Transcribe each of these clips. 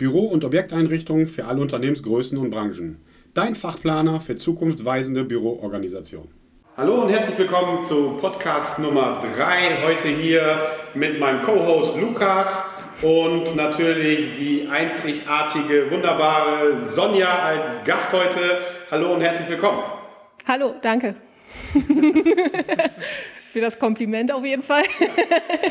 Büro- und Objekteinrichtungen für alle Unternehmensgrößen und Branchen. Dein Fachplaner für zukunftsweisende Büroorganisation. Hallo und herzlich willkommen zu Podcast Nummer 3. Heute hier mit meinem Co-Host Lukas und natürlich die einzigartige, wunderbare Sonja als Gast heute. Hallo und herzlich willkommen. Hallo, danke. Für das Kompliment auf jeden Fall.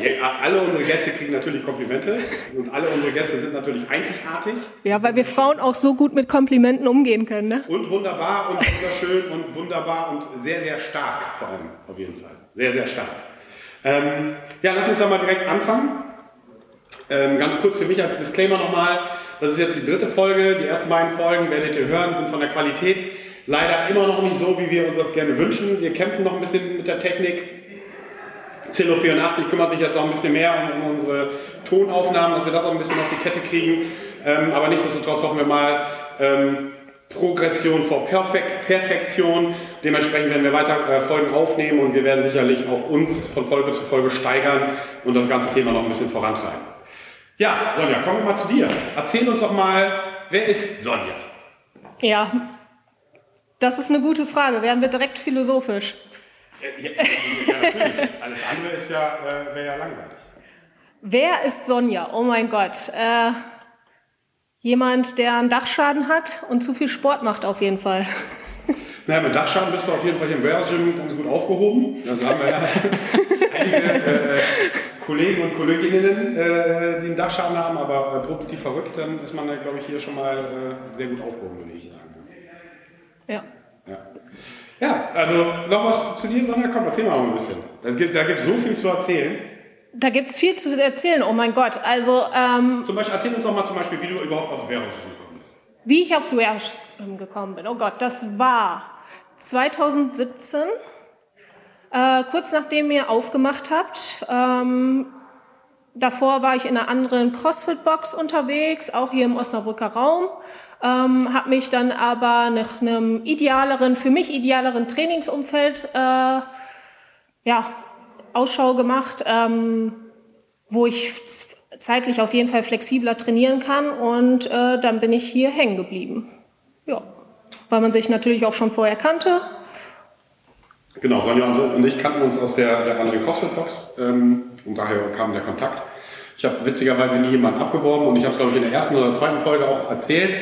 Ja, alle unsere Gäste kriegen natürlich Komplimente und alle unsere Gäste sind natürlich einzigartig. Ja, weil wir Frauen auch so gut mit Komplimenten umgehen können. Ne? Und wunderbar und wunderschön und wunderbar und sehr, sehr stark vor allem, auf jeden Fall. Sehr, sehr stark. Ähm, ja, lass uns doch mal direkt anfangen. Ähm, ganz kurz für mich als Disclaimer nochmal. Das ist jetzt die dritte Folge. Die ersten beiden Folgen werdet ihr hören, sind von der Qualität leider immer noch nicht so, wie wir uns das gerne wünschen. Wir kämpfen noch ein bisschen mit der Technik. Zillow 84 kümmert sich jetzt auch ein bisschen mehr um, um, unsere Tonaufnahmen, dass wir das auch ein bisschen auf die Kette kriegen. Ähm, aber nichtsdestotrotz hoffen wir mal, ähm, Progression vor Perfek Perfektion. Dementsprechend werden wir weiter äh, Folgen aufnehmen und wir werden sicherlich auch uns von Folge zu Folge steigern und das ganze Thema noch ein bisschen vorantreiben. Ja, Sonja, kommen wir mal zu dir. Erzähl uns doch mal, wer ist Sonja? Ja, das ist eine gute Frage. Werden wir direkt philosophisch. Ja, ja, natürlich. Alles andere ist ja, äh, wäre ja langweilig. Wer ist Sonja? Oh mein Gott. Äh, jemand, der einen Dachschaden hat und zu viel Sport macht auf jeden Fall. Naja, mit Dachschaden bist du auf jeden Fall hier im Gym ganz gut aufgehoben. Also haben wir ja einige äh, Kollegen und Kolleginnen, äh, die einen Dachschaden haben, aber äh, positiv verrückt, dann ist man, glaube ich, hier schon mal äh, sehr gut aufgehoben, würde ich sagen. Ja. Ja. Ja, also noch was zu dir, Sonja? Komm, erzähl mal ein bisschen. Es gibt, da gibt es so viel zu erzählen. Da gibt es viel zu erzählen, oh mein Gott. Also, ähm, Zum Beispiel, erzähl uns doch mal zum Beispiel, wie du überhaupt aufs Warehouse gekommen bist. wie ich aufs Warehouse gekommen bin. Oh Gott, das war 2017, äh, kurz nachdem ihr aufgemacht habt. Ähm, davor war ich in einer anderen CrossFit-Box unterwegs, auch hier im Osnabrücker Raum. Ähm, habe mich dann aber nach einem idealeren, für mich idealeren Trainingsumfeld äh, ja, Ausschau gemacht, ähm, wo ich zeitlich auf jeden Fall flexibler trainieren kann und äh, dann bin ich hier hängen geblieben. Ja, weil man sich natürlich auch schon vorher kannte. Genau, Sonja und ich kannten uns aus der, der anderen CrossFit-Box ähm, und daher kam der Kontakt. Ich habe witzigerweise nie jemanden abgeworben und ich habe es, glaube ich, in der ersten oder zweiten Folge auch erzählt.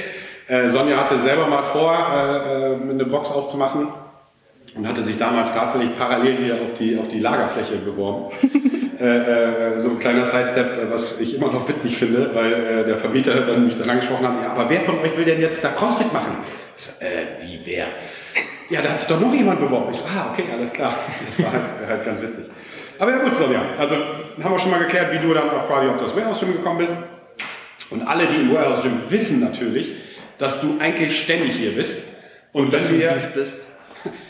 Äh, Sonja hatte selber mal vor, äh, äh, eine Box aufzumachen und hatte sich damals tatsächlich parallel hier auf die, auf die Lagerfläche beworben. äh, äh, so ein kleiner Sidestep, äh, was ich immer noch witzig finde, weil der Vermieter dann mich dann angesprochen hat, ja, aber wer von euch will denn jetzt da CrossFit machen? So, wie wer? Ja, da hat sich doch noch jemand beworben. Ich so, ah, okay, alles klar. Das war halt, halt ganz witzig. Aber ja gut, Sonja, also haben wir schon mal geklärt, wie du dann auch quasi auf das Warehouse Gym gekommen bist. Und alle, die im Warehouse Gym wissen natürlich, dass du eigentlich ständig hier bist. Und wenn wir, bist.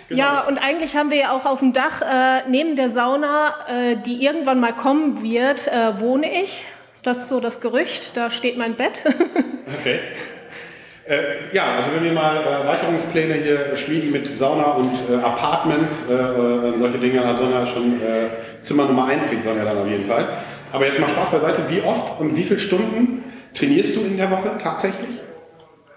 Genau. Ja, und eigentlich haben wir ja auch auf dem Dach äh, neben der Sauna, äh, die irgendwann mal kommen wird, äh, wohne ich. Das ist so das Gerücht, da steht mein Bett. Okay. Äh, ja, also wenn wir mal Erweiterungspläne hier schmieden mit Sauna und äh, Apartments, äh, äh, solche Dinge hat Sonja schon äh, Zimmer Nummer 1 kriegt Sonja dann auf jeden Fall. Aber jetzt mal Spaß beiseite, wie oft und wie viele Stunden trainierst du in der Woche tatsächlich?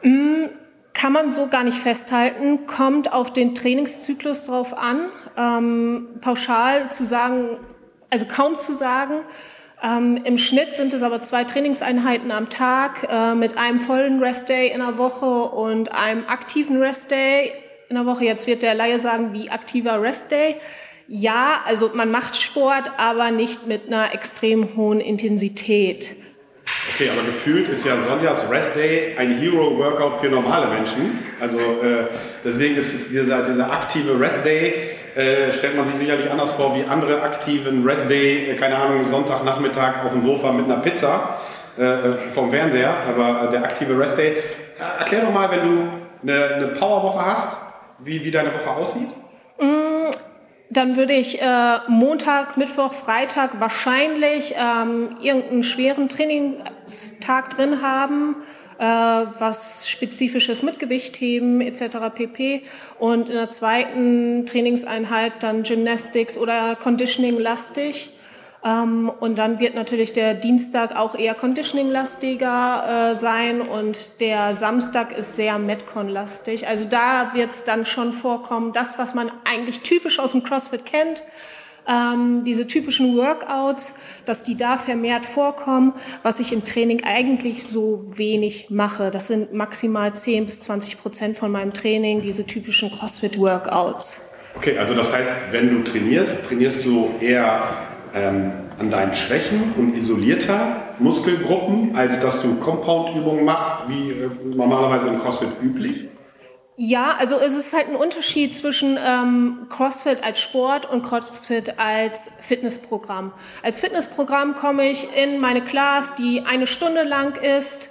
Kann man so gar nicht festhalten, kommt auf den Trainingszyklus drauf an. Ähm, pauschal zu sagen, also kaum zu sagen. Ähm, Im Schnitt sind es aber zwei Trainingseinheiten am Tag äh, mit einem vollen Restday in der Woche und einem aktiven Restday in der Woche. Jetzt wird der Laie sagen, wie aktiver Restday. Ja, also man macht Sport, aber nicht mit einer extrem hohen Intensität. Okay, aber gefühlt ist ja Sonjas Rest Day ein Hero-Workout für normale Menschen. Also äh, deswegen ist es dieser, dieser aktive Rest Day, äh, stellt man sich sicherlich anders vor wie andere aktiven Rest Day, äh, keine Ahnung, Sonntagnachmittag auf dem Sofa mit einer Pizza. äh, vom Fernseher, aber äh, der aktive Rest Day. Äh, erklär doch mal, wenn du eine, eine Powerwoche hast, wie, wie deine Woche aussieht. Dann würde ich äh, Montag, Mittwoch, Freitag wahrscheinlich ähm, irgendeinen schweren Trainingstag drin haben, äh, was spezifisches mit Gewichtheben etc. pp. Und in der zweiten Trainingseinheit dann Gymnastics oder Conditioning lastig. Ähm, und dann wird natürlich der Dienstag auch eher Conditioning-lastiger äh, sein und der Samstag ist sehr Metcon-lastig. Also da wird es dann schon vorkommen, das, was man eigentlich typisch aus dem CrossFit kennt, ähm, diese typischen Workouts, dass die da vermehrt vorkommen, was ich im Training eigentlich so wenig mache. Das sind maximal 10 bis 20 Prozent von meinem Training, diese typischen CrossFit-Workouts. Okay, also das heißt, wenn du trainierst, trainierst du eher ähm, an deinen Schwächen und isolierter Muskelgruppen, als dass du Compound-Übungen machst, wie äh, normalerweise im CrossFit üblich? Ja, also es ist halt ein Unterschied zwischen ähm, CrossFit als Sport und CrossFit als Fitnessprogramm. Als Fitnessprogramm komme ich in meine Class, die eine Stunde lang ist,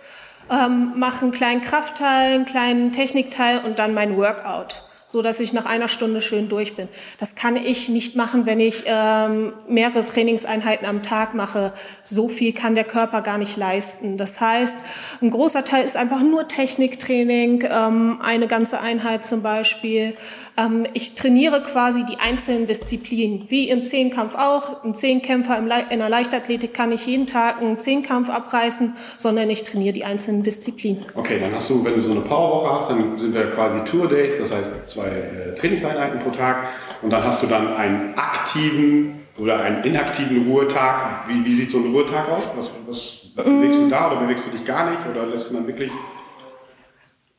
ähm, mache einen kleinen Kraftteil, einen kleinen Technikteil und dann mein Workout so dass ich nach einer Stunde schön durch bin. Das kann ich nicht machen, wenn ich ähm, mehrere Trainingseinheiten am Tag mache. So viel kann der Körper gar nicht leisten. Das heißt, ein großer Teil ist einfach nur Techniktraining, ähm, eine ganze Einheit zum Beispiel. Ähm, ich trainiere quasi die einzelnen Disziplinen, wie im Zehnkampf auch. Ein Zehnkämpfer in der Leichtathletik kann nicht jeden Tag einen Zehnkampf abreißen, sondern ich trainiere die einzelnen Disziplinen. Okay, dann hast du, wenn du so eine Powerwoche hast, dann sind wir quasi Tour Days, das heißt zwei äh, Trainingseinheiten pro Tag und dann hast du dann einen aktiven oder einen inaktiven Ruhetag. Wie, wie sieht so ein Ruhetag aus? Was, was bewegst du da oder bewegst du dich gar nicht oder lässt du dann wirklich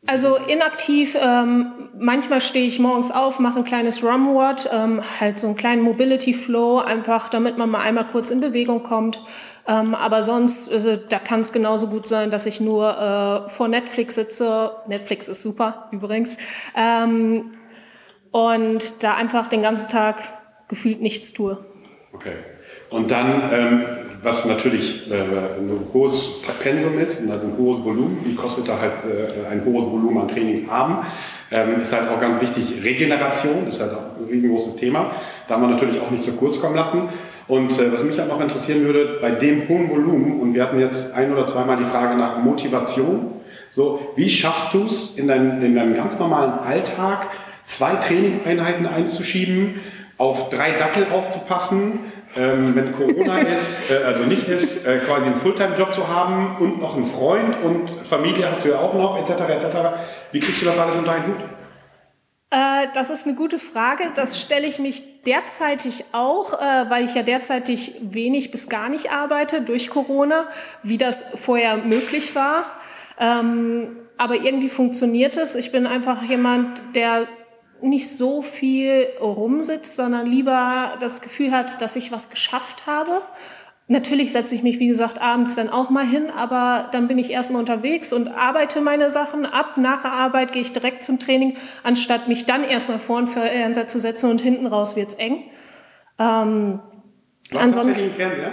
also inaktiv, ähm, manchmal stehe ich morgens auf, mache ein kleines Rumword, ähm, halt so einen kleinen Mobility Flow, einfach damit man mal einmal kurz in Bewegung kommt. Ähm, aber sonst, äh, da kann es genauso gut sein, dass ich nur äh, vor Netflix sitze. Netflix ist super übrigens. Ähm, und da einfach den ganzen Tag gefühlt nichts tue. Okay. Und dann, ähm, was natürlich äh, ein hohes Pensum ist, also ein hohes Volumen, wie Crossfitter halt äh, ein hohes Volumen an Trainings haben, ähm, ist halt auch ganz wichtig, Regeneration ist halt auch ein riesengroßes Thema. Da wir natürlich auch nicht zu kurz kommen lassen. Und äh, was mich halt noch interessieren würde, bei dem hohen Volumen, und wir hatten jetzt ein oder zweimal die Frage nach Motivation, so, wie schaffst du es in, dein, in deinem ganz normalen Alltag, zwei Trainingseinheiten einzuschieben, auf drei Dackel aufzupassen, ähm, wenn Corona ist, äh, also nicht ist, äh, quasi einen Fulltime-Job zu haben und noch einen Freund und Familie hast du ja auch noch, etc., etc. Wie kriegst du das alles unter einen Hut? Äh, das ist eine gute Frage. Das stelle ich mich derzeitig auch, äh, weil ich ja derzeitig wenig bis gar nicht arbeite durch Corona, wie das vorher möglich war. Ähm, aber irgendwie funktioniert es. Ich bin einfach jemand, der nicht so viel rumsitzt, sondern lieber das Gefühl hat, dass ich was geschafft habe Natürlich setze ich mich, wie gesagt, abends dann auch mal hin, aber dann bin ich erstmal unterwegs und arbeite meine Sachen ab. Nach der Arbeit gehe ich direkt zum Training, anstatt mich dann erstmal vor den Fernseher zu setzen und hinten raus wird's eng. Ähm, ansonsten, einen Fernseher?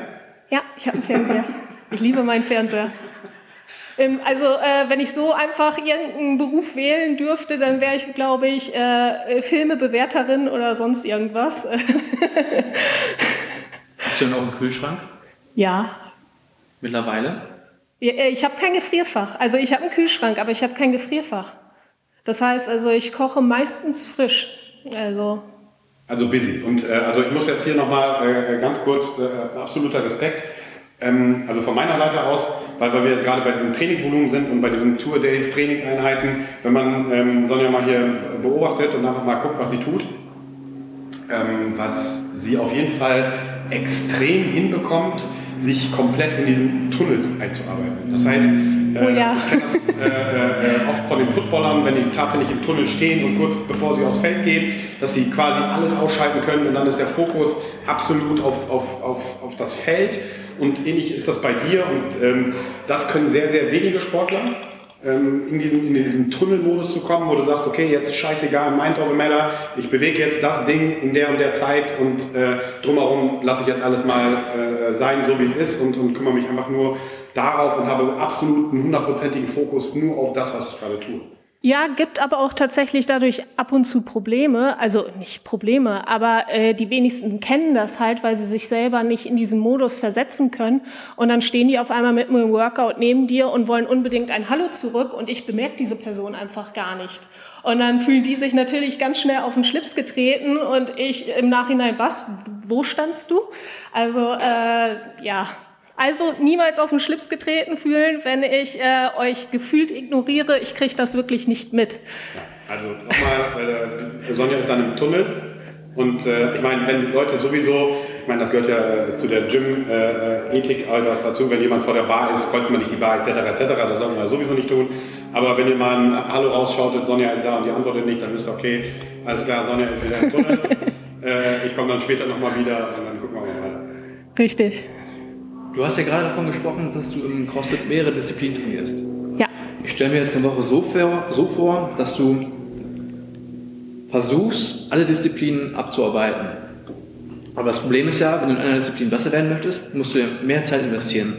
Ja, ich habe einen Fernseher. ich liebe meinen Fernseher. Ähm, also äh, wenn ich so einfach irgendeinen Beruf wählen dürfte, dann wäre ich, glaube ich, äh, Filmebewerterin oder sonst irgendwas. Hast du denn auch einen Kühlschrank? Ja. Mittlerweile? Äh, ich habe kein Gefrierfach. Also ich habe einen Kühlschrank, aber ich habe kein Gefrierfach. Das heißt, also ich koche meistens frisch. Also also busy. Und äh, also ich muss jetzt hier nochmal äh, ganz kurz, äh, absoluter Respekt. Ähm, also von meiner Seite aus, weil, weil wir jetzt gerade bei diesem Trainingsvolumen sind und bei diesen Tour Days, Trainingseinheiten, wenn man ähm, Sonja mal hier beobachtet und einfach mal guckt, was sie tut, ähm, was sie auf jeden Fall extrem hinbekommt, sich komplett in diesen Tunnels einzuarbeiten. Das heißt, äh, oh ja. ich kenne das äh, äh, oft von den Footballern, wenn die tatsächlich im Tunnel stehen und kurz bevor sie aufs Feld gehen, dass sie quasi alles ausschalten können und dann ist der Fokus absolut auf, auf, auf, auf das Feld. Und ähnlich ist das bei dir und ähm, das können sehr, sehr wenige Sportler ähm, in diesen, in diesen Tunnelmodus zu kommen, wo du sagst, okay, jetzt scheißegal, mind over matter, ich bewege jetzt das Ding in der und der Zeit und äh, drumherum lasse ich jetzt alles mal äh, sein, so wie es ist und, und kümmere mich einfach nur darauf und habe absolut einen hundertprozentigen Fokus nur auf das, was ich gerade tue. Ja, gibt aber auch tatsächlich dadurch ab und zu Probleme. Also nicht Probleme, aber äh, die wenigsten kennen das halt, weil sie sich selber nicht in diesen Modus versetzen können. Und dann stehen die auf einmal mit einem Workout neben dir und wollen unbedingt ein Hallo zurück und ich bemerke diese Person einfach gar nicht. Und dann fühlen die sich natürlich ganz schnell auf den Schlips getreten und ich im Nachhinein, was, wo standst du? Also äh, ja, also niemals auf den Schlips getreten fühlen, wenn ich äh, euch gefühlt ignoriere. Ich kriege das wirklich nicht mit. Ja, also nochmal, äh, Sonja ist dann im Tunnel. Und äh, ich meine, wenn Leute sowieso, ich meine, das gehört ja äh, zu der Gym-Ethik äh, dazu, wenn jemand vor der Bar ist, kreuzt man nicht die Bar etc. etc. Das soll man sowieso nicht tun. Aber wenn ihr mal ein Hallo rausschautet, Sonja ist da und die antwortet nicht, dann wisst ihr, okay, alles klar, Sonja ist wieder im Tunnel. Äh, ich komme dann später nochmal wieder und dann gucken wir mal weiter. Richtig. Du hast ja gerade davon gesprochen, dass du im CrossFit mehrere Disziplinen trainierst. Ja. Ich stelle mir jetzt eine Woche so vor, so vor, dass du versuchst, alle Disziplinen abzuarbeiten. Aber das Problem ist ja, wenn du in einer Disziplin besser werden möchtest, musst du mehr Zeit investieren.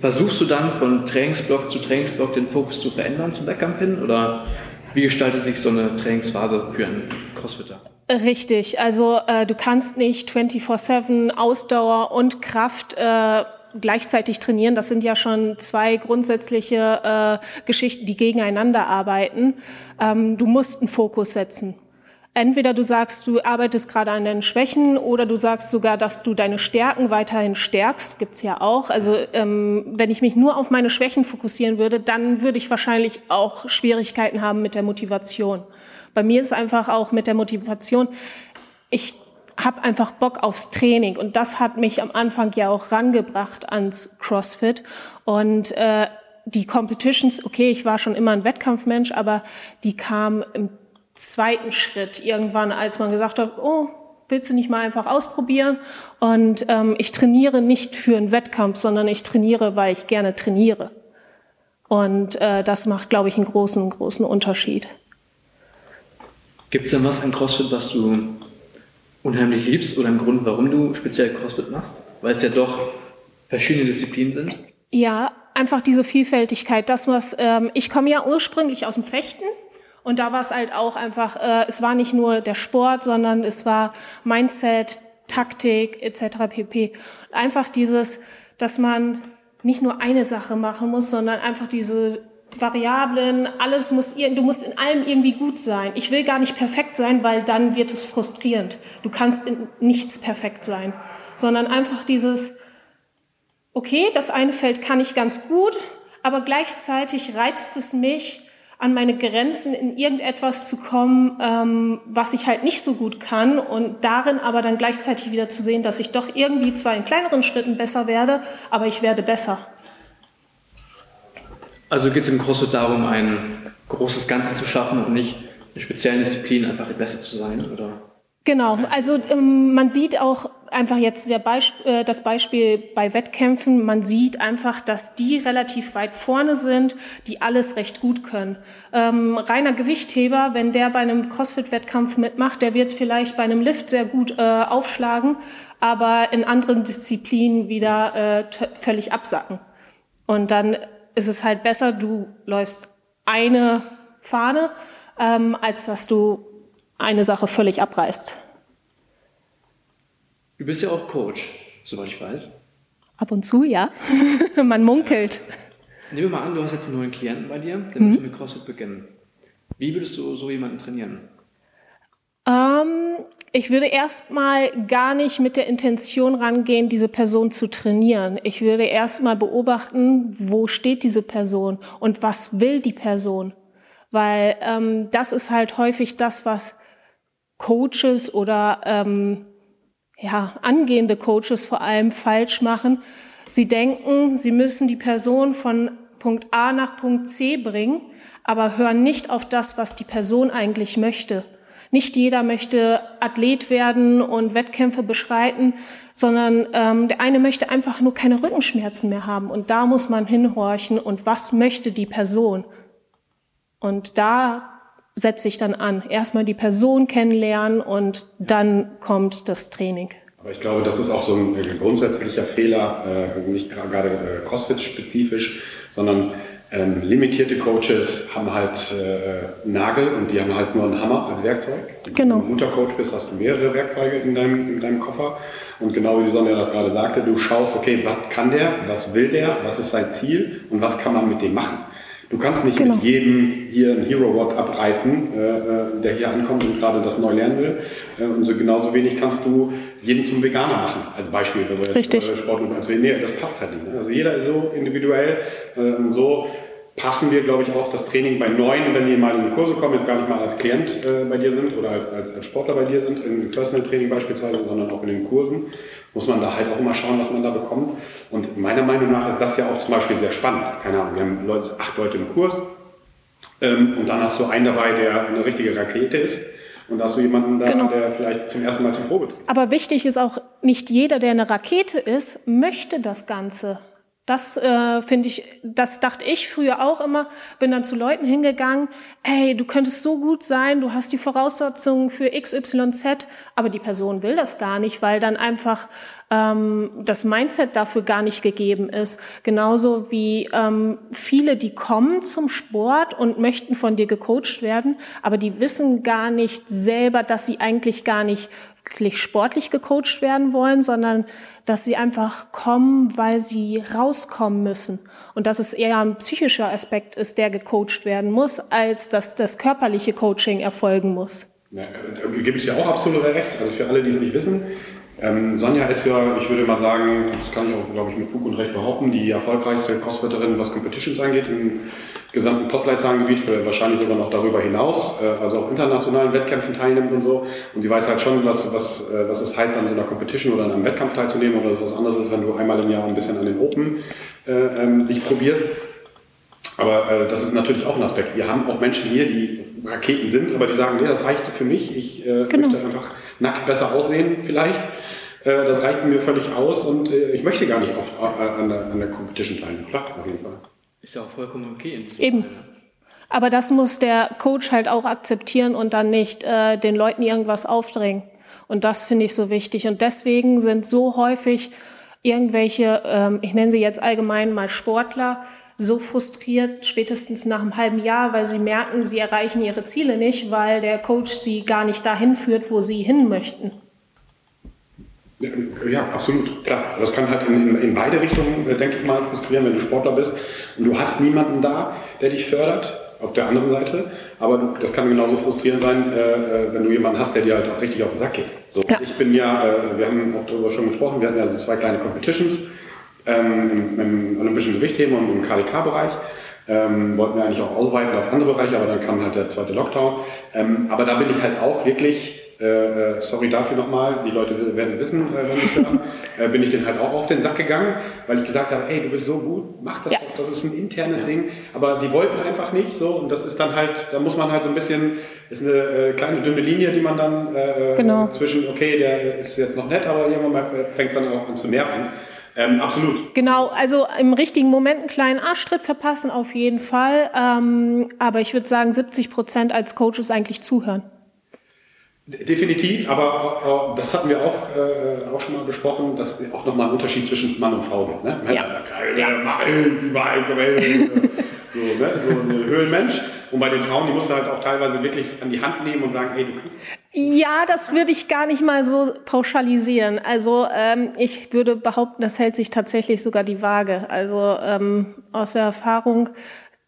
Versuchst du dann von Trainingsblock zu Trainingsblock den Fokus zu verändern zum Wettkampf hin? Oder wie gestaltet sich so eine Trainingsphase für einen Crossfitter? Richtig, also äh, du kannst nicht 24-7 Ausdauer und Kraft äh, gleichzeitig trainieren. Das sind ja schon zwei grundsätzliche äh, Geschichten, die gegeneinander arbeiten. Ähm, du musst einen Fokus setzen. Entweder du sagst, du arbeitest gerade an deinen Schwächen oder du sagst sogar, dass du deine Stärken weiterhin stärkst. Gibt's ja auch. Also ähm, wenn ich mich nur auf meine Schwächen fokussieren würde, dann würde ich wahrscheinlich auch Schwierigkeiten haben mit der Motivation. Bei mir ist einfach auch mit der Motivation, ich habe einfach Bock aufs Training und das hat mich am Anfang ja auch rangebracht ans CrossFit und äh, die Competitions, okay, ich war schon immer ein Wettkampfmensch, aber die kam im zweiten Schritt irgendwann, als man gesagt hat, oh, willst du nicht mal einfach ausprobieren? Und ähm, ich trainiere nicht für einen Wettkampf, sondern ich trainiere, weil ich gerne trainiere. Und äh, das macht, glaube ich, einen großen, großen Unterschied. Gibt es denn was an CrossFit, was du unheimlich liebst oder einen Grund, warum du speziell CrossFit machst? Weil es ja doch verschiedene Disziplinen sind. Ja, einfach diese Vielfältigkeit. Das, was ähm, ich komme ja ursprünglich aus dem Fechten und da war es halt auch einfach. Äh, es war nicht nur der Sport, sondern es war Mindset, Taktik etc. pp. Einfach dieses, dass man nicht nur eine Sache machen muss, sondern einfach diese Variablen, alles muss, du musst in allem irgendwie gut sein. Ich will gar nicht perfekt sein, weil dann wird es frustrierend. Du kannst in nichts perfekt sein, sondern einfach dieses, okay, das eine Feld kann ich ganz gut, aber gleichzeitig reizt es mich, an meine Grenzen in irgendetwas zu kommen, ähm, was ich halt nicht so gut kann und darin aber dann gleichzeitig wieder zu sehen, dass ich doch irgendwie zwar in kleineren Schritten besser werde, aber ich werde besser. Also geht es im CrossFit darum, ein großes Ganzes zu schaffen und nicht in speziellen Disziplinen einfach die Beste zu sein, oder? Genau, also ähm, man sieht auch einfach jetzt Beisp äh, das Beispiel bei Wettkämpfen, man sieht einfach, dass die relativ weit vorne sind, die alles recht gut können. Ähm, reiner Gewichtheber, wenn der bei einem CrossFit-Wettkampf mitmacht, der wird vielleicht bei einem Lift sehr gut äh, aufschlagen, aber in anderen Disziplinen wieder äh, völlig absacken. Und dann ist es halt besser, du läufst eine Fahne, ähm, als dass du eine Sache völlig abreißt. Du bist ja auch Coach, soweit ich weiß. Ab und zu, ja. Man munkelt. Nehmen wir mal an, du hast jetzt einen neuen Klienten bei dir, der mhm. möchte mit CrossFit beginnen. Wie würdest du so jemanden trainieren? Ähm, ich würde erstmal gar nicht mit der Intention rangehen, diese Person zu trainieren. Ich würde erstmal beobachten, wo steht diese Person und was will die Person. Weil ähm, das ist halt häufig das, was Coaches oder ähm, ja, angehende Coaches vor allem falsch machen. Sie denken, sie müssen die Person von Punkt A nach Punkt C bringen, aber hören nicht auf das, was die Person eigentlich möchte. Nicht jeder möchte Athlet werden und Wettkämpfe beschreiten, sondern ähm, der eine möchte einfach nur keine Rückenschmerzen mehr haben. Und da muss man hinhorchen und was möchte die Person? Und da setze ich dann an. Erstmal die Person kennenlernen und dann kommt das Training. Aber ich glaube, das ist auch so ein grundsätzlicher Fehler, äh, nicht gerade äh, CrossFit-spezifisch, sondern ähm, limitierte Coaches haben halt äh, Nagel und die haben halt nur einen Hammer als Werkzeug. Genau. Wenn du ein guter Coach bist, hast du mehrere Werkzeuge in deinem, in deinem Koffer. Und genau wie die Sonja das gerade sagte, du schaust, okay, was kann der, was will der, was ist sein Ziel und was kann man mit dem machen. Du kannst nicht Genau. mit jedem hier ein Hero Wort abreißen, äh, äh, der hier ankommt und gerade das neu lernen will. Äh, und so genauso wenig kannst du jeden zum Veganer machen, als Beispiel, wenn wir jetzt Richtig. Sport und als nee, das passt halt nicht. Ne? Also jeder ist so individuell äh, und so passen wir, glaube ich, auch das Training bei neuen, wenn die mal in die Kurse kommen, jetzt gar nicht mal als Klient äh, bei dir sind oder als, als, als Sportler bei dir sind, im Personal Training beispielsweise, sondern auch in den Kursen, muss man da halt auch immer schauen, was man da bekommt. Und meiner Meinung nach ist das ja auch zum Beispiel sehr spannend. Keine Ahnung, wir haben Leute, acht Leute im Kurs ähm, und dann hast du einen dabei, der eine richtige Rakete ist. Und da hast du jemanden da, Genau. der vielleicht zum ersten Mal zum Probetraining. Aber wichtig ist auch, nicht jeder, der eine Rakete ist, möchte das Ganze. Das äh, finde ich, das dachte ich früher auch immer, bin dann zu Leuten hingegangen, hey, du könntest so gut sein, du hast die Voraussetzungen für XYZ, aber die Person will das gar nicht, weil dann einfach ähm, das Mindset dafür gar nicht gegeben ist. Genauso wie ähm, viele, die kommen zum Sport und möchten von dir gecoacht werden, aber die wissen gar nicht selber, dass sie eigentlich gar nicht wirklich sportlich gecoacht werden wollen, sondern dass sie einfach kommen, weil sie rauskommen müssen. Und dass es eher ein psychischer Aspekt ist, der gecoacht werden muss, als dass das körperliche Coaching erfolgen muss. Ja, äh, gebe ich dir auch absolut recht. Also für alle, die es nicht wissen, ähm, Sonja ist ja, ich würde mal sagen, das kann ich auch, glaube ich, mit Fug und Recht behaupten, die erfolgreichste Crossfitterin, was Competitions angeht, im gesamten Postleitzahlengebiet, wahrscheinlich sogar noch darüber hinaus, äh, also auch internationalen Wettkämpfen teilnimmt und so. Und die weiß halt schon, was, was, äh, was es heißt, an so einer Competition oder an einem Wettkampf teilzunehmen oder was anderes ist, wenn du einmal im Jahr ein bisschen an den Open äh, ähm, dich probierst. Aber äh, das ist natürlich auch ein Aspekt. Wir haben auch Menschen hier, die Raketen sind, aber die sagen, nee, das reicht für mich. Ich äh, Genau. möchte einfach nackt besser aussehen vielleicht. Äh, das reicht mir völlig aus und äh, ich möchte gar nicht oft äh, an, der, an der Competition teilnehmen. Klar, auf jeden Fall. Ist ja auch vollkommen okay. In diesem Eben. Fall, ne? Aber das muss der Coach halt auch akzeptieren und dann nicht äh, den Leuten irgendwas aufdrängen. Und das finde ich so wichtig. Und deswegen sind so häufig irgendwelche, ähm, ich nenne sie jetzt allgemein mal Sportler, so frustriert spätestens nach einem halben Jahr, weil sie merken, sie erreichen ihre Ziele nicht, weil der Coach sie gar nicht dahin führt, wo sie hin möchten. Ja, absolut, klar. Das kann halt in, in, beide Richtungen, äh, denke ich mal, frustrieren, wenn du Sportler bist und du hast niemanden da, der dich fördert, auf der anderen Seite. Aber das kann genauso frustrierend sein, äh, äh, wenn du jemanden hast, der dir halt auch richtig auf den Sack geht. So, Ja. Ich bin ja, wir haben auch darüber schon gesprochen, wir hatten ja so zwei kleine Competitions ähm, im, im olympischen Gewichtheben und im KDK-Bereich. Ähm, wollten wir eigentlich auch ausweiten auf andere Bereiche, aber dann kam halt der zweite Lockdown. Ähm, aber da bin ich halt auch wirklich, äh, äh, sorry dafür nochmal, die Leute werden es wissen, äh, hören, äh, bin ich denen halt auch auf den Sack gegangen, weil ich gesagt habe, ey, du bist so gut, mach das Ja. doch, das ist ein internes Ding. Aber die wollten einfach nicht so und das ist dann halt, da muss man halt so ein bisschen, ist eine äh, kleine dünne Linie, die man dann Genau. zwischen, okay, der ist jetzt noch nett, aber irgendwann mal fängt es dann auch an zu nerven. Ähm, absolut. Genau, also im richtigen Moment einen kleinen Arschtritt verpassen auf jeden Fall. Ähm, aber ich würde sagen, 70 Prozent als Coach ist eigentlich zuhören. Definitiv, aber äh, das hatten wir auch, äh, auch schon mal besprochen, dass es auch nochmal einen Unterschied zwischen Mann und Frau gibt. Ne? Männer, Ja. keine, ja. überall, überall, so, ne? so ein Höhlenmensch. Und bei den Frauen, die musst du halt auch teilweise wirklich an die Hand nehmen und sagen, ey, du kannst Ja, das würde ich gar nicht mal so pauschalisieren. Also ähm, ich würde behaupten, das hält sich tatsächlich sogar die Waage. Also ähm, aus der Erfahrung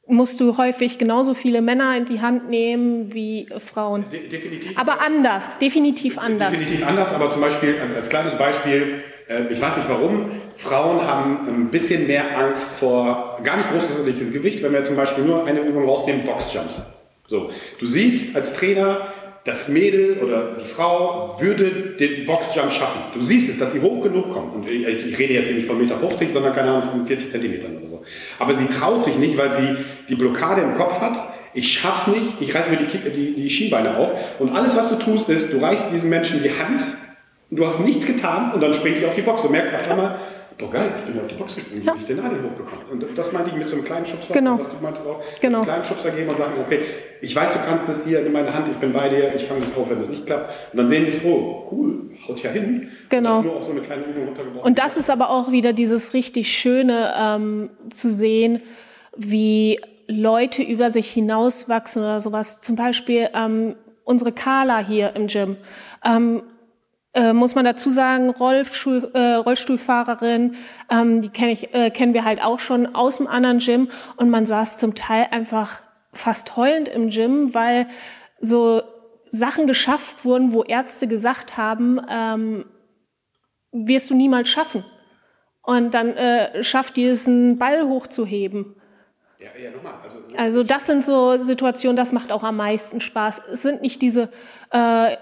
musst du häufig genauso viele Männer in die Hand nehmen wie Frauen. de definitiv. Aber anders, definitiv anders. Definitiv anders, aber zum Beispiel, als, als kleines Beispiel, äh, ich weiß nicht warum, Frauen haben ein bisschen mehr Angst vor gar nicht großes Gewicht, wenn wir zum Beispiel nur eine Übung rausnehmen, Boxjumps. So, du siehst als Trainer, das Mädel oder die Frau würde den Boxjump schaffen. Du siehst es, dass sie hoch genug kommt. Und ich, ich rede jetzt nicht von 1,50 Meter, sondern keine Ahnung, von 40 Zentimetern. Aber sie traut sich nicht, weil sie die Blockade im Kopf hat. Ich schaff's nicht, ich reiße mir die, die, die Schienbeine auf. Und alles, was du tust, ist, du reißt diesem Menschen die Hand und du hast nichts getan und dann springt die auf die Box und merkt auf einmal, doch geil, ich bin auf die Box gesprungen, ja. ich den Nadel hochbekommen. Und das meinte ich mit so einem kleinen Schubser, genau. was du meintest auch, genau. einen kleinen Schubser geben und sagen, okay, ich weiß, du kannst das hier, nimm meine Hand, ich bin bei dir, ich fange dich auf, wenn das nicht klappt. Und dann sehen die es, oh, cool, haut ja hin. Genau. Und das so. Und das ist aber auch wieder dieses richtig Schöne ähm, zu sehen, wie Leute über sich hinauswachsen oder sowas. Zum Beispiel ähm, unsere Carla hier im Gym. Ähm, äh, muss man dazu sagen, Rollstuhl, äh, Rollstuhlfahrerin, ähm, die kenn ich, äh, kennen wir halt auch schon aus dem anderen Gym und man saß zum Teil einfach fast heulend im Gym, weil so Sachen geschafft wurden, wo Ärzte gesagt haben, ähm, wirst du niemals schaffen. Und dann äh, schafft die es, einen Ball hochzuheben. Ja, ja, nochmal. Also, Also das sind so Situationen, das macht auch am meisten Spaß. Es sind nicht diese äh,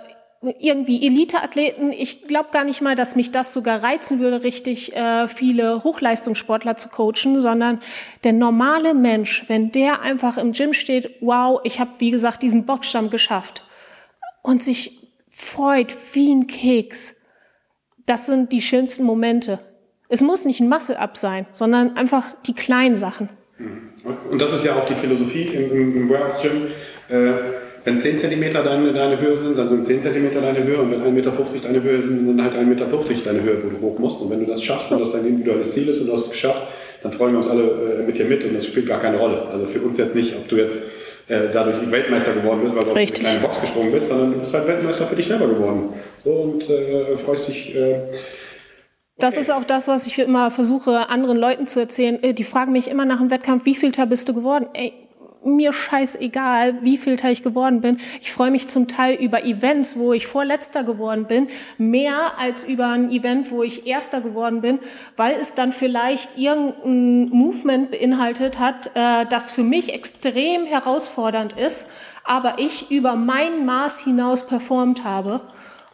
irgendwie Elite-Athleten. Ich glaube gar nicht mal, dass mich das sogar reizen würde, richtig äh, viele Hochleistungssportler zu coachen, sondern der normale Mensch, wenn der einfach im Gym steht, wow, ich habe wie gesagt diesen Boxstamm geschafft und sich freut wie ein Keks, das sind die schönsten Momente. Es muss nicht ein Muscle-Up sein, sondern einfach die kleinen Sachen. Und das ist ja auch die Philosophie im, im, im Warehouse Gym. Äh, wenn 10 cm deine, deine Höhe sind, dann sind 10 cm deine Höhe und wenn 1,50 Meter deine Höhe sind, dann halt 1,50 Meter deine Höhe, wo du hoch musst. Und wenn du das schaffst und das dein individuelles Ziel ist und du hast es geschafft, dann freuen wir uns alle äh, mit dir mit und das spielt gar keine Rolle. Also für uns jetzt nicht, ob du jetzt äh, dadurch Weltmeister geworden bist, weil du Richtig. auf eine kleine Box gesprungen bist, sondern du bist halt Weltmeister für dich selber geworden. So, und äh, freust dich. Äh, Das ist auch das, was ich immer versuche, anderen Leuten zu erzählen. Äh, Die fragen mich immer nach dem Wettkampf, wie viel Teil bist du geworden? Ey, mir scheißegal, wie viel Teil ich geworden bin. Ich freue mich zum Teil über Events, wo ich Vorletzter geworden bin, mehr als über ein Event, wo ich Erster geworden bin, weil es dann vielleicht irgendein Movement beinhaltet hat, äh, das für mich extrem herausfordernd ist, aber ich über mein Maß hinaus performt habe.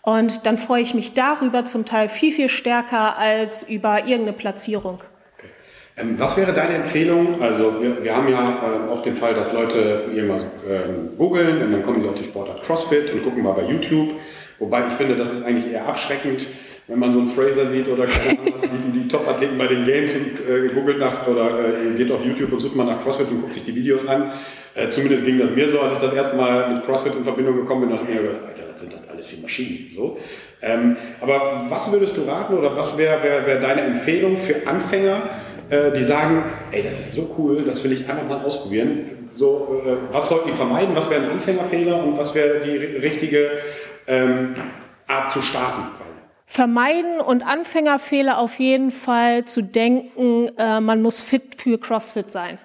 Und dann freue ich mich darüber zum Teil viel, viel stärker als über irgendeine Platzierung. Ähm, Was wäre deine Empfehlung? Also wir, wir haben ja äh, oft den Fall, dass Leute irgendwas ähm, googeln und dann kommen sie auf die Sportart CrossFit und gucken mal bei YouTube. Wobei ich finde, das ist eigentlich eher abschreckend, wenn man so einen Fraser sieht oder keine die, die, Top-Athleten bei den Games und äh, googelt nach oder äh, geht auf YouTube und sucht mal nach CrossFit und guckt sich die Videos an. Äh, zumindest ging das mir so, als ich das erste Mal mit CrossFit in Verbindung gekommen bin, dachte ich mir, Alter, was sind das alles für Maschinen? So. Ähm, aber was würdest du raten oder was wäre wär, wär deine Empfehlung für Anfänger, äh, die sagen, ey, das ist so cool, das will ich einfach mal ausprobieren. So, äh, was sollten die vermeiden? Was wäre ein Anfängerfehler und was wäre die ri- richtige ähm, Art zu starten? Vermeiden und Anfängerfehler auf jeden Fall zu denken, äh, man muss fit für CrossFit sein.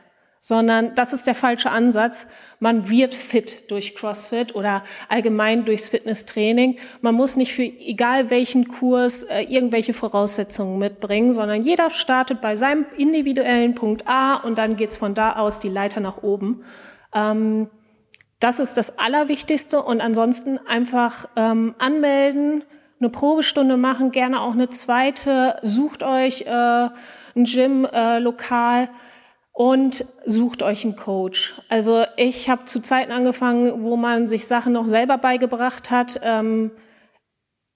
Sondern das ist der falsche Ansatz. Man wird fit durch CrossFit oder allgemein durchs Fitnesstraining. Man muss nicht für egal welchen Kurs äh, irgendwelche Voraussetzungen mitbringen, sondern jeder startet bei seinem individuellen Punkt A und dann geht's von da aus die Leiter nach oben. Ähm, das ist das Allerwichtigste und ansonsten einfach ähm, anmelden, eine Probestunde machen, gerne auch eine zweite. Sucht euch äh, ein Gym äh, lokal und sucht euch einen Coach. Also ich habe zu Zeiten angefangen, wo man sich Sachen noch selber beigebracht hat. Ähm,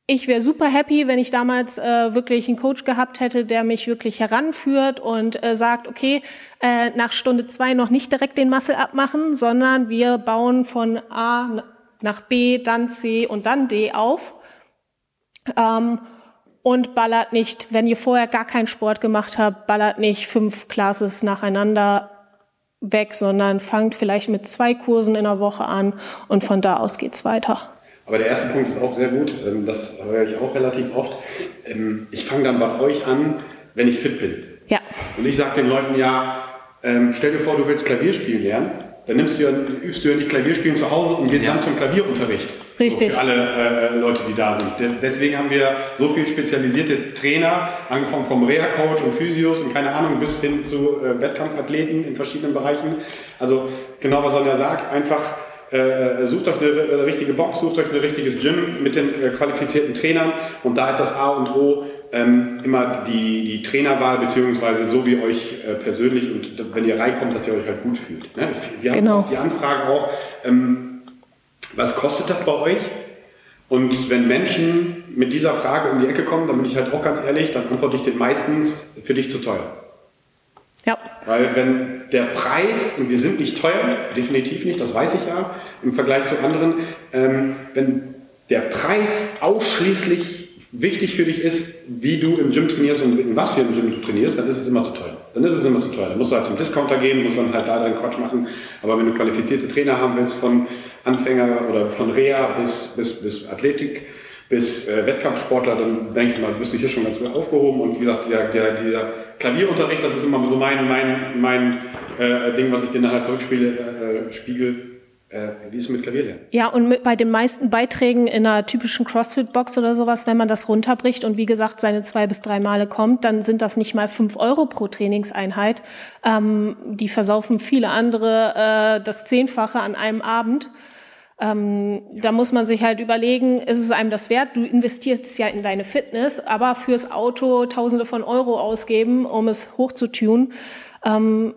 ich wäre super happy, wenn ich damals äh, wirklich einen Coach gehabt hätte, der mich wirklich heranführt und äh, sagt, okay, äh, nach Stunde zwei noch nicht direkt den Muscle abmachen, sondern wir bauen von A nach B, dann C und dann D auf. Und ballert nicht, wenn ihr vorher gar keinen Sport gemacht habt, ballert nicht fünf Classes nacheinander weg, sondern fangt vielleicht mit zwei Kursen in der Woche an und von da aus geht's weiter. Aber der erste Punkt ist auch sehr gut, ähm, das höre ich auch relativ oft. Ähm, Ich fange dann bei euch an, wenn ich fit bin. Ja, Und ich sage den Leuten ja, ähm, stell dir vor, du willst Klavier spielen lernen, dann nimmst du ja, übst du ja nicht Klavierspielen zu Hause und gehst Ja. dann zum Klavierunterricht. Richtig. So für alle äh, Leute, die da sind. De deswegen haben wir so viel spezialisierte Trainer, angefangen vom Reha-Coach und Physios und keine Ahnung, bis hin zu äh, Wettkampfathleten in verschiedenen Bereichen. Also genau, was Sonja sagt, einfach äh, sucht euch eine, äh, richtige Box, sucht euch ein richtiges Gym mit den äh, qualifizierten Trainern und da ist das A und O ähm, immer die, die Trainerwahl, beziehungsweise so wie euch äh, persönlich und wenn ihr reinkommt, dass ihr euch halt gut fühlt. Ne? Wir haben Genau. oft die Anfrage auch, ähm, was kostet das bei euch? Und wenn Menschen mit dieser Frage um die Ecke kommen, dann bin ich halt auch ganz ehrlich, dann antworte ich den meistens für dich zu teuer. Ja. Weil wenn der Preis, und wir sind nicht teuer, definitiv nicht, das weiß ich ja, im Vergleich zu anderen, ähm, wenn der Preis ausschließlich wichtig für dich ist, wie du im Gym trainierst und in was für ein Gym du trainierst, dann ist es immer zu teuer. Dann ist es immer zu teuer. Dann musst du halt zum Discounter gehen, musst dann halt da deinen Quatsch machen. Aber wenn du qualifizierte Trainer haben willst, von Anfänger oder von Reha bis, bis, bis Athletik, bis äh, Wettkampfsportler, dann denke ich mal, bist du hier schon ganz gut aufgehoben. Und wie gesagt, der, der, der Klavierunterricht, das ist immer so mein, mein, mein äh, Ding, was ich dir dann halt zurückspiele, äh, spiegel. Äh, wie ist es mit Klavierlernen? Ja, und mit, bei den meisten Beiträgen in einer typischen CrossFit-Box oder sowas, wenn man das runterbricht und wie gesagt seine zwei bis drei Male kommt, dann sind das nicht mal fünf Euro pro Trainingseinheit. Ähm, die versaufen viele andere äh, das Zehnfache an einem Abend. Ähm, da muss man sich halt überlegen, ist es einem das wert? Du investierst es ja in deine Fitness, aber fürs Auto Tausende von Euro ausgeben, um es hochzutunen. Ähm,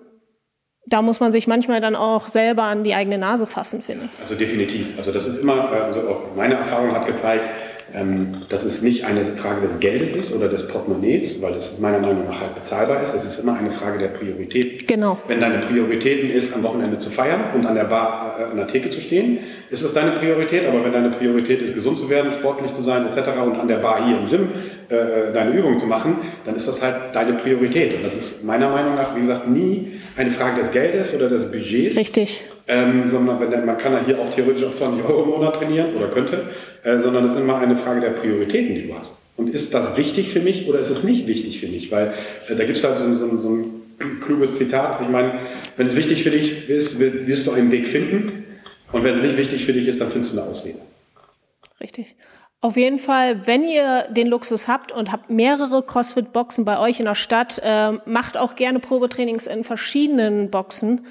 da muss man sich manchmal dann auch selber an die eigene Nase fassen, finde ich. Also definitiv. Also das ist immer, also auch meine Erfahrung hat gezeigt, ähm, dass es nicht eine Frage des Geldes ist oder des Portemonnaies, weil es meiner Meinung nach halt bezahlbar ist. Es ist immer eine Frage der Priorität. Genau. Wenn deine Prioritäten ist, am Wochenende zu feiern und an der Bar, äh, an der Theke zu stehen, ist es deine Priorität. Aber wenn deine Priorität ist, gesund zu werden, sportlich zu sein etc. und an der Bar hier im Gym äh, deine Übungen zu machen, dann ist das halt deine Priorität. Und das ist meiner Meinung nach, wie gesagt, nie eine Frage des Geldes oder des Budgets. Richtig. Ähm, sondern wenn, man kann ja hier auch theoretisch auf 20 Euro im Monat trainieren oder könnte, äh, sondern es ist immer eine Frage der Prioritäten, die du hast. Und ist das wichtig für mich oder ist es nicht wichtig für mich? Weil äh, da gibt es halt so, so, so ein kluges Zitat. Ich meine, wenn es wichtig für dich ist, wirst du einen Weg finden. Und wenn es nicht wichtig für dich ist, dann findest du eine Ausrede. Richtig. Auf jeden Fall, wenn ihr den Luxus habt und habt mehrere CrossFit-Boxen bei euch in der Stadt, äh, macht auch gerne Probetrainings in verschiedenen Boxen.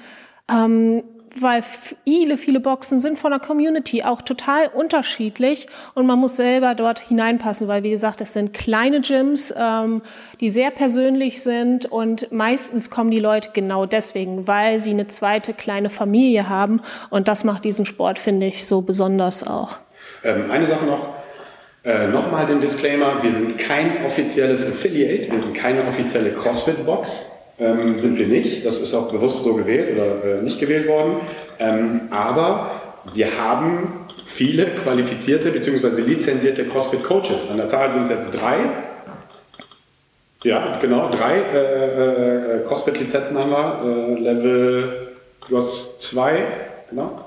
Ähm, weil viele, viele Boxen sind von der Community auch total unterschiedlich und man muss selber dort hineinpassen, weil wie gesagt, es sind kleine Gyms, ähm, die sehr persönlich sind und meistens kommen die Leute genau deswegen, weil sie eine zweite kleine Familie haben und das macht diesen Sport, finde ich, so besonders auch. Ähm, eine Sache noch, äh, Nochmal den Disclaimer, wir sind kein offizielles Affiliate, wir sind keine offizielle CrossFit-Box ähm, sind wir nicht. Das ist auch bewusst so gewählt oder äh, nicht gewählt worden. Ähm, aber wir haben viele qualifizierte bzw. lizenzierte CrossFit-Coaches. An der Zahl sind es jetzt drei. Ja, genau, drei äh, äh, CrossFit-Lizenzen haben wir. Äh, Level, du hast zwei, genau.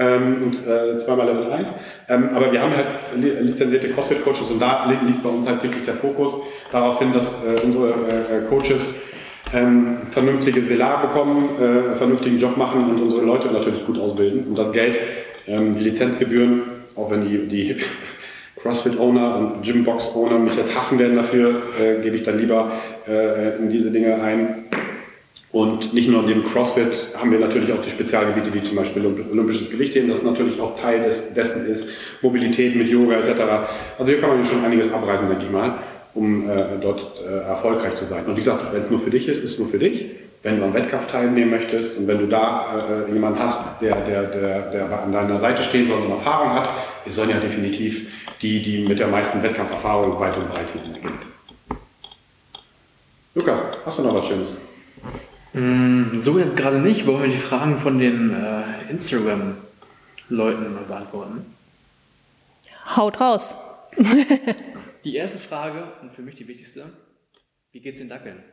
Ähm, und äh, zweimal Level 1. Ähm, aber wir haben halt lizenzierte CrossFit-Coaches und da liegt bei uns halt wirklich der Fokus darauf hin, dass äh, unsere Coaches ähm, vernünftige Selar bekommen, äh, vernünftigen Job machen und unsere Leute natürlich gut ausbilden. Und das Geld, ähm, die Lizenzgebühren, auch wenn die, die CrossFit-Owner und Gymbox-Owner mich jetzt hassen werden dafür, äh, gebe ich dann lieber äh, in diese Dinge ein. Und nicht nur neben CrossFit haben wir natürlich auch die Spezialgebiete wie zum Beispiel olympisches Gewichtheben, das natürlich auch Teil des, dessen ist, Mobilität mit Yoga etc. Also hier kann man schon einiges abreißen, denke ich mal um äh, dort äh, erfolgreich zu sein. Und wie gesagt, wenn es nur für dich ist, ist es nur für dich. Wenn du am Wettkampf teilnehmen möchtest und wenn du da äh, jemanden hast, der, der, der, der an deiner Seite stehen soll und Erfahrung hat, ist Sonja definitiv die, die mit der meisten Wettkampferfahrung weit und breit hingeht. Lukas, hast du noch was Schönes? Mm, so jetzt gerade nicht. Wollen wir die Fragen von den äh, Instagram-Leuten mal beantworten? Haut raus. Die erste Frage und für mich die wichtigste: Wie geht's den Dackeln?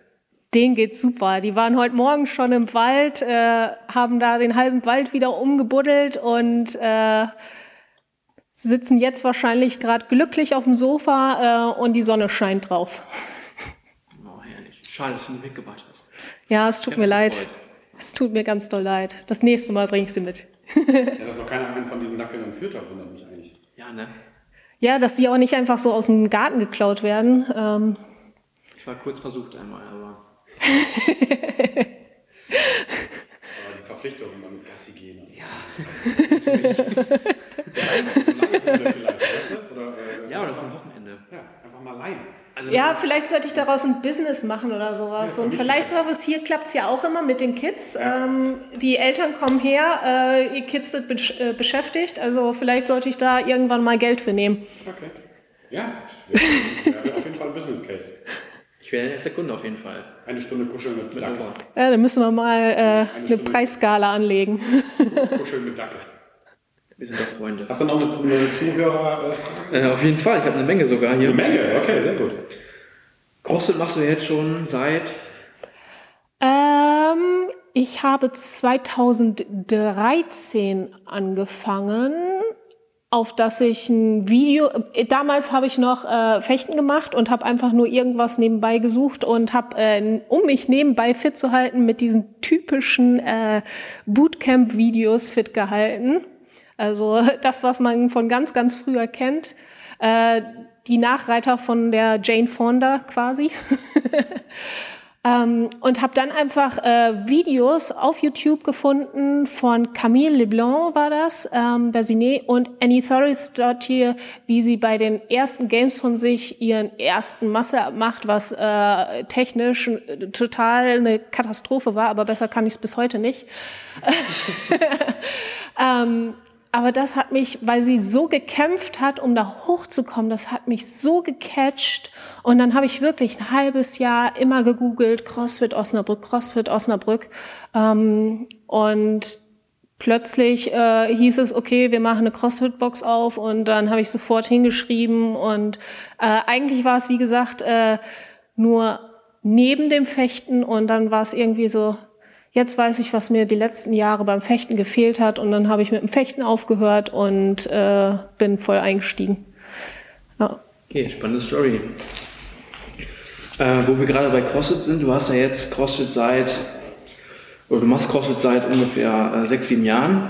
Denen geht's super. Die waren heute Morgen schon im Wald, äh, haben da den halben Wald wieder umgebuddelt und äh, sitzen jetzt wahrscheinlich gerade glücklich auf dem Sofa äh, und die Sonne scheint drauf. Oh, herrlich. Schade, dass du nicht mitgebracht hast. Ja, es tut mir leid. Es tut mir ganz doll leid. Das nächste Mal bringe ich sie mit. ja, dass noch keiner einen von diesen Dackeln entführt hat, wundert mich eigentlich. Ja, ne? Ja, dass die auch nicht einfach so aus dem Garten geklaut werden. Ähm. Ich war kurz versucht einmal, aber. aber die Verpflichtung immer mit Gassi gehen. Ja. Natürlich. so vielleicht, weißt du? oder, äh, ja, oder vom Wochenende. Ja, einfach mal leihen. Also ja, vielleicht sollte ich daraus ein Business machen oder sowas. Ja, und Verleihservice hier klappt es ja auch immer mit den Kids. Ähm, die Eltern kommen her, äh, ihr Kids sind besch äh, beschäftigt. Also vielleicht sollte ich da irgendwann mal Geld für nehmen. Okay. Ja, auf jeden Fall ein Business Case. Ich wäre der erste Kunde auf jeden Fall. Eine Stunde kuscheln mit Dackel. Ja, dann müssen wir mal äh, eine, eine Preisskala anlegen. Kuscheln mit Dackel. Wir sind doch Freunde. Hast du noch eine, eine Zuhörerfrage? Äh, auf jeden Fall, ich habe eine Menge sogar hier. Eine Menge, okay, sehr gut. CrossFit machst du jetzt schon seit? Ähm, ich habe 2013 angefangen, auf das ich ein Video. Damals habe ich noch äh, Fechten gemacht und habe einfach nur irgendwas nebenbei gesucht und habe, äh, um mich nebenbei fit zu halten, mit diesen typischen äh, Bootcamp-Videos fit gehalten also das, was man von ganz, ganz früher kennt. Äh, die Nachreiter von der Jane Fonda quasi. ähm, und habe dann einfach äh, Videos auf YouTube gefunden von Camille Leblanc war das, ähm, Bersinet und Annie Thorisdottir, wie sie bei den ersten Games von sich ihren ersten Masse macht, was äh, technisch äh, total eine Katastrophe war, aber besser kann ich es bis heute nicht. ähm, aber das hat mich, weil sie so gekämpft hat, um da hochzukommen, das hat mich so gecatcht. Und dann habe ich wirklich ein halbes Jahr immer gegoogelt, CrossFit Osnabrück, CrossFit Osnabrück. Ähm, und plötzlich äh, hieß es, okay, wir machen eine CrossFit-Box auf. Und dann habe ich sofort hingeschrieben. Und äh, eigentlich war es, wie gesagt, äh, nur neben dem Fechten. Und dann war es irgendwie so, Jetzt weiß ich, was mir die letzten Jahre beim Fechten gefehlt hat und dann habe ich mit dem Fechten aufgehört und äh, bin voll eingestiegen. Ja. Okay, spannende Story. Äh, wo wir gerade bei CrossFit sind, du hast ja jetzt CrossFit seit, oder du machst CrossFit seit ungefähr äh, sechs, sieben Jahren.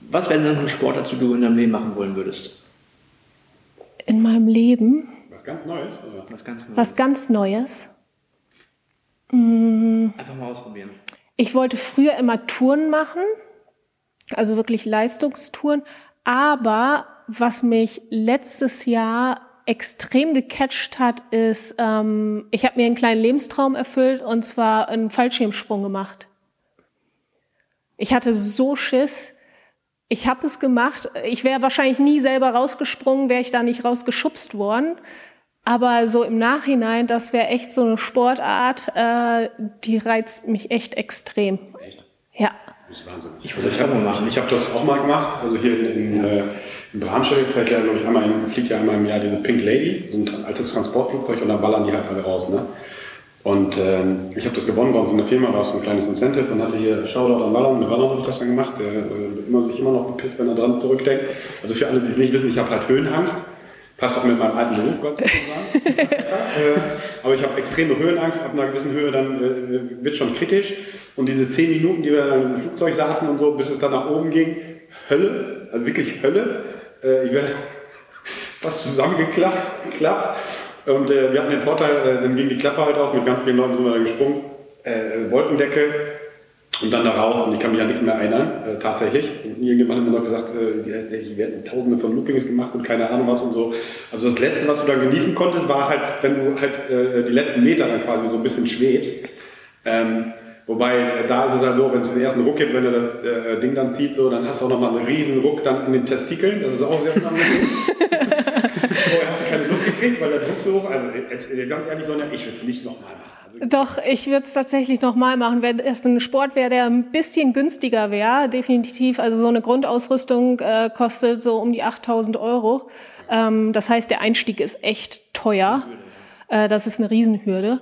Was wäre denn ein Sport, den du in deinem Leben machen wollen würdest? In meinem Leben? Was ganz Neues? Oder? Was ganz Neues. Was ganz Neues? Einfach mal ausprobieren. Ich wollte früher immer Touren machen, also wirklich Leistungstouren, aber was mich letztes Jahr extrem gecatcht hat, ist, ähm, ich habe mir einen kleinen Lebenstraum erfüllt und zwar einen Fallschirmsprung gemacht. Ich hatte so Schiss. Ich habe es gemacht. Ich wäre wahrscheinlich nie selber rausgesprungen, wäre ich da nicht rausgeschubst worden. Aber so im Nachhinein, das wäre echt so eine Sportart, äh, die reizt mich echt extrem. Echt? Ja. Das ist Wahnsinn. Ich würde das auch mal machen. Ich habe das auch mal gemacht. Also hier in, in, äh, in Bramstedt fährt ja, glaube ich, einmal in, fliegt ja einmal im Jahr diese Pink Lady, so ein altes Transportflugzeug und da ballern die halt alle raus. Ne? Und ähm, ich habe das gewonnen bei uns in der Firma, war es so ein kleines Incentive und hatte hier Shoutout an Wallern. Mit Wallern habe ich das dann gemacht. Der äh, immer, sich immer noch gepisst, wenn er dran zurückdenkt. Also für alle, die es nicht wissen, ich habe halt Höhenangst. Passt auch mit meinem alten Beruf, Gott sei Dank. äh, aber ich habe extreme Höhenangst, ab einer gewissen Höhe dann äh, wird schon kritisch. Und diese zehn Minuten, die wir dann im Flugzeug saßen und so, bis es dann nach oben ging, Hölle, also wirklich Hölle. Äh, ich wäre fast zusammengeklappt. Und äh, wir hatten den Vorteil, äh, dann ging die Klappe halt auf, mit ganz vielen Leuten sind wir da gesprungen. Äh, Wolkendecke, und dann da raus und ich kann mich an nichts mehr erinnern, äh, tatsächlich. Und irgendjemand hat mir noch gesagt, äh, ich werde tausende von Loopings gemacht und keine Ahnung was und so. Also das Letzte, was du dann genießen konntest, war halt, wenn du halt äh, die letzten Meter dann quasi so ein bisschen schwebst. Ähm, wobei, äh, da ist es halt so, wenn es den ersten Ruck gibt, wenn er das äh, Ding dann zieht, so, dann hast du auch nochmal einen riesen Ruck dann in den Testikeln. Das ist auch sehr unangenehm. Vorher hast du keine Luft gekriegt, weil der Druck so hoch, also äh, ganz ehrlich, sondern ich würde es nicht nochmal machen. Doch, ich würde es tatsächlich nochmal machen. Wenn es ein Sport wäre, der ein bisschen günstiger wäre, definitiv. Also so eine Grundausrüstung äh, kostet so um die 8000 Euro. Ähm, das heißt, der Einstieg ist echt teuer. Äh, das ist eine Riesenhürde.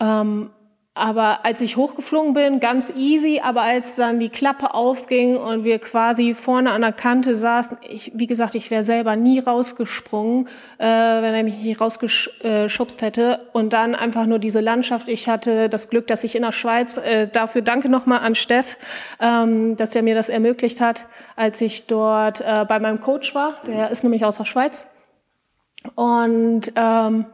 Ähm, aber als ich hochgeflogen bin, ganz easy, aber als dann die Klappe aufging und wir quasi vorne an der Kante saßen, ich, wie gesagt, ich wäre selber nie rausgesprungen, äh, wenn er mich nicht rausgeschubst hätte. Und dann einfach nur diese Landschaft. Ich hatte das Glück, dass ich in der Schweiz, äh, dafür danke nochmal an Steff, ähm, dass er mir das ermöglicht hat, als ich dort äh, bei meinem Coach war. Der ist nämlich aus der Schweiz. Und ähm,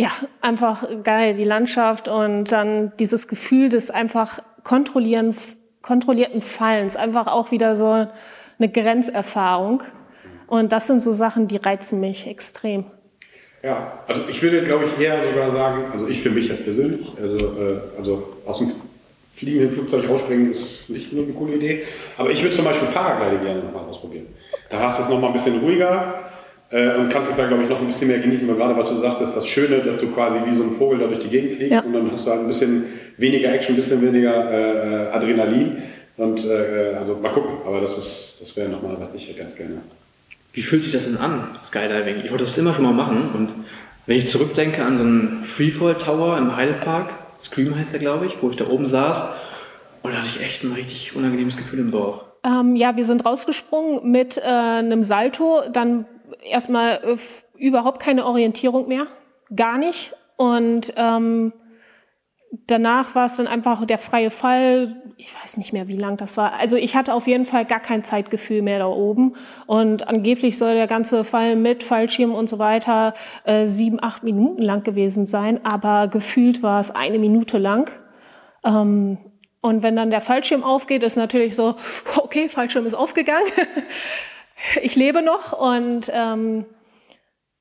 ja, einfach geil, die Landschaft und dann dieses Gefühl des einfach kontrollieren, kontrollierten Fallens, einfach auch wieder so eine Grenzerfahrung. Und das sind so Sachen, die reizen mich extrem. Ja, also ich würde, glaube ich, eher sogar sagen, also ich für mich jetzt persönlich, also, äh, also aus dem fliegenden Flugzeug rausspringen ist nicht so eine coole Idee. Aber ich würde zum Beispiel Paragliding gerne nochmal ausprobieren. Da hast du es nochmal ein bisschen ruhiger äh, und kannst es dann, glaube ich, noch ein bisschen mehr genießen, weil gerade was du sagtest, das Schöne, dass du quasi wie so ein Vogel da durch die Gegend fliegst ja. und dann hast du halt ein bisschen weniger Action, ein bisschen weniger äh, Adrenalin. Und äh, also mal gucken, aber das ist, das wäre nochmal, was ich ganz gerne wie fühlt sich das denn an, Skydiving? Ich wollte das immer schon mal machen und wenn ich zurückdenke an so einen Freefall Tower im Heidepark, Scream heißt der, glaube ich, wo ich da oben saß und da hatte ich echt ein richtig unangenehmes Gefühl im Bauch. Ähm, ja, wir sind rausgesprungen mit äh, einem Salto, dann erstmal äh, überhaupt keine Orientierung mehr, gar nicht. Und ähm, danach war es dann einfach der freie Fall. Ich weiß nicht mehr, wie lang das war. Also ich hatte auf jeden Fall gar kein Zeitgefühl mehr da oben. Und angeblich soll der ganze Fall mit Fallschirm und so weiter äh, sieben, acht Minuten lang gewesen sein. Aber gefühlt war es eine Minute lang. Ähm, und wenn dann der Fallschirm aufgeht, ist natürlich so, okay, Fallschirm ist aufgegangen. ich lebe noch und ähm,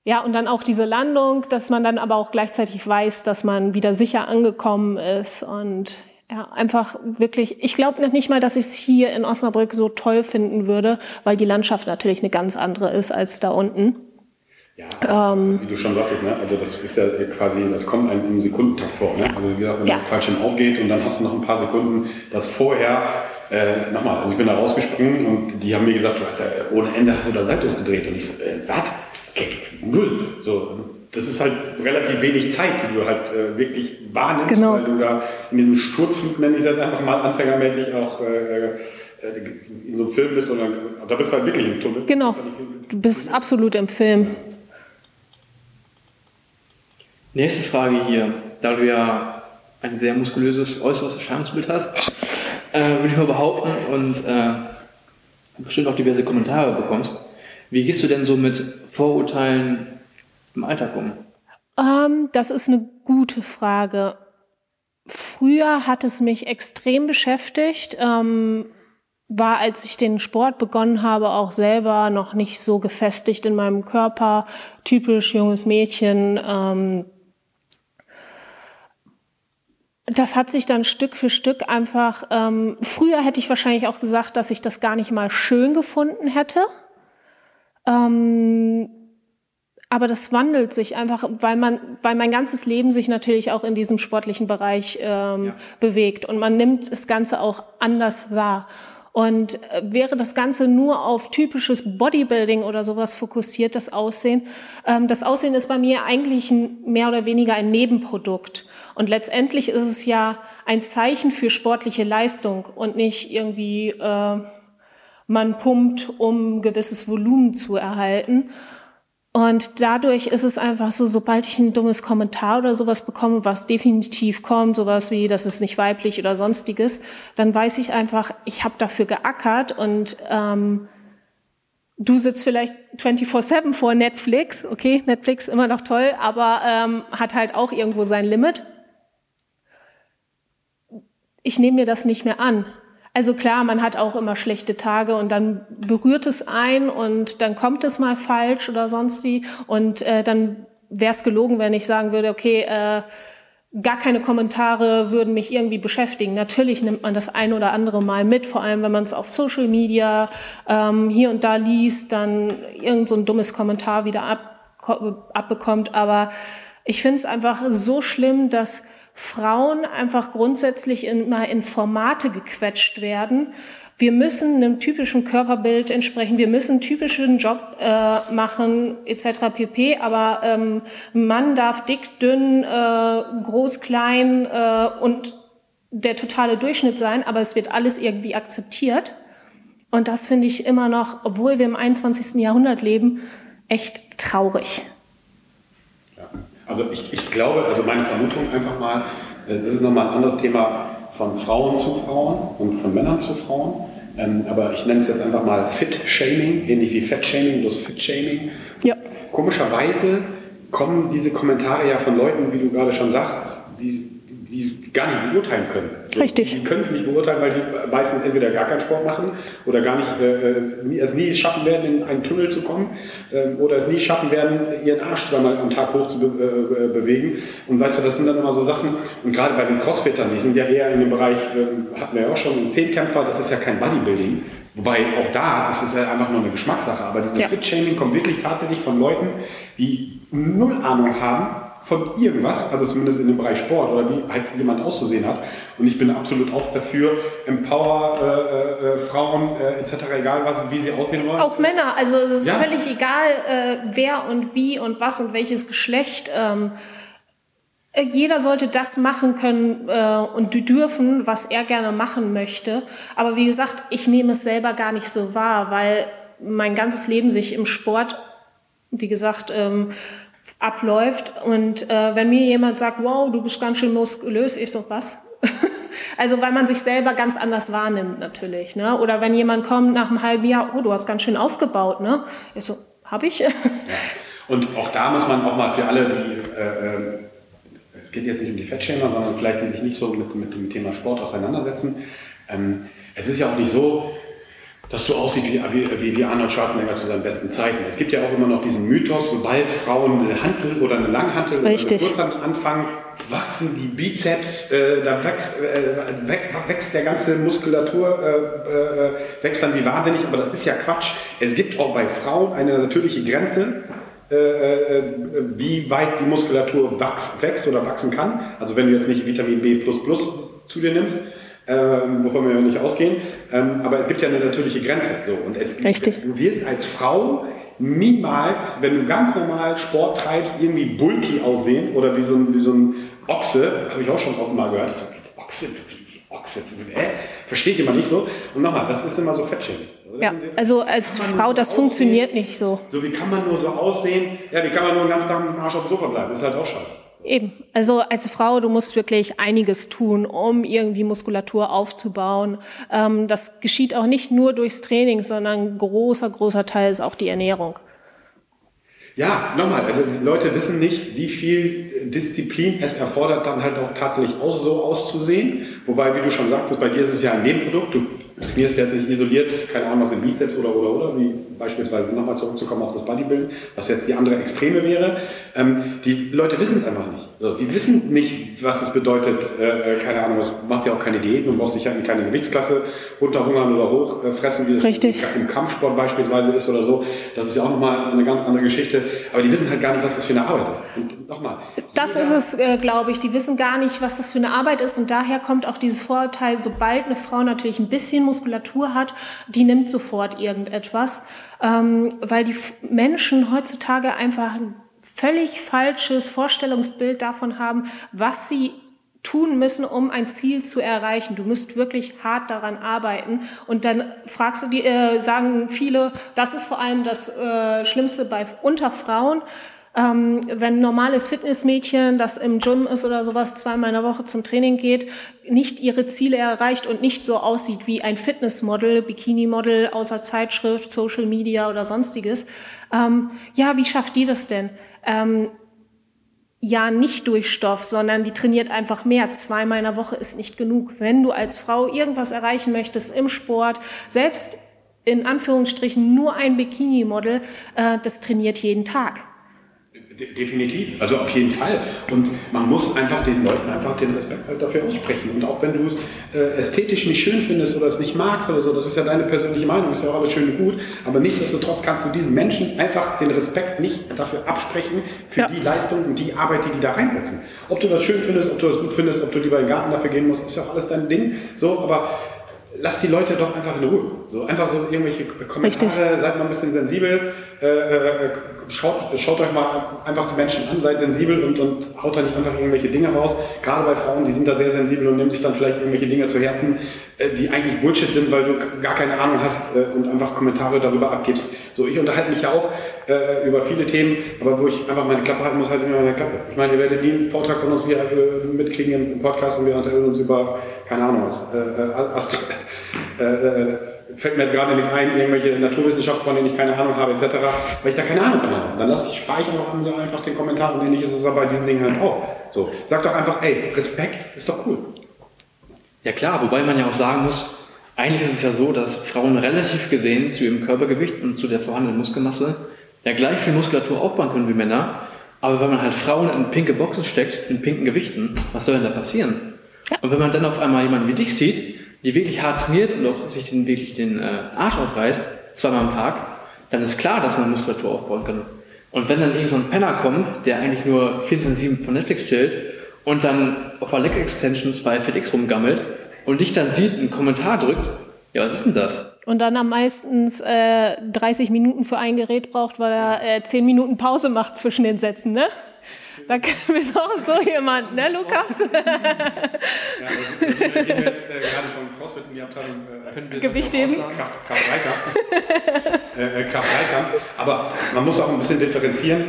ja, und dann auch diese Landung, dass man dann aber auch gleichzeitig weiß, dass man wieder sicher angekommen ist und ja, einfach wirklich, ich glaube noch nicht mal, dass ich es hier in Osnabrück so toll finden würde, weil die Landschaft natürlich eine ganz andere ist als da unten. Ja, ähm, wie du schon sagtest, ne? also das ist ja quasi, das kommt einem im Sekundentakt vor. Ne? Also wie gesagt, wenn ja. der Fallschirm aufgeht und dann hast du noch ein paar Sekunden, das vorher, äh, nochmal, also ich bin da rausgesprungen und die haben mir gesagt, du hast ja ohne Ende hast du da Saltos gedreht und ich so, äh, was? null. So, das ist halt relativ wenig Zeit, die du halt äh, wirklich wahrnimmst, genau. weil du da in diesem Sturzflug, nenne ich es jetzt einfach mal anfängermäßig auch äh, äh in so einem Film bist und dann, da bist du halt wirklich im Tunnel. Genau, du bist absolut im Film. Nächste Frage hier, da du ja ein sehr muskulöses äußeres Erscheinungsbild hast, äh, würde ich mal behaupten und äh, bestimmt auch diverse Kommentare bekommst. Wie gehst du denn so mit Vorurteilen im Alltag um? Ähm, das ist eine gute Frage. Früher hat es mich extrem beschäftigt. Ähm, war, als ich den Sport begonnen habe, auch selber noch nicht so gefestigt in meinem Körper. Typisch junges Mädchen. Ähm, das hat sich dann Stück für Stück einfach, ähm, früher hätte ich wahrscheinlich auch gesagt, dass ich das gar nicht mal schön gefunden hätte. Ähm, aber das wandelt sich einfach, weil man, weil mein ganzes Leben sich natürlich auch in diesem sportlichen Bereich ähm, ja. bewegt und man nimmt das Ganze auch anders wahr. Und äh, wäre das Ganze nur auf typisches Bodybuilding oder sowas fokussiert, das Aussehen, ähm, das Aussehen ist bei mir eigentlich ein, mehr oder weniger ein Nebenprodukt. Und letztendlich ist es ja ein Zeichen für sportliche Leistung und nicht irgendwie äh, man pumpt, um gewisses Volumen zu erhalten. Und dadurch ist es einfach so, sobald ich ein dummes Kommentar oder sowas bekomme, was definitiv kommt, sowas wie, das ist nicht weiblich oder sonstiges, dann weiß ich einfach, ich habe dafür geackert und ähm, du sitzt vielleicht 24-7 vor Netflix, okay, Netflix immer noch toll, aber ähm, hat halt auch irgendwo sein Limit. Ich nehme mir das nicht mehr an. Also klar, man hat auch immer schlechte Tage und dann berührt es ein und dann kommt es mal falsch oder sonst wie und äh, dann wäre es gelogen, wenn ich sagen würde, okay, äh, gar keine Kommentare würden mich irgendwie beschäftigen. Natürlich nimmt man das ein oder andere Mal mit, vor allem wenn man es auf Social Media ähm, hier und da liest, dann irgend so ein dummes Kommentar wieder ab, abbekommt. Aber ich finde es einfach so schlimm, dass Frauen einfach grundsätzlich immer in Formate gequetscht werden. Wir müssen einem typischen Körperbild entsprechen, wir müssen einen typischen Job äh, machen etc. pp. Aber ähm, Mann darf dick, dünn, äh, groß, klein äh, und der totale Durchschnitt sein, aber es wird alles irgendwie akzeptiert. Und das finde ich immer noch, obwohl wir im 21. Jahrhundert leben, echt traurig. Also ich, ich glaube, also meine Vermutung einfach mal, äh, das ist nochmal ein anderes Thema von Frauen zu Frauen und von Männern zu Frauen. Ähm, aber ich nenne es jetzt einfach mal Fit-Shaming, ähnlich wie Fett-Shaming, das Fit-Shaming. Ja. Komischerweise kommen diese Kommentare ja von Leuten, wie du gerade schon sagst, die, die es gar nicht beurteilen können. So, Richtig. Die können es nicht beurteilen, weil die meistens entweder gar keinen Sport machen oder gar nicht, äh, nie, es nie schaffen werden, in einen Tunnel zu kommen äh, oder es nie schaffen werden, ihren Arsch zweimal am Tag hoch zu be äh, bewegen. Und weißt du, das sind dann immer so Sachen, und gerade bei den Crossfittern, die sind ja eher in dem Bereich, äh, hatten wir ja auch schon, einen Zehnkämpfer, das ist ja kein Bodybuilding. Wobei auch da ist es ja einfach nur eine Geschmackssache. Aber dieses Ja. Fit-Shaming kommt wirklich tatsächlich von Leuten, die null Ahnung haben von irgendwas, also zumindest in dem Bereich Sport oder wie halt jemand auszusehen hat. Und ich bin absolut auch dafür, Empower äh, äh, Frauen äh, etc., egal was, wie sie aussehen wollen. Auch Männer, also es ist Ja. völlig egal, äh, wer und wie und was und welches Geschlecht. Ähm, äh, jeder sollte das machen können äh, und dürfen, was er gerne machen möchte. Aber wie gesagt, ich nehme es selber gar nicht so wahr, weil mein ganzes Leben sich im Sport, wie gesagt, ähm, abläuft. Und äh, wenn mir jemand sagt, wow, du bist ganz schön muskulös, ich so, was? also weil man sich selber ganz anders wahrnimmt natürlich. Ne? Oder wenn jemand kommt nach einem halben Jahr, oh, du hast ganz schön aufgebaut. Ne? Ich so, hab ich? Und auch da muss man auch mal für alle, die, äh, äh, es geht jetzt nicht um die Fettschämer, sondern vielleicht die sich nicht so mit, mit dem Thema Sport auseinandersetzen. Ähm, es ist ja auch nicht so, dass du aussiehst wie, wie, wie Arnold Schwarzenegger zu seinen besten Zeiten. Es gibt ja auch immer noch diesen Mythos, sobald Frauen eine Hantel oder eine Langhantel Richtig. oder eine Kurzhantel anfangen, wachsen die Bizeps, äh, da wächst, äh, wäch- wächst der ganze Muskulatur, äh, äh, wächst dann wie wahnsinnig, aber das ist ja Quatsch. Es gibt auch bei Frauen eine natürliche Grenze, äh, äh, wie weit die Muskulatur wächst oder wachsen kann. Also wenn du jetzt nicht Vitamin B zu dir nimmst, ähm, wovon wir nicht ausgehen. Ähm, aber es gibt ja eine natürliche Grenze. So. Und es, Richtig. Du wirst als Frau niemals, wenn du ganz normal Sport treibst, irgendwie bulky aussehen oder wie so ein, wie so ein Ochse. Habe ich auch schon auch mal gehört. Ich sag, Ochse, wie Ochse, äh? verstehe ich immer nicht so. Und nochmal, das ist immer so Fettschämig. Das ja, also als Frau, so das aussehen? funktioniert nicht so. So, wie kann man nur so aussehen? Ja, wie kann man nur den ganzen Tag mit dem Arsch auf dem Sofa bleiben? Ist halt auch scheiße. Eben. Also als Frau, du musst wirklich einiges tun, um irgendwie Muskulatur aufzubauen. Ähm, das geschieht auch nicht nur durchs Training, sondern ein großer, großer Teil ist auch die Ernährung. Ja, nochmal, also die Leute wissen nicht, wie viel Disziplin es erfordert, dann halt auch tatsächlich aus, so auszusehen. Wobei, wie du schon sagtest, bei dir ist es ja ein Nebenprodukt. Du trainierst jetzt nicht isoliert, keine Ahnung, was im Bizeps oder, oder, oder, wie beispielsweise nochmal zurückzukommen auf das Bodybuilding, was jetzt die andere Extreme wäre. Ähm, die Leute wissen es einfach nicht. So, die wissen nicht, was es bedeutet, äh, äh, keine Ahnung, du machst ja auch keine Diäten und brauchst dich ja in keine Gewichtsklasse runterhungern oder hochfressen, wie es Richtig. im Kampfsport beispielsweise ist oder so. Das ist ja auch nochmal eine ganz andere Geschichte. Aber die wissen halt gar nicht, was das für eine Arbeit ist. Und nochmal. Das ist es, äh, glaube ich. Die wissen gar nicht, was das für eine Arbeit ist. Und daher kommt auch dieses Vorurteil, sobald eine Frau natürlich ein bisschen Muskulatur hat, die nimmt sofort irgendetwas. Ähm, weil die Menschen heutzutage einfach ein völlig falsches Vorstellungsbild davon haben, was sie tun müssen, um ein Ziel zu erreichen. Du musst wirklich hart daran arbeiten. Und dann fragst du die, äh, sagen viele, das ist vor allem das äh, Schlimmste bei unter Frauen. Ähm, wenn ein normales Fitnessmädchen, das im Gym ist oder sowas, zweimal in der Woche zum Training geht, nicht ihre Ziele erreicht und nicht so aussieht wie ein Fitnessmodel, Bikini-Model außer Zeitschrift, Social Media oder sonstiges. Ähm, ja, wie schafft die das denn? Ähm, ja, nicht durch Stoff, sondern die trainiert einfach mehr. Zweimal in der Woche ist nicht genug. Wenn du als Frau irgendwas erreichen möchtest im Sport, selbst in Anführungsstrichen nur ein Bikini-Model, äh, das trainiert jeden Tag. De- Definitiv, also auf jeden Fall. Und man muss einfach den Leuten einfach den Respekt halt dafür aussprechen. Und auch wenn du es äh, ästhetisch nicht schön findest oder es nicht magst oder so, das ist ja deine persönliche Meinung, ist ja auch alles schön und gut. Aber nichtsdestotrotz kannst du diesen Menschen einfach den Respekt nicht dafür absprechen, für Ja. die Leistung und die Arbeit, die die da reinsetzen. Ob du das schön findest, ob du das gut findest, ob du lieber in den Garten dafür gehen musst, ist ja auch alles dein Ding. So, aber lass die Leute doch einfach in Ruhe. So einfach so irgendwelche Kommentare, seid mal ein bisschen sensibel, äh, äh, schaut, schaut euch mal einfach die Menschen an, seid sensibel und, und haut da nicht einfach irgendwelche Dinge raus. Gerade bei Frauen, die sind da sehr sensibel und nehmen sich dann vielleicht irgendwelche Dinge zu Herzen, äh, die eigentlich Bullshit sind, weil du gar keine Ahnung hast äh, und einfach Kommentare darüber abgibst. So, ich unterhalte mich ja auch äh, über viele Themen, aber wo ich einfach meine Klappe halten muss, halt immer meine Klappe. Ich meine, ihr werdet nie einen Vortrag von uns hier äh, mitkriegen im, Podcast und wir unterhalten uns über, keine Ahnung was, äh, äh, äh, äh, fällt mir jetzt gerade nichts ein, irgendwelche Naturwissenschaften, von denen ich keine Ahnung habe, etc., weil ich da keine Ahnung von habe. Dann lasse ich, spare ich einfach, am- einfach den Kommentar und ähnlich ist es aber bei diesen Dingen halt auch. So, sag doch einfach, ey, Respekt ist doch cool. Ja klar, wobei man ja auch sagen muss, eigentlich ist es ja so, dass Frauen relativ gesehen zu ihrem Körpergewicht und zu der vorhandenen Muskelmasse ja gleich viel Muskulatur aufbauen können wie Männer. Aber wenn man halt Frauen in pinke Boxen steckt, in pinken Gewichten, was soll denn da passieren? Und wenn man dann auf einmal jemanden wie dich sieht, die wirklich hart trainiert und auch sich den, wirklich den äh, Arsch aufreißt, zweimal am Tag, dann ist klar, dass man Muskulatur aufbauen kann. Und wenn dann irgend so ein Penner kommt, der eigentlich nur 24-7 von Netflix chillt und dann auf der Leg Extensions bei FedEx rumgammelt und dich dann sieht, einen Kommentar drückt, ja, was ist denn das? Und dann am meisten äh, 30 Minuten für ein Gerät braucht, weil er äh, 10 Minuten Pause macht zwischen den Sätzen, ne? Da kennen wir doch so jemand, ne, Lukas? ja, also, also wir gehen jetzt äh, gerade von CrossFit in die Abteilung äh, Gewicht heben. Kraft, Kraft, äh, äh, Kraft Aber man muss auch ein bisschen differenzieren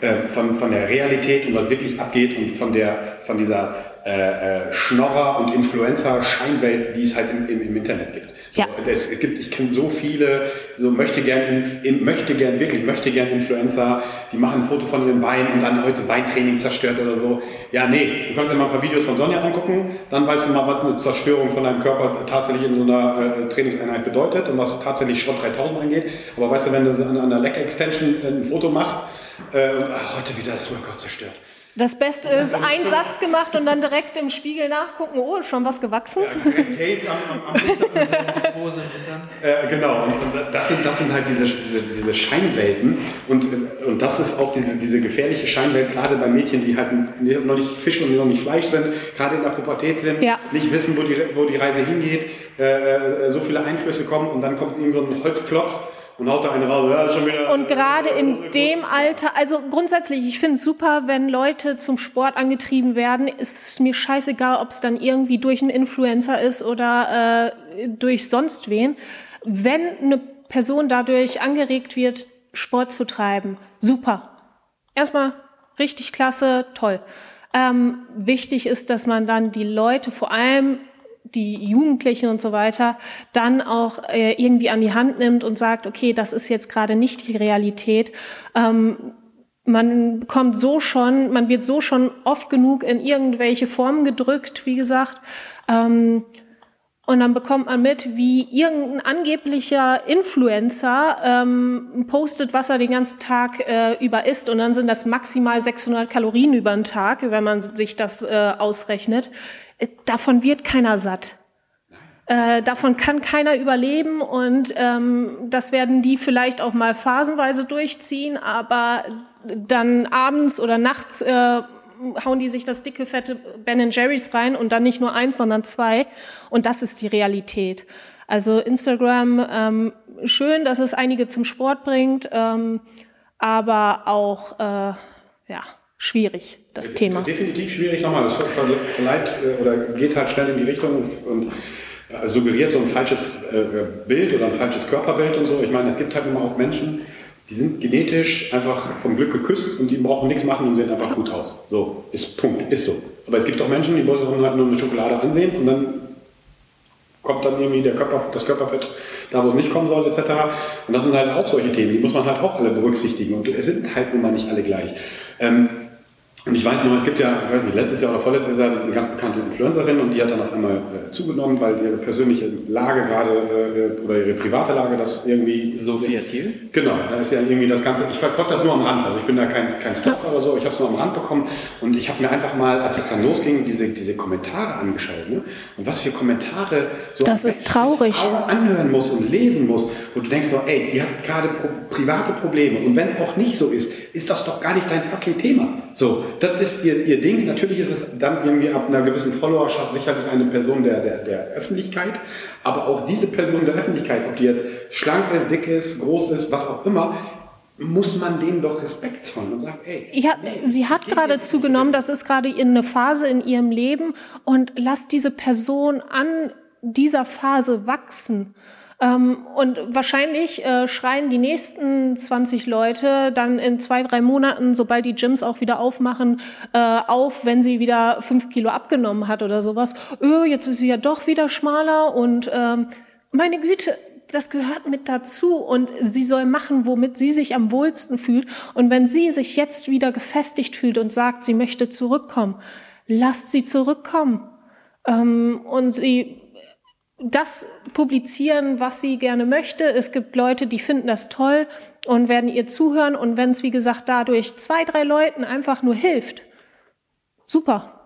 äh, von, von der Realität und was wirklich abgeht und von, der, von dieser äh, äh, Schnorrer- und Influencer-Scheinwelt, die es halt im, im, im Internet gibt. So, ja. es, gibt, ich kenne so viele, so möchte gern, in, möchte gern, wirklich möchte gern Influencer, die machen ein Foto von ihren Beinen und dann heute Beintraining zerstört oder so. Ja, nee, du kannst dir mal ein paar Videos von Sonja angucken, dann weißt du mal, was eine Zerstörung von deinem Körper tatsächlich in so einer äh, Trainingseinheit bedeutet und was tatsächlich Schrott 3000 angeht. Aber weißt du, wenn du an, an einer Leg Extension ein Foto machst äh, und ach, heute wieder das Workout zerstört das Beste ist, ein Satz gemacht und dann direkt im Spiegel nachgucken, oh, schon was gewachsen. Ja, am, am, am Hose äh, Genau, und, und, das, sind, das sind halt diese, diese, diese Scheinwelten und, und das ist auch diese, diese gefährliche Scheinwelt, gerade bei Mädchen, die halt noch nicht Fisch und noch nicht Fleisch sind, gerade in der Pubertät sind, ja. nicht wissen, wo die, wo die Reise hingeht, äh, äh so viele Einflüsse kommen und dann kommt irgend so ein Holzklotz und haut da eine raus. Ja, schon wieder, und gerade in dem Alter, also grundsätzlich, ich finde es super, wenn Leute zum Sport angetrieben werden. Ist es mir scheißegal, ob es dann irgendwie durch einen Influencer ist oder äh, durch sonst wen. Wenn eine Person dadurch angeregt wird, Sport zu treiben, super. Erstmal richtig klasse, toll. Ähm, wichtig ist, dass man dann die Leute vor allem die Jugendlichen und so weiter dann auch äh, irgendwie an die Hand nimmt und sagt, okay, das ist jetzt gerade nicht die Realität. Ähm, man bekommt so schon, man wird so schon oft genug in irgendwelche Formen gedrückt, wie gesagt. Ähm, und dann bekommt man mit, wie irgendein angeblicher Influencer ähm, postet, was er den ganzen Tag äh, über isst. Und dann sind das maximal 600 Kalorien über den Tag, wenn man sich das äh, ausrechnet. Äh, davon wird keiner satt. Äh, davon kann keiner überleben und ähm, das werden die vielleicht auch mal phasenweise durchziehen, aber dann abends oder nachts äh, hauen die sich das dicke, fette Ben Jerry's rein und dann nicht nur eins, sondern zwei. Und das ist die Realität. Also Instagram, ähm, schön, dass es einige zum Sport bringt, ähm, aber auch, äh, ja, schwierig, das Thema. Definitiv schwierig nochmal. Das verleiht äh, oder geht halt schnell in die Richtung und äh, suggeriert so ein falsches äh, Bild oder ein falsches Körperbild und so. Ich meine, es gibt halt immer auch Menschen, die sind genetisch einfach vom Glück geküsst und die brauchen nichts machen und sehen einfach gut aus. So, ist Punkt, ist so. Aber es gibt auch Menschen, die wollen halt nur eine Schokolade ansehen und dann kommt dann irgendwie der Körper, das Körperfett da, wo es nicht kommen soll, etc. Und das sind halt auch solche Themen, die muss man halt auch alle berücksichtigen. Und es sind halt nun mal nicht alle gleich. Ähm, und ich weiß noch, es gibt ja, ich weiß nicht, letztes Jahr oder vorletztes Jahr eine ganz bekannte Influencerin und die hat dann auf einmal äh, zugenommen, weil ihre persönliche Lage gerade äh, oder ihre private Lage das irgendwie. Sophia Thiel? Genau, da ist ja irgendwie das Ganze. Ich verfolge das nur am Rand, also ich bin da kein, kein Stalker oder so, ich habe es nur am Rand bekommen und ich habe mir einfach mal, als es dann losging, diese, diese Kommentare angeschaut. Ne? Und was für Kommentare so das ist traurig. anhören muss und lesen muss, wo du denkst nur, ey, die hat gerade pro private Probleme und wenn es auch nicht so ist, ist das doch gar nicht dein fucking Thema. So, das ist ihr, ihr Ding. Natürlich ist es dann irgendwie ab einer gewissen Followerschaft sicherlich eine Person der, der, der Öffentlichkeit, aber auch diese Person der Öffentlichkeit, ob die jetzt schlank ist, dick ist, groß ist, was auch immer, muss man denen doch Respekt zollen und sagen, ey. Ja, sie hat gerade zugenommen, das ist gerade eine Phase in ihrem Leben und lasst diese Person an dieser Phase wachsen. Ähm, und wahrscheinlich äh, schreien die nächsten 20 Leute dann in zwei, drei Monaten, sobald die Gyms auch wieder aufmachen, äh, auf, wenn sie wieder fünf Kilo abgenommen hat oder sowas. Öh, jetzt ist sie ja doch wieder schmaler und ähm, meine Güte, das gehört mit dazu und sie soll machen, womit sie sich am wohlsten fühlt. Und wenn sie sich jetzt wieder gefestigt fühlt und sagt, sie möchte zurückkommen, lasst sie zurückkommen. ähm, und sie das publizieren, was sie gerne möchte. Es gibt Leute, die finden das toll und werden ihr zuhören. Und wenn es, wie gesagt, dadurch zwei, drei Leuten einfach nur hilft, super.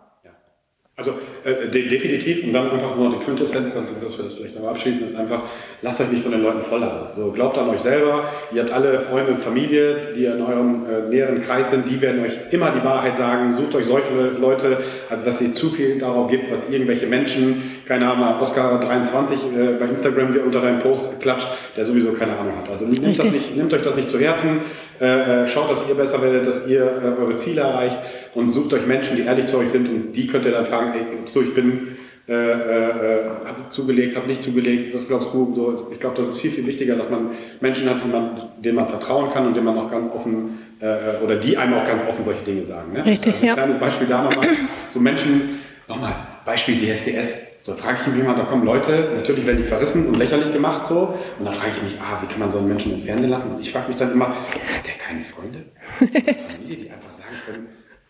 Also äh, de definitiv. Und dann einfach nur die Quintessenz, dass wir das vielleicht noch abschließen, ist einfach, lasst euch nicht von den Leuten voll haben. So, glaubt an euch selber, ihr habt alle Freunde und Familie, die in eurem äh, näheren Kreis sind, die werden euch immer die Wahrheit sagen, sucht euch solche Leute, als dass ihr zu viel darauf gibt, was irgendwelche Menschen, keine Ahnung, Oscar 23 äh, bei Instagram unter deinem Post klatscht, der sowieso keine Ahnung hat. Also nehmt, das nicht, nehmt euch das nicht zu Herzen, äh, äh, schaut, dass ihr besser werdet, dass ihr äh, eure Ziele erreicht und sucht euch Menschen, die ehrlich zu euch sind und die könnt ihr dann fragen, ey, du, ich bin äh, äh, hab zugelegt, habe nicht zugelegt, was glaubst du? So, ich glaube, das ist viel, viel wichtiger, dass man Menschen hat, man, denen man vertrauen kann und denen man auch ganz offen äh, oder die einem auch ganz offen solche Dinge sagen. Ne? Richtig, also ein ja. kleines Beispiel da nochmal. So Menschen, nochmal, Beispiel DSDS. So frage ich mich immer, da kommen Leute, natürlich werden die verrissen und lächerlich gemacht so. Und da frage ich mich, ah, wie kann man so einen Menschen ins Fernsehen lassen? Und ich frage mich dann immer, hat der keine Freunde? Eine Familie, die einfach sagen können,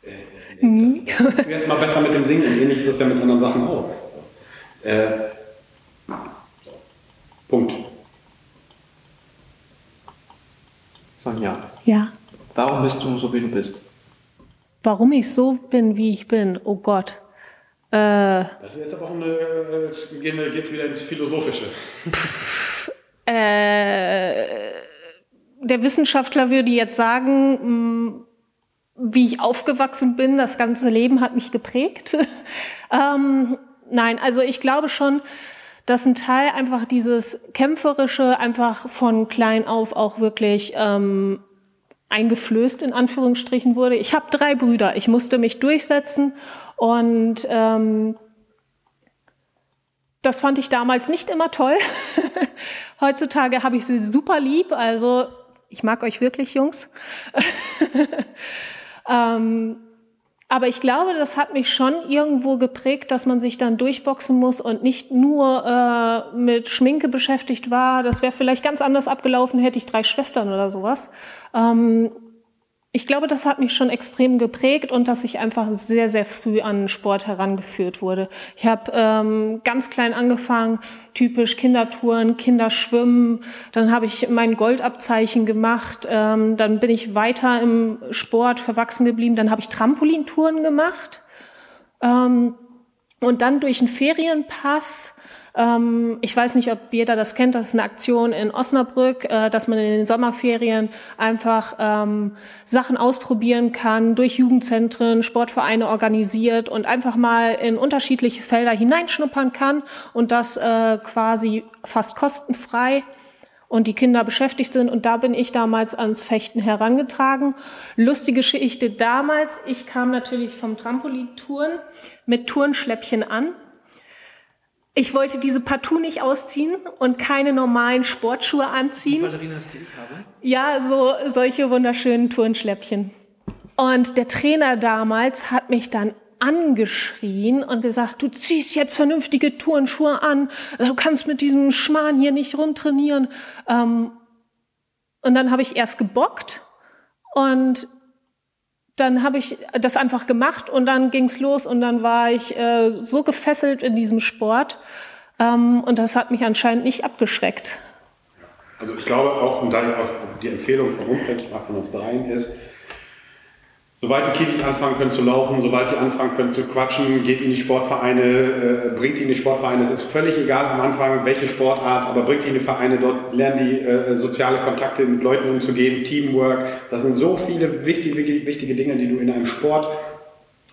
äh, das, das du jetzt mal besser mit dem Singen. Ähnlich ist das ja mit anderen Sachen auch. Äh, Punkt. Sonja, Ja. warum bist du so, wie du bist? Warum ich so bin, wie ich bin, oh Gott. Äh, Das ist jetzt aber auch eine, äh, gehen wir jetzt wieder ins Philosophische. äh, der Wissenschaftler würde jetzt sagen, mh, wie ich aufgewachsen bin, das ganze Leben hat mich geprägt. ähm, nein, also ich glaube schon, dass ein Teil einfach dieses Kämpferische einfach von klein auf auch wirklich ähm, eingeflößt in Anführungsstrichen wurde. Ich habe drei Brüder, ich musste mich durchsetzen und ähm, das fand ich damals nicht immer toll. Heutzutage habe ich sie super lieb, also ich mag euch wirklich, Jungs. ähm, aber ich glaube, das hat mich schon irgendwo geprägt, dass man sich dann durchboxen muss und nicht nur äh, mit Schminke beschäftigt war. Das wäre vielleicht ganz anders abgelaufen, hätte ich drei Schwestern oder sowas. Ähm, ich glaube, das hat mich schon extrem geprägt und dass ich einfach sehr, sehr früh an Sport herangeführt wurde. Ich habe ähm, ganz klein angefangen, typisch Kindertouren, Kinderschwimmen. Dann habe ich mein Goldabzeichen gemacht. Ähm, dann bin ich weiter im Sport verwachsen geblieben. Dann habe ich Trampolintouren gemacht. Ähm, und dann durch einen Ferienpass ähm, ich weiß nicht, ob jeder das kennt, das ist eine Aktion in Osnabrück, äh, dass man in den Sommerferien einfach ähm, Sachen ausprobieren kann, durch Jugendzentren, Sportvereine organisiert und einfach mal in unterschiedliche Felder hineinschnuppern kann und das äh, quasi fast kostenfrei und die Kinder beschäftigt sind. Und da bin ich damals ans Fechten herangetragen. Lustige Geschichte damals, ich kam natürlich vom Trampolintouren mit Turnschläppchen an ich wollte diese partout nicht ausziehen und keine normalen Sportschuhe anziehen. Ballerinas, die ich habe? Ja, so solche wunderschönen Turnschläppchen. Und der Trainer damals hat mich dann angeschrien und gesagt, du ziehst jetzt vernünftige Turnschuhe an, du kannst mit diesem Schmarrn hier nicht rumtrainieren. Ähm, und dann habe ich erst gebockt und dann habe ich das einfach gemacht und dann ging's los und dann war ich äh, so gefesselt in diesem Sport ähm, und das hat mich anscheinend nicht abgeschreckt. Also ich glaube auch, und da auch die Empfehlung von uns, denke ich mal, von uns dreien ist, Sobald die Kiddies anfangen können zu laufen, sobald die anfangen können zu quatschen, geht in die Sportvereine, äh, bringt in die Sportvereine. Es ist völlig egal am Anfang, welche Sportart, aber bringt in die Vereine, dort lernen die äh, soziale Kontakte mit Leuten umzugehen, Teamwork. Das sind so viele wichtige, wichtige Dinge, die du in einem Sport,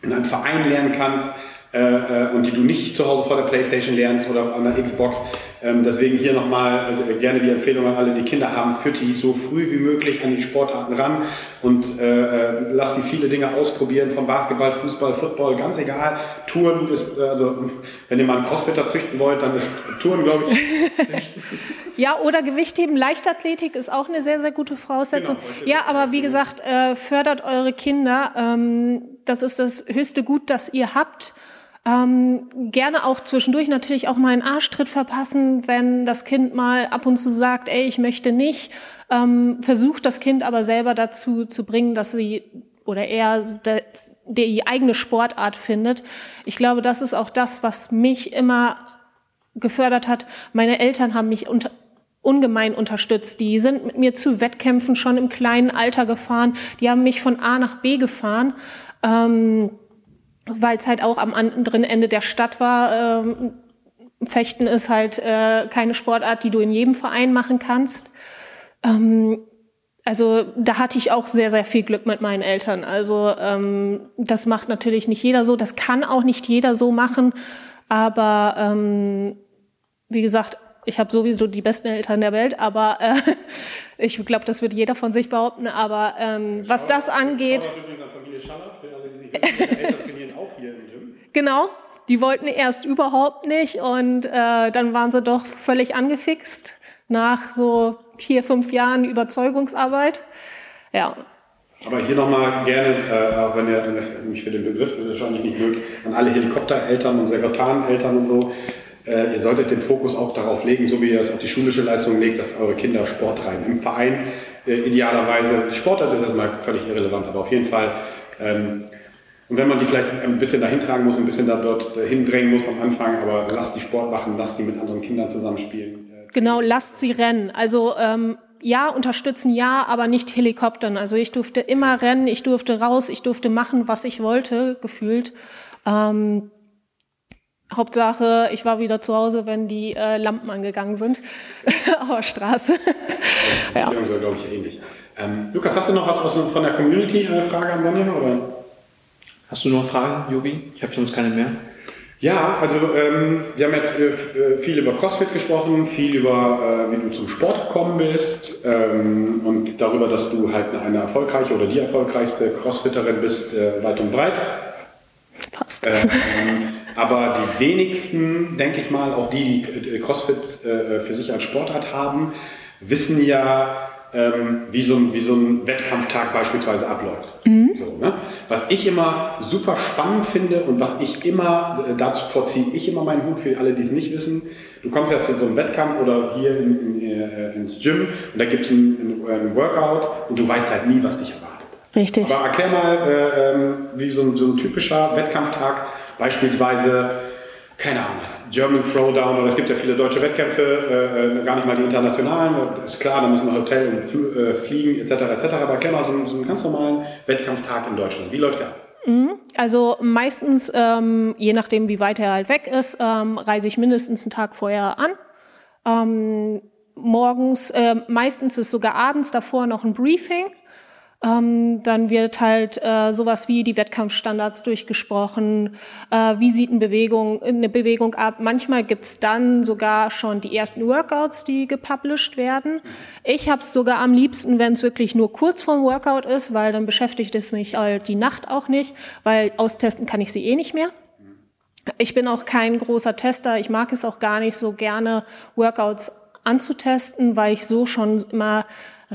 in einem Verein lernen kannst äh, äh, und die du nicht zu Hause vor der Playstation lernst oder an der Xbox. Ähm, deswegen hier nochmal äh, gerne die Empfehlung an alle, die Kinder haben, führt die so früh wie möglich an die Sportarten ran und äh, äh lasst sie viele Dinge ausprobieren, von Basketball, Fußball, Football, ganz egal. Touren ist, also wenn ihr mal einen Crossfitter züchten wollt, dann ist Touren, glaube ich, Ja, oder Gewichtheben, Leichtathletik ist auch eine sehr, sehr gute Voraussetzung. Genau, ja, aber wie gesagt, äh, fördert eure Kinder. Ähm, das ist das höchste Gut, das ihr habt. Ähm, gerne auch zwischendurch natürlich auch mal einen Arschtritt verpassen, wenn das Kind mal ab und zu sagt, ey, ich möchte nicht. Ähm, versucht das Kind aber selber dazu zu bringen, dass sie oder er die eigene Sportart findet. Ich glaube, das ist auch das, was mich immer gefördert hat. Meine Eltern haben mich unter, ungemein unterstützt. Die sind mit mir zu Wettkämpfen schon im kleinen Alter gefahren. Die haben mich von A nach B gefahren, ähm, weil es halt auch am anderen Ende der Stadt war. Ähm, Fechten ist halt äh, keine Sportart, die du in jedem Verein machen kannst. Ähm, also da hatte ich auch sehr, sehr viel Glück mit meinen Eltern. Also ähm, das macht natürlich nicht jeder so. Das kann auch nicht jeder so machen. Aber ähm, wie gesagt, ich habe sowieso die besten Eltern der Welt, aber äh, ich glaube, das wird jeder von sich behaupten. Aber ähm, was das angeht. Genau, die wollten erst überhaupt nicht und äh, dann waren sie doch völlig angefixt nach so vier, fünf Jahren Überzeugungsarbeit. Ja. Aber hier nochmal gerne, äh, auch wenn ihr mich für den Begriff wahrscheinlich nicht mögt, an alle Helikoptereltern und Sekretaneltern und so. Äh, ihr solltet den Fokus auch darauf legen, so wie ihr es auf die schulische Leistung legt, dass eure Kinder Sport treiben. Im Verein äh, idealerweise, Sportart ist erstmal völlig irrelevant, aber auf jeden Fall ähm, und wenn man die vielleicht ein bisschen dahin tragen muss, ein bisschen da dort hindrängen muss am Anfang, aber lasst die Sport machen, lasst die mit anderen Kindern zusammenspielen. Genau, lasst sie rennen. Also ähm, ja, unterstützen ja, aber nicht Helikoptern. Also ich durfte immer rennen, ich durfte raus, ich durfte machen, was ich wollte, gefühlt. Ähm, Hauptsache, ich war wieder zu Hause, wenn die äh, Lampen angegangen sind auf der Straße. ja. Glaube ich, ähnlich. Ähm, Lukas, hast du noch was von der Community-Frage äh, an Sonja? Oder? Hast du noch Fragen, Jobi? Ich habe sonst keine mehr. Ja, also ähm, wir haben jetzt äh, äh, viel über CrossFit gesprochen, viel über, äh, wie du zum Sport gekommen bist ähm, und darüber, dass du halt eine erfolgreiche oder die erfolgreichste Crossfitterin bist, äh, weit und breit. Passt. Ähm, aber die wenigsten, denke ich mal, auch die, die CrossFit äh, für sich als Sportart haben, wissen ja, ähm, wie, so ein, wie so ein Wettkampftag beispielsweise abläuft. Mhm. So, ne? Was ich immer super spannend finde und was ich immer, äh, dazu vorziehe ich immer meinen Hut für alle, die es nicht wissen. Du kommst ja zu so einem Wettkampf oder hier in, in, äh, ins Gym und da gibt es ein, ein, Workout und du weißt halt nie, was dich erwartet. Richtig. Aber erklär mal, äh, ähm, wie so ein, so ein typischer Wettkampftag beispielsweise keine Ahnung, das German Throwdown oder es gibt ja viele deutsche Wettkämpfe, äh, äh gar nicht mal die internationalen, ist klar, da müssen wir Hotel und Fl äh, fliegen etc. etc. Aber erklär mal so, so, einen ganz normalen Wettkampftag in Deutschland. Wie läuft der? Mhm. Also meistens, ähm, je nachdem wie weit er halt weg ist, ähm, reise ich mindestens einen Tag vorher an. Ähm, morgens, äh, meistens ist sogar abends davor noch ein Briefing ähm, dann wird halt äh, sowas wie die Wettkampfstandards durchgesprochen. Äh, wie sieht eine Bewegung, eine Bewegung ab? Manchmal gibt's dann sogar schon die ersten Workouts, die gepublished werden. Ich habe es sogar am liebsten, wenn es wirklich nur kurz vorm Workout ist, weil dann beschäftigt es mich halt die Nacht auch nicht, weil austesten kann ich sie eh nicht mehr. Ich bin auch kein großer Tester. Ich mag es auch gar nicht so gerne, Workouts anzutesten, weil ich so schon immer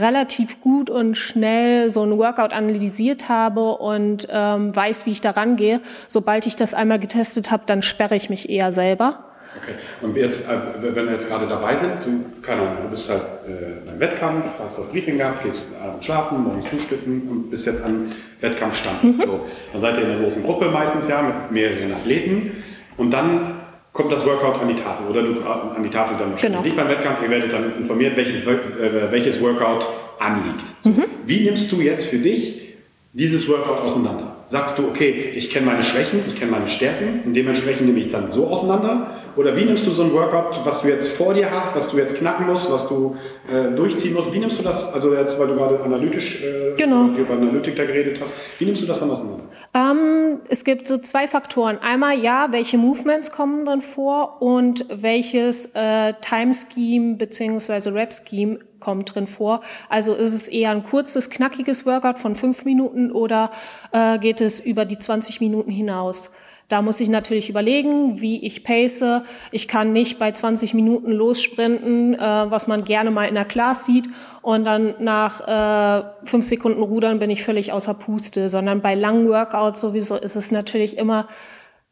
relativ gut und schnell so ein Workout analysiert habe und ähm, weiß, wie ich da rangehe. Sobald ich das einmal getestet habe, dann sperre ich mich eher selber. Okay. Und jetzt, äh, wenn wir jetzt gerade dabei sind, du, keine Ahnung, du bist halt äh, beim Wettkampf, hast das Briefing gehabt, gehst abends schlafen, morgens frühstücken und bist jetzt am Wettkampfstand. Mhm. So, dann seid ihr in einer großen Gruppe meistens ja mit mehreren Athleten und dann kommt das Workout an die Tafel oder du äh, an die Tafel dann genau. nicht beim Wettkampf, ihr werdet dann informiert, welches, äh, welches Workout anliegt. So. Mhm. Wie nimmst du jetzt für dich dieses Workout auseinander? Sagst du, okay, ich kenne meine Schwächen, ich kenne meine Stärken und dementsprechend nehme ich es dann so auseinander oder wie nimmst du so ein Workout, was du jetzt vor dir hast, was du jetzt knacken musst, was du äh, durchziehen musst? Wie nimmst du das, also jetzt, weil du gerade analytisch äh, genau. über Analytik da geredet hast, wie nimmst du das dann auseinander? Ähm, es gibt so zwei Faktoren. Einmal, ja, welche Movements kommen drin vor und welches äh, Time Scheme bzw. Rap Scheme kommt drin vor. Also ist es eher ein kurzes, knackiges Workout von fünf Minuten oder äh, geht es über die 20 Minuten hinaus? Da muss ich natürlich überlegen, wie ich pace. Ich kann nicht bei 20 Minuten lossprinten, äh, was man gerne mal in der Class sieht, und dann nach äh, fünf Sekunden Rudern bin ich völlig außer Puste, sondern bei langen Workouts sowieso ist es natürlich immer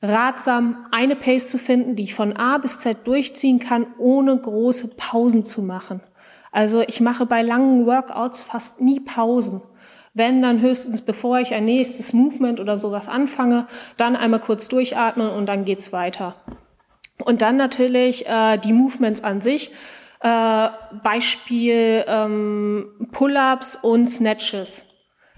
ratsam, eine Pace zu finden, die ich von A bis Z durchziehen kann, ohne große Pausen zu machen. Also ich mache bei langen Workouts fast nie Pausen Wenn dann höchstens, bevor ich ein nächstes Movement oder sowas anfange, dann einmal kurz durchatmen und dann geht's weiter. Und dann natürlich äh, die Movements an sich. Äh, Beispiel ähm, Pull-ups und Snatches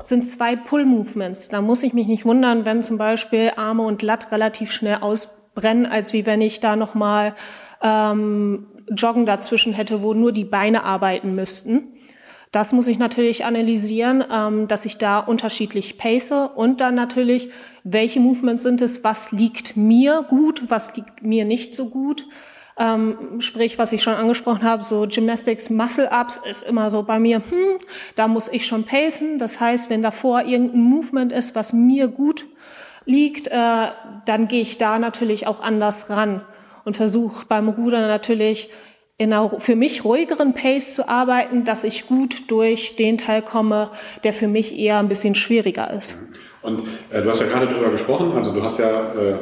sind zwei Pull-Movements. Da muss ich mich nicht wundern, wenn zum Beispiel Arme und Latt relativ schnell ausbrennen, als wie wenn ich da nochmal ähm, Joggen dazwischen hätte, wo nur die Beine arbeiten müssten. Das muss ich natürlich analysieren, ähm, dass ich da unterschiedlich pace und dann natürlich, welche Movements sind es, was liegt mir gut, was liegt mir nicht so gut. Ähm, sprich, was ich schon angesprochen habe, so Gymnastics Muscle Ups ist immer so bei mir, hm, da muss ich schon pacen. Das heißt, wenn davor irgendein Movement ist, was mir gut liegt, äh, dann gehe ich da natürlich auch anders ran und versuche beim Rudern natürlich in einer für mich ruhigeren Pace zu arbeiten, dass ich gut durch den Teil komme, der für mich eher ein bisschen schwieriger ist. Und äh, du hast ja gerade darüber gesprochen, also du hast ja äh,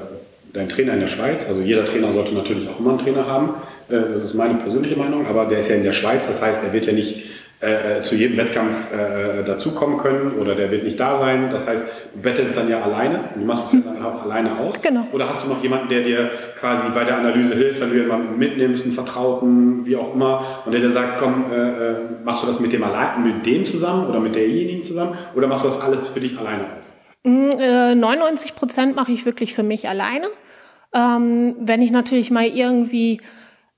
deinen Trainer in der Schweiz, also jeder Trainer sollte natürlich auch immer einen Trainer haben, äh, das ist meine persönliche Meinung, aber der ist ja in der Schweiz, das heißt, er wird ja nicht äh, zu jedem Wettkampf äh, dazukommen können oder der wird nicht da sein. Das heißt, du bettelst dann ja alleine und du machst es ja dann auch alleine aus. Genau. Oder hast du noch jemanden, der dir quasi bei der Analyse hilft, wenn du jemanden mitnimmst, einen Vertrauten, wie auch immer, und der dir sagt, komm, äh, äh machst du das mit dem allein, mit dem zusammen oder mit derjenigen zusammen oder machst du das alles für dich alleine aus? 99 mm, Prozent mache ich wirklich für mich alleine. Ähm, wenn ich natürlich mal irgendwie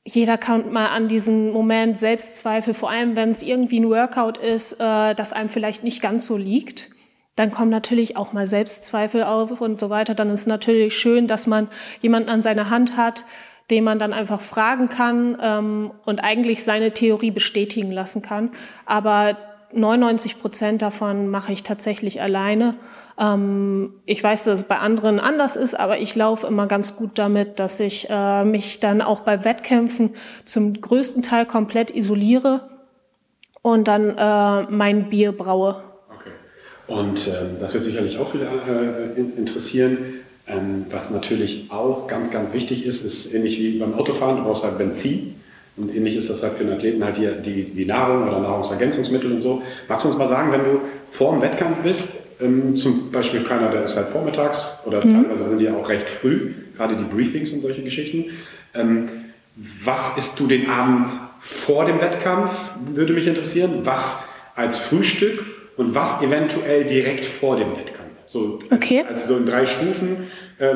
jeder kommt mal an diesen Moment Selbstzweifel, vor allem wenn es irgendwie ein Workout ist, äh, das einem vielleicht nicht ganz so liegt. Dann kommen natürlich auch mal Selbstzweifel auf und so weiter. Dann ist natürlich schön, dass man jemanden an seiner Hand hat, den man dann einfach fragen kann ähm, und eigentlich seine Theorie bestätigen lassen kann. Aber 99 Prozent davon mache ich tatsächlich alleine. Ähm, ich weiß, dass es bei anderen anders ist, aber ich laufe immer ganz gut damit, dass ich äh, mich dann auch bei Wettkämpfen zum größten Teil komplett isoliere und dann äh, mein Bier braue. Und äh, das wird sicherlich auch wieder äh, interessieren. Ähm, was natürlich auch ganz, ganz wichtig ist, ist ähnlich wie beim Autofahren, du brauchst halt Benzin. Und ähnlich ist das halt für den Athleten halt die, die, die Nahrung oder Nahrungsergänzungsmittel und so. Magst du uns mal sagen, wenn du vor dem Wettkampf bist, ähm, zum Beispiel keiner, der ist halt vormittags oder mhm. teilweise sind die auch recht früh, gerade die Briefings und solche Geschichten. Ähm, was isst du den Abend vor dem Wettkampf, würde mich interessieren. Was als Frühstück und was eventuell direkt vor dem Wettkampf. So okay. als, als so in drei Stufen, äh,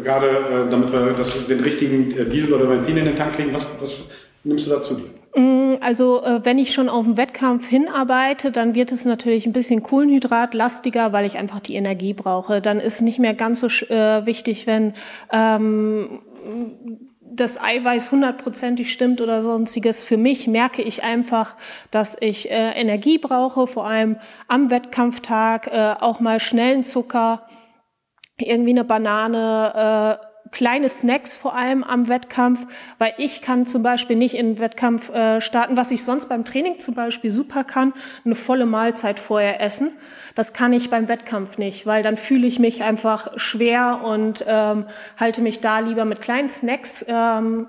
gerade äh, damit wir das, den richtigen äh, Diesel oder Benzin in den Tank kriegen. Was, was nimmst du dazu dir? Mm, also äh, wenn ich schon auf den Wettkampf hinarbeite, dann wird es natürlich ein bisschen kohlenhydratlastiger, weil ich einfach die Energie brauche. Dann ist nicht mehr ganz so äh, wichtig, wenn ähm, das Eiweiß hundertprozentig stimmt oder sonstiges. Für mich merke ich einfach, dass ich äh, Energie brauche, vor allem am Wettkampftag, äh, auch mal schnellen Zucker, irgendwie eine Banane, äh, kleine Snacks vor allem am Wettkampf, weil ich kann zum Beispiel nicht in den Wettkampf äh, starten, was ich sonst beim Training zum Beispiel super kann, eine volle Mahlzeit vorher essen. Das kann ich beim Wettkampf nicht, weil dann fühle ich mich einfach schwer und ähm, halte mich da lieber mit kleinen Snacks ähm,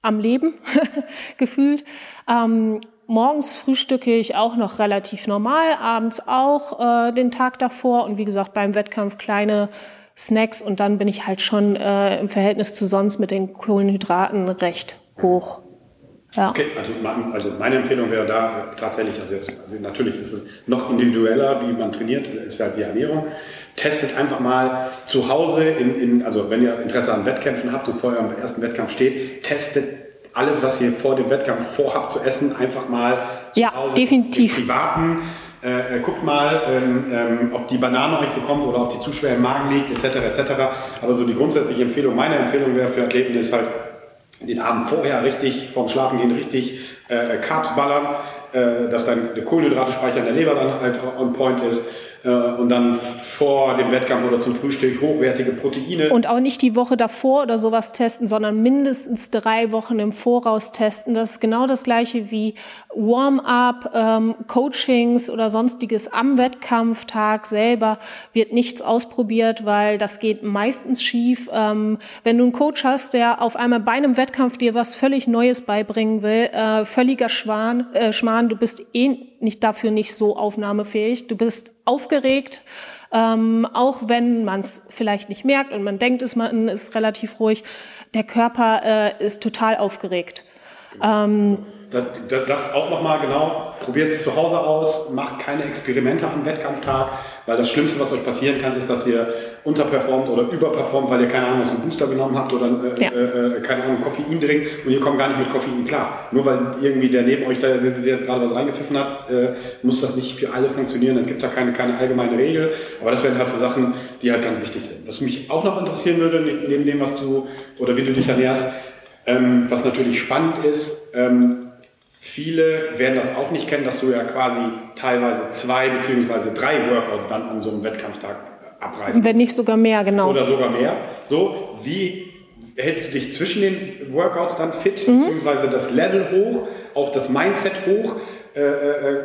am Leben gefühlt. Ähm, morgens frühstücke ich auch noch relativ normal, abends auch äh, den Tag davor und wie gesagt beim Wettkampf kleine Snacks und dann bin ich halt schon äh, im Verhältnis zu sonst mit den Kohlenhydraten recht hoch. Ja. Okay, also, also, meine Empfehlung wäre da tatsächlich, also jetzt natürlich ist es noch individueller, wie man trainiert, ist halt die Ernährung. Testet einfach mal zu Hause, in, in, also wenn ihr Interesse an Wettkämpfen habt und vor eurem ersten Wettkampf steht, testet alles, was ihr vor dem Wettkampf vorhabt zu essen, einfach mal zu ja, Hause definitiv. im privaten äh, äh, guckt mal, ähm, ähm, ob die Banane euch bekommt oder ob die zu schwer im Magen liegt, etc. etc. Aber so die grundsätzliche Empfehlung, meine Empfehlung wäre für Athleten ist halt, den Abend vorher richtig, vorm Schlafengehen richtig äh, Carbs ballern, äh, dass dann der Kohlenhydrate-Speicher in der Leber dann halt on point ist und dann vor dem Wettkampf oder zum Frühstück hochwertige Proteine. Und auch nicht die Woche davor oder sowas testen, sondern mindestens drei Wochen im Voraus testen. Das ist genau das gleiche wie Warm-up, ähm, Coachings oder sonstiges am Wettkampftag selber wird nichts ausprobiert, weil das geht meistens schief. Ähm, wenn du einen Coach hast, der auf einmal bei einem Wettkampf dir was völlig Neues beibringen will, äh, völliger Schwan, äh, Schmarrn, du bist eh nicht dafür nicht so aufnahmefähig. Du bist aufgeregt, ähm, auch wenn man es vielleicht nicht merkt und man denkt, es man ist relativ ruhig. Der Körper äh, ist total aufgeregt. Ähm, das, das auch nochmal genau, probiert es zu Hause aus, macht keine Experimente am Wettkampftag, weil das Schlimmste, was euch passieren kann, ist, dass ihr unterperformt oder überperformt, weil ihr keine Ahnung, was einen Booster genommen habt oder äh, ja. äh, keine Ahnung, Koffein trinkt und ihr kommt gar nicht mit Koffein klar. Nur weil irgendwie der neben euch da jetzt gerade was reingepfiffen hat, äh, muss das nicht für alle funktionieren. Es gibt da keine, keine allgemeine Regel, aber das wären halt so Sachen, die halt ganz wichtig sind. Was mich auch noch interessieren würde, neben dem, was du oder wie du dich ernährst, ähm, was natürlich spannend ist, ähm, Viele werden das auch nicht kennen, dass du ja quasi teilweise zwei beziehungsweise drei Workouts dann an so einem Wettkampftag abreißt. Wenn nicht sogar mehr, genau. Oder sogar mehr. So, wie hältst du dich zwischen den Workouts dann fit, mhm. beziehungsweise das Level hoch, auch das Mindset hoch? Äh, äh,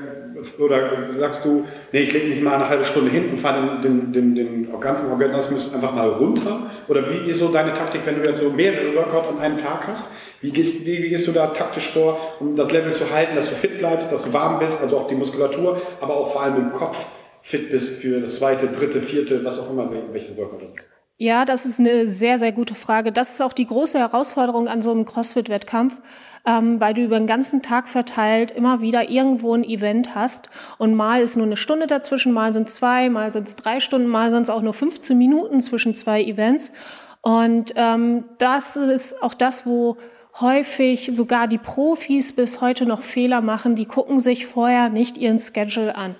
oder sagst du, nee, ich lege mich mal eine halbe Stunde hin und fahre den, den, den, den ganzen Organismus einfach mal runter? Oder wie ist so deine Taktik, wenn du jetzt so mehrere Workouts an einem Tag hast? Wie gehst, wie, wie gehst du da taktisch vor, um das Level zu halten, dass du fit bleibst, dass du warm bist, also auch die Muskulatur, aber auch vor allem im Kopf fit bist für das zweite, dritte, vierte, was auch immer, welches Workout das ist? Ja, das ist eine sehr, sehr gute Frage. Das ist auch die große Herausforderung an so einem CrossFit-Wettkampf, ähm, weil du über den ganzen Tag verteilt immer wieder irgendwo ein Event hast und mal ist nur eine Stunde dazwischen, mal sind zwei, mal sind es drei Stunden, mal sind es auch nur 15 Minuten zwischen zwei Events. Und ähm, das ist auch das, wo häufig sogar die Profis bis heute noch Fehler machen. Die gucken sich vorher nicht ihren Schedule an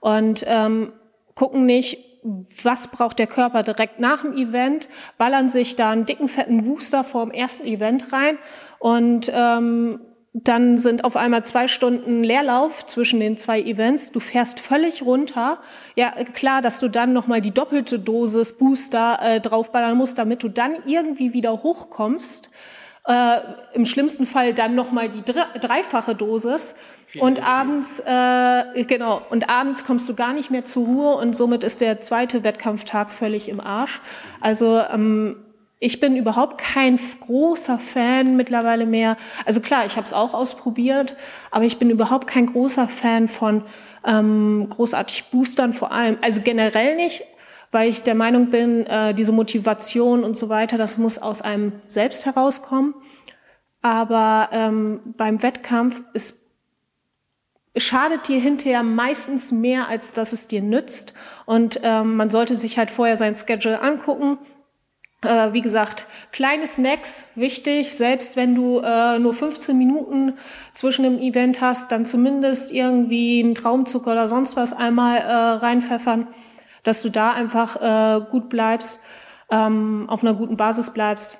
und ähm, gucken nicht, was braucht der Körper direkt nach dem Event, ballern sich da einen dicken, fetten Booster vor dem ersten Event rein und ähm, dann sind auf einmal zwei Stunden Leerlauf zwischen den zwei Events. Du fährst völlig runter. Ja, klar, dass du dann nochmal die doppelte Dosis Booster äh, draufballern musst, damit du dann irgendwie wieder hochkommst. Äh, Im schlimmsten Fall dann nochmal die dreifache Dosis. Und abends, äh, genau, und abends kommst du gar nicht mehr zur Ruhe und somit ist der zweite Wettkampftag völlig im Arsch. Also ähm, ich bin überhaupt kein großer Fan mittlerweile mehr. Also klar, ich habe es auch ausprobiert, aber ich bin überhaupt kein großer Fan von ähm, großartig Boostern vor allem. Also generell nicht, weil ich der Meinung bin, äh, diese Motivation und so weiter, das muss aus einem selbst herauskommen. Aber ähm, beim Wettkampf ist schadet dir hinterher meistens mehr, als dass es dir nützt. Und ähm, man sollte sich halt vorher sein Schedule angucken. Äh, wie gesagt, kleine Snacks, wichtig. Selbst wenn du äh, nur 15 Minuten zwischen dem Event hast, dann zumindest irgendwie einen Traumzucker oder sonst was einmal äh, reinpfeffern dass du da einfach äh, gut bleibst, ähm, auf einer guten Basis bleibst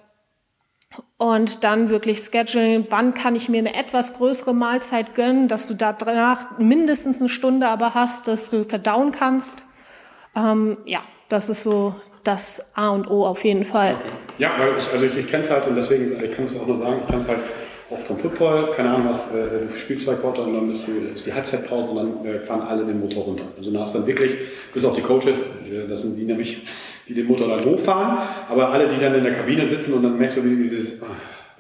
und dann wirklich schedulen, wann kann ich mir eine etwas größere Mahlzeit gönnen, dass du da danach mindestens eine Stunde aber hast, dass du verdauen kannst. Ähm, ja, das ist so das A und O auf jeden Fall. Okay. Ja, weil ich, also ich, ich kenne es halt und deswegen, ich kann es auch nur sagen, ich kann es halt auch vom Football, keine Ahnung was, äh, du spielst zwei Quarter und dann bist du, ist die Halbzeitpause und dann äh, fahren alle den Motor runter. Also dann hast dann wirklich, bis auf die Coaches, äh, das sind die nämlich, die den Motor dann hochfahren, aber alle, die dann in der Kabine sitzen und dann merkst du, wie dieses, ah,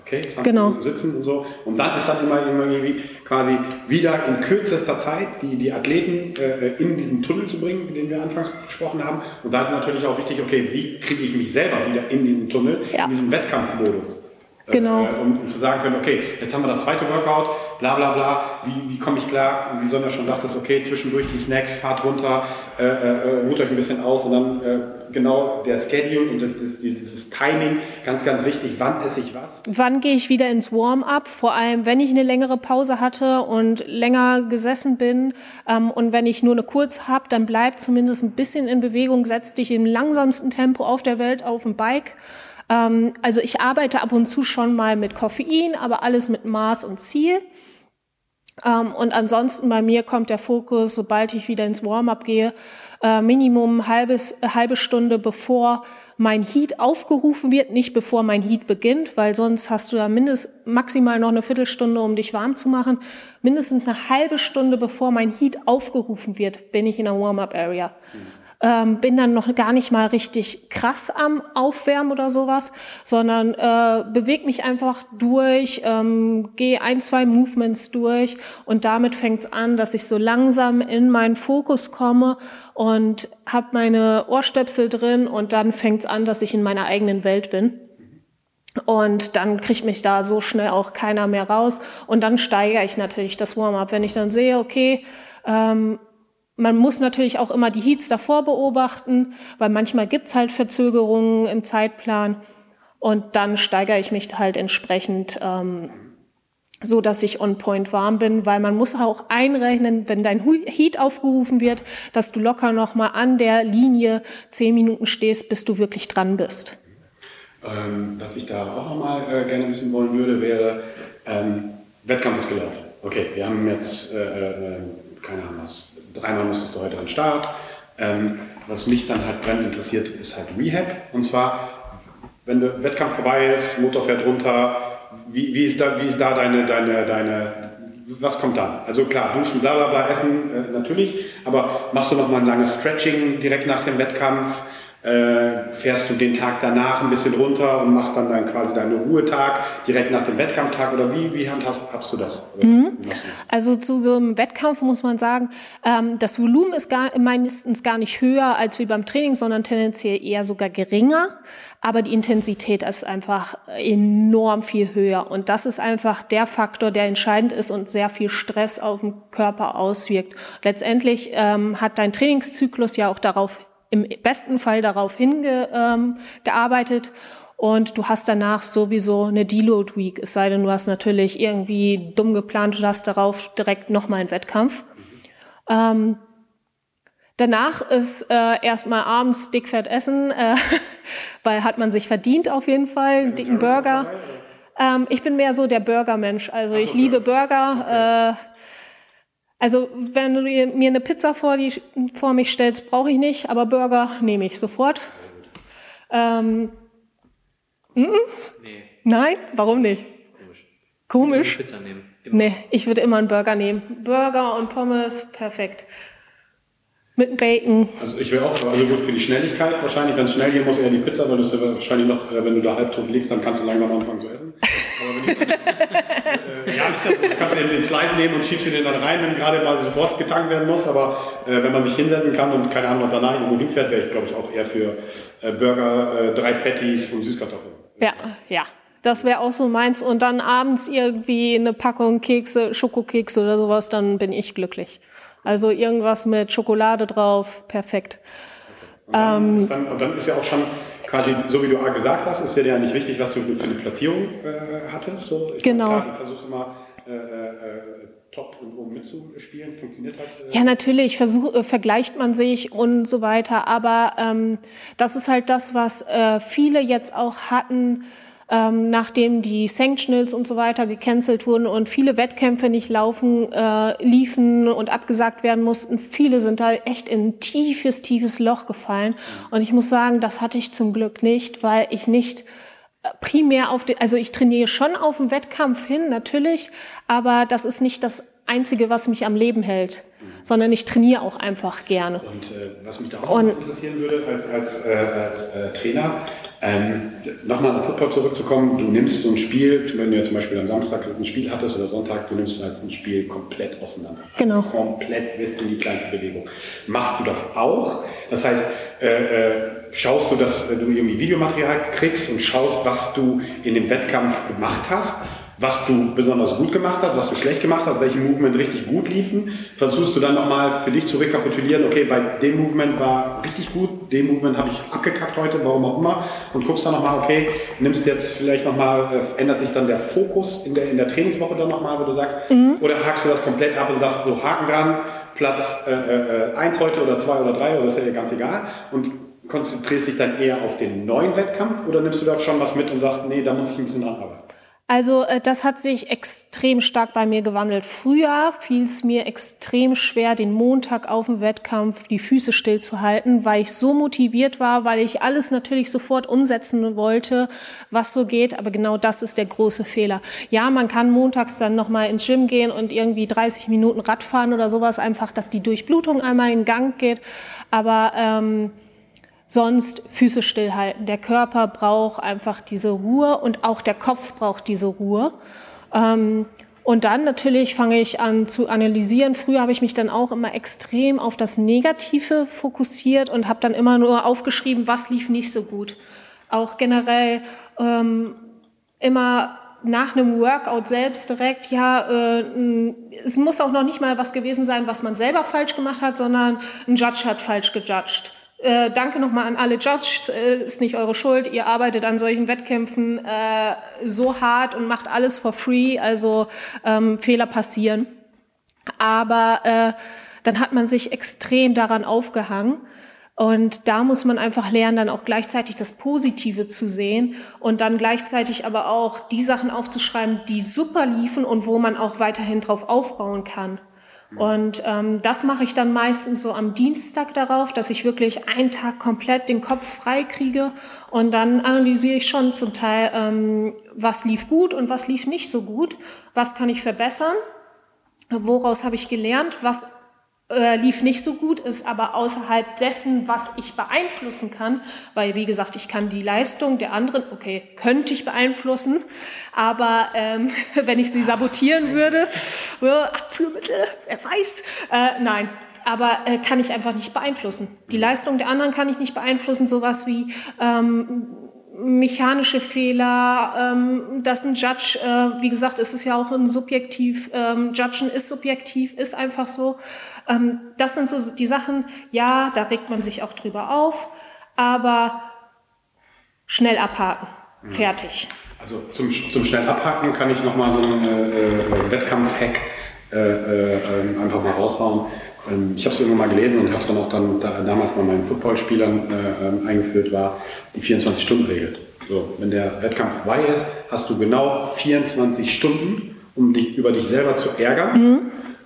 okay, 20 genau. Minuten sitzen und so. Und dann ist dann immer, immer irgendwie quasi wieder in kürzester Zeit die, die Athleten äh, in diesen Tunnel zu bringen, den wir anfangs besprochen haben. Und da ist natürlich auch wichtig, okay, wie kriege ich mich selber wieder in diesen Tunnel, ja. in diesen Wettkampfmodus. Genau. Äh, um, um, zu sagen können, okay, jetzt haben wir das zweite Workout, bla bla bla, wie, wie komme ich klar? wie Sonja schon sagt, ist okay, zwischendurch die Snacks, fahrt runter, äh, äh, ruht euch ein bisschen aus und dann äh, genau der Schedule und das, das, dieses Timing, ganz, ganz wichtig, wann esse ich was? Wann gehe ich wieder ins Warm-up? Vor allem, wenn ich eine längere Pause hatte und länger gesessen bin ähm, und wenn ich nur eine kurz habe, dann bleib zumindest ein bisschen in Bewegung, setz dich im langsamsten Tempo auf der Welt auf ein Bike ähm, also ich arbeite ab und zu schon mal mit Koffein, aber alles mit Maß und Ziel. Ähm, und ansonsten bei mir kommt der Fokus, sobald ich wieder ins Warm-up gehe, äh, Minimum halbes, halbe Stunde bevor mein Heat aufgerufen wird, nicht bevor mein Heat beginnt, weil sonst hast du da mindestens maximal noch eine Viertelstunde, um dich warm zu machen. Mindestens eine halbe Stunde bevor mein Heat aufgerufen wird, bin ich in der Warm-up-Area. Mhm. Ähm, bin dann noch gar nicht mal richtig krass am Aufwärmen oder sowas, sondern äh, bewege mich einfach durch, ähm, gehe ein, zwei Movements durch und damit fängt es an, dass ich so langsam in meinen Fokus komme und habe meine Ohrstöpsel drin und dann fängt es an, dass ich in meiner eigenen Welt bin. Und dann kriegt mich da so schnell auch keiner mehr raus. Und dann steigere ich natürlich das Warm-up. Wenn ich dann sehe, okay, ähm, man muss natürlich auch immer die Heats davor beobachten, weil manchmal gibt's halt Verzögerungen im Zeitplan. Und dann steigere ich mich halt entsprechend ähm, so, dass ich on point warm bin, weil man muss auch einrechnen, wenn dein Heat aufgerufen wird, dass du locker noch mal an der Linie zehn Minuten stehst, bis du wirklich dran bist. Ähm, was ich da auch nochmal äh, gerne wissen wollen würde, wäre, ähm, Wettkampf ist gelaufen. Okay, wir haben jetzt, äh, äh, keine Ahnung was, dreimal musstest du heute an den Start. Ähm, was mich dann halt brennend interessiert, ist halt Rehab. Und zwar, wenn der Wettkampf vorbei ist, Motor fährt runter, wie, wie, ist, da, wie ist da deine, deine, deine, was kommt dann? Also klar, duschen, bla bla bla, essen äh, natürlich, aber machst du nochmal ein langes Stretching direkt nach dem Wettkampf? Äh, fährst du den Tag danach ein bisschen runter und machst dann, dann quasi deinen Ruhetag direkt nach dem Wettkampftag oder wie, wie handhabst du das? Mhm. Also zu so einem Wettkampf muss man sagen, ähm, das Volumen ist gar, meistens gar nicht höher als wie beim Training, sondern tendenziell eher sogar geringer. Aber die Intensität ist einfach enorm viel höher. Und das ist einfach der Faktor, der entscheidend ist und sehr viel Stress auf den Körper auswirkt. Letztendlich ähm, hat dein Trainingszyklus ja auch darauf im besten Fall darauf hingearbeitet. Ähm, und du hast danach sowieso eine Deload Week, es sei denn, du hast natürlich irgendwie dumm geplant und hast darauf direkt nochmal einen Wettkampf. Ähm, danach ist äh, erstmal abends dickfett essen, äh, weil hat man sich verdient auf jeden Fall, einen dicken Burger. Ähm, ich bin mehr so der Burger-Mensch, also ich liebe Burger. Okay. Äh, also wenn du mir eine Pizza vor, die, vor mich stellst, brauche ich nicht, aber Burger nehme ich sofort. Ähm, mm -mm. Nee. Nein, warum nicht? Komisch. Komisch? Ich Pizza nehmen. Immer. Nee, ich würde immer einen Burger nehmen. Burger und Pommes, perfekt. Mit Bacon. Also ich wäre auch also gut für die Schnelligkeit wahrscheinlich. Wenn es schnell gehen muss, eher die Pizza, weil du wahrscheinlich noch, äh, wenn du da halbtot liegst, dann kannst du langsam anfangen zu essen. Äh, ja, ist ja so. Du kannst den Slice nehmen und schiebst ihn dann rein, wenn gerade mal sofort getankt werden muss. Aber äh, wenn man sich hinsetzen kann und keine Ahnung, danach irgendwo hinfährt, wäre ich glaube ich auch eher für äh, Burger, äh, drei Patties und Süßkartoffeln. Ja, ja. Das wäre auch so meins. Und dann abends irgendwie eine Packung Kekse, Schokokekse oder sowas, dann bin ich glücklich. Also irgendwas mit Schokolade drauf, perfekt. Okay. Und, dann ähm, dann, und, dann ist ja auch schon quasi, so wie du gesagt hast, ist ja nicht wichtig, was du für eine Platzierung äh, hattest. So. Ich genau. Klar, du versuchst immer äh, äh, top irgendwo mitzuspielen, funktioniert halt. Äh ja, natürlich, versuch, äh, vergleicht man sich und so weiter, aber ähm, das ist halt das, was äh, viele jetzt auch hatten, ähm, nachdem die Sanctionals und so weiter gecancelt wurden und viele Wettkämpfe nicht laufen, äh, liefen und abgesagt werden mussten. Viele sind da echt in ein tiefes, tiefes Loch gefallen. Und ich muss sagen, das hatte ich zum Glück nicht, weil ich nicht äh, primär auf den, also ich trainiere schon auf den Wettkampf hin, natürlich, aber das ist nicht das Einzige, was mich am Leben hält, sondern ich trainiere auch einfach gerne. Und äh, was mich da auch und, interessieren würde als, als, äh, als äh, Trainer, ähm, Nochmal auf Football zurückzukommen, du nimmst so ein Spiel, wenn du jetzt zum Beispiel am Samstag ein Spiel hattest oder Sonntag, du nimmst halt ein Spiel komplett auseinander. Also genau. Also komplett bis in die kleinste Bewegung. Machst du das auch? Das heißt, äh, äh, schaust du, dass du irgendwie Videomaterial kriegst und schaust, was du in dem Wettkampf gemacht hast was du besonders gut gemacht hast, was du schlecht gemacht hast, welche Movement richtig gut liefen. Versuchst du dann nochmal für dich zu rekapitulieren, okay, bei dem Movement war richtig gut, dem Movement habe ich abgekackt heute, warum auch immer, und guckst dann nochmal, okay, nimmst jetzt vielleicht nochmal, äh, ändert sich dann der Fokus in der, in der Trainingswoche dann nochmal, wo du sagst, mhm. oder hakst du das komplett ab und sagst so, Haken dran, Platz 1 äh, äh, heute oder 2 oder 3, oder ist ja ganz egal, und konzentrierst dich dann eher auf den neuen Wettkampf oder nimmst du da schon was mit und sagst, nee, da muss ich ein bisschen dran arbeiten? Also äh, das hat sich extrem stark bei mir gewandelt. Früher fiel es mir extrem schwer, den Montag auf dem Wettkampf die Füße stillzuhalten, weil ich so motiviert war, weil ich alles natürlich sofort umsetzen wollte, was so geht. Aber genau das ist der große Fehler. Ja, man kann montags dann nochmal ins Gym gehen und irgendwie 30 Minuten Radfahren oder sowas, einfach, dass die Durchblutung einmal in Gang geht. Aber ähm, sonst Füße stillhalten. Der Körper braucht einfach diese Ruhe und auch der Kopf braucht diese Ruhe. Ähm, und dann natürlich fange ich an zu analysieren. Früher habe ich mich dann auch immer extrem auf das Negative fokussiert und habe dann immer nur aufgeschrieben, was lief nicht so gut. Auch generell ähm, immer nach einem Workout selbst direkt, ja, äh, es muss auch noch nicht mal was gewesen sein, was man selber falsch gemacht hat, sondern ein Judge hat falsch gejudged. Äh, danke nochmal an alle Judges, äh, ist nicht eure Schuld. Ihr arbeitet an solchen Wettkämpfen äh, so hart und macht alles for free, also ähm, Fehler passieren. Aber äh, dann hat man sich extrem daran aufgehangen. Und da muss man einfach lernen, dann auch gleichzeitig das Positive zu sehen und dann gleichzeitig aber auch die Sachen aufzuschreiben, die super liefen und wo man auch weiterhin drauf aufbauen kann. Und ähm, das mache ich dann meistens so am Dienstag darauf, dass ich wirklich einen Tag komplett den Kopf frei kriege. Und dann analysiere ich schon zum Teil, ähm, was lief gut und was lief nicht so gut, was kann ich verbessern, woraus habe ich gelernt, was äh, lief nicht so gut, ist aber außerhalb dessen, was ich beeinflussen kann, weil wie gesagt, ich kann die Leistung der anderen, okay, könnte ich beeinflussen, aber ähm, wenn ich sie sabotieren würde, äh, Abführmittel, wer weiß, äh, nein, aber äh, kann ich einfach nicht beeinflussen. Die Leistung der anderen kann ich nicht beeinflussen, sowas wie ähm, mechanische Fehler, ähm, dass ein Judge, äh, wie gesagt, ist es ja auch ein subjektiv, ähm, Judgen ist subjektiv, ist einfach so. Ähm, das sind so die Sachen, ja, da regt man sich auch drüber auf, aber schnell abhaken, mhm. fertig. Also zum, zum schnell abhaken kann ich nochmal so einen äh, äh, Wettkampf-Hack äh, äh, ähm, einfach mal raushauen. Ähm, ich habe es irgendwann mal gelesen und habe es dann auch dann da, damals bei meinen Footballspielern äh, ähm, eingeführt, war die 24-Stunden-Regel. So, wenn der Wettkampf vorbei ist, hast du genau 24 Stunden, um dich über dich selber zu ärgern. Mhm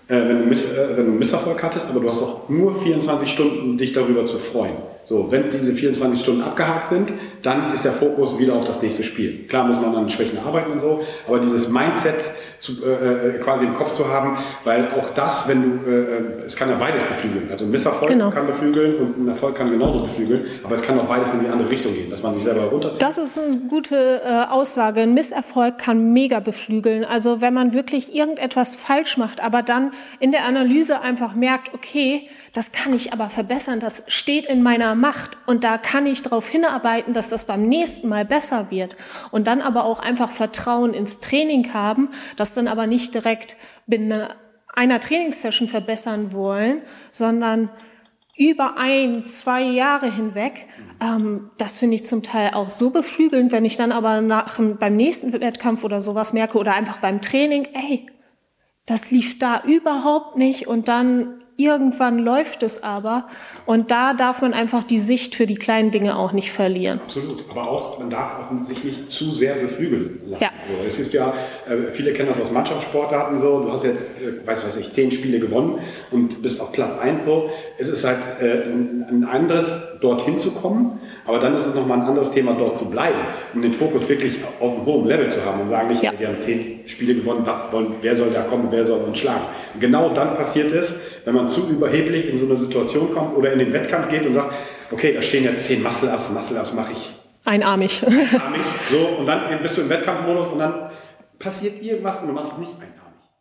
äh, wenn, du Miss, äh, wenn du Misserfolg hattest, aber du hast auch nur 24 Stunden, dich darüber zu freuen. So, wenn diese 24 Stunden abgehakt sind, dann ist der Fokus wieder auf das nächste Spiel. Klar muss man an Schwächen arbeiten und so, aber dieses Mindset zu, äh, äh, quasi im Kopf zu haben, weil auch das, wenn du, äh, äh, es kann ja beides beflügeln. Also ein Misserfolg genau. kann beflügeln und ein Erfolg kann genauso beflügeln, aber es kann auch beides in die andere Richtung gehen, dass man sich selber runterzieht. Das ist eine gute äh, Aussage. Ein Misserfolg kann mega beflügeln. Also wenn man wirklich irgendetwas falsch macht, aber dann in der Analyse einfach merkt, okay, das kann ich aber verbessern, das steht in meiner Macht und da kann ich darauf hinarbeiten, dass das beim nächsten Mal besser wird. Und dann aber auch einfach Vertrauen ins Training haben, dass dann aber nicht direkt binnen einer Trainingssession verbessern wollen, sondern über ein, zwei Jahre hinweg. Ähm, das finde ich zum Teil auch so beflügelnd, wenn ich dann aber nach, beim nächsten Wettkampf oder sowas merke oder einfach beim Training, ey, das lief da überhaupt nicht und dann Irgendwann läuft es aber und da darf man einfach die Sicht für die kleinen Dinge auch nicht verlieren. Absolut, aber auch, man darf auch sich nicht zu sehr beflügeln lassen. Ja. So, es ist ja, äh, viele kennen das aus Mannschaftssportarten so, du hast jetzt, äh, weiß was ich, zehn Spiele gewonnen und bist auf Platz eins so. Es ist halt äh, ein anderes, dorthin zu kommen, aber dann ist es nochmal ein anderes Thema, dort zu bleiben und den Fokus wirklich auf einem hohen Level zu haben und sagen nicht, ja. wir haben zehn Spiele gewonnen, wer soll da kommen, wer soll uns schlagen. Und genau dann passiert es, wenn man zu überheblich in so eine Situation kommt oder in den Wettkampf geht und sagt, okay, da stehen jetzt zehn Muscle-Ups, Muscle-Ups mache ich. Einarmig. Einarmig. So, und dann bist du im Wettkampfmodus und dann passiert irgendwas und du machst es nicht einarmig.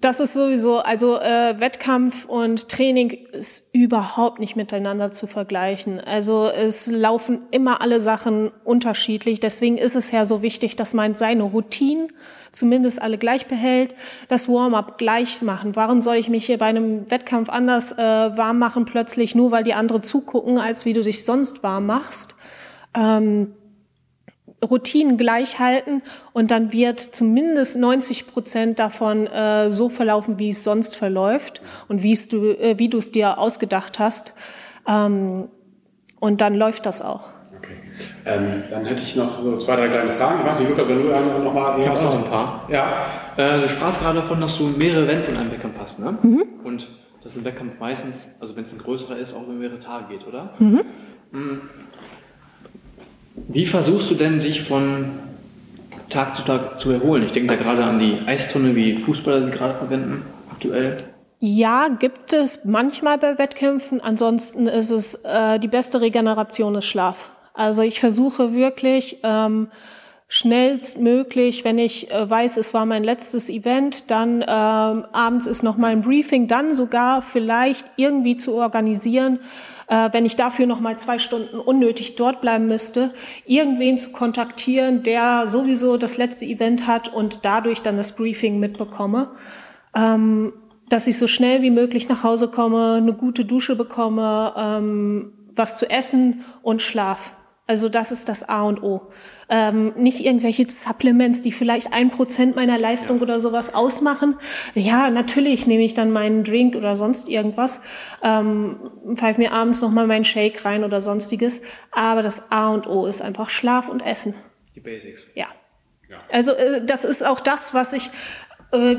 Das ist sowieso, also äh, Wettkampf und Training ist überhaupt nicht miteinander zu vergleichen. Also es laufen immer alle Sachen unterschiedlich. Deswegen ist es ja so wichtig, dass man seine Routinen zumindest alle gleich behält, das Warm-up gleich machen. Warum soll ich mich hier bei einem Wettkampf anders äh, warm machen plötzlich, nur weil die anderen zugucken, als wie du dich sonst warm machst? Ähm, Routinen gleich halten und dann wird zumindest 90 Prozent davon äh, so verlaufen, wie es sonst verläuft und wie du, äh, wie du es dir ausgedacht hast. Ähm, und dann läuft das auch. Okay. Ähm, dann hätte ich noch so zwei, drei kleine Fragen. Ich weiß nicht, Lukas, wenn du noch mal... Ich habe noch ein paar. Ja. Äh, du sprachst gerade davon, dass du mehrere Events in einem Wettkampf hast, ne? Mhm. Und dass ein Wettkampf meistens, also wenn es ein größerer ist, auch über mehrere Tage geht, oder? Mhm. mhm. Wie versuchst du denn, dich von Tag zu Tag zu erholen? Ich denke da gerade an die Eistonne, wie Fußballer sie gerade verwenden, aktuell. Ja, gibt es manchmal bei Wettkämpfen. Ansonsten ist es äh, die beste Regeneration ist Schlaf. Also ich versuche wirklich ähm, schnellstmöglich, wenn ich äh, weiß, es war mein letztes Event, dann ähm, abends ist noch mal ein Briefing, dann sogar vielleicht irgendwie zu organisieren, äh, wenn ich dafür noch mal zwei Stunden unnötig dort bleiben müsste, irgendwen zu kontaktieren, der sowieso das letzte Event hat und dadurch dann das Briefing mitbekomme. Ähm, dass ich so schnell wie möglich nach Hause komme, eine gute Dusche bekomme, ähm, was zu essen und Schlaf. Also das ist das A und O. Ähm, nicht irgendwelche Supplements, die vielleicht ein Prozent meiner Leistung ja. oder sowas ausmachen. Ja, natürlich nehme ich dann meinen Drink oder sonst irgendwas, ähm, pfeife mir abends nochmal meinen Shake rein oder sonstiges. Aber das A und O ist einfach Schlaf und Essen. Die Basics. Ja. ja. Also äh, das ist auch das, was ich äh,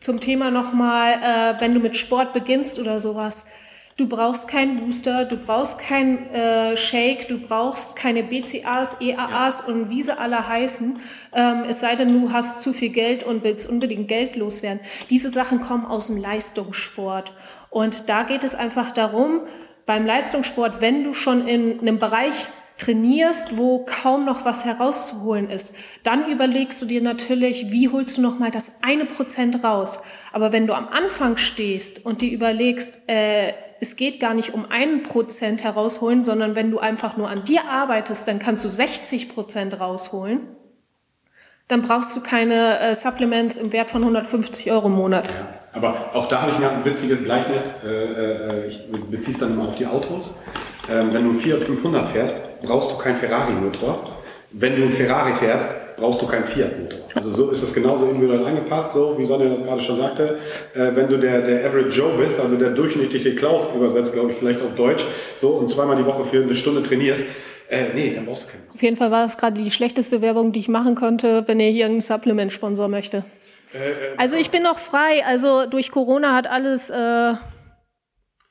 zum Thema nochmal, äh, wenn du mit Sport beginnst oder sowas, Du brauchst keinen Booster, du brauchst keinen äh, Shake, du brauchst keine BCAs, EAAs ja. und wie sie alle heißen. Ähm, es sei denn, du hast zu viel Geld und willst unbedingt Geld loswerden. Diese Sachen kommen aus dem Leistungssport. Und da geht es einfach darum, beim Leistungssport, wenn du schon in einem Bereich trainierst, wo kaum noch was herauszuholen ist, dann überlegst du dir natürlich, wie holst du noch mal das eine Prozent raus. Aber wenn du am Anfang stehst und dir überlegst, äh, es geht gar nicht um einen Prozent herausholen, sondern wenn du einfach nur an dir arbeitest, dann kannst du 60 Prozent rausholen. Dann brauchst du keine äh, Supplements im Wert von 150 Euro im Monat. Ja, aber auch da habe ich ein ganz witziges Gleichnis. Äh, äh, ich beziehe es dann immer auf die Autos. Ähm, wenn du 400, 500 fährst, brauchst du keinen Ferrari-Motor. Wenn du einen Ferrari fährst, brauchst du keinen Fiat-Motor. Also so ist es genauso individuell angepasst, so wie Sonja das gerade schon sagte. Äh, wenn du der, der Average Joe bist, also der durchschnittliche Klaus übersetzt, glaube ich, vielleicht auf Deutsch, so und zweimal die Woche für eine Stunde trainierst, äh, nee, dann brauchst du keinen. Auf jeden Fall war das gerade die schlechteste Werbung, die ich machen konnte, wenn ihr hier einen Supplement-Sponsor möchte. Äh, äh, also ich bin noch frei, also durch Corona hat alles, äh,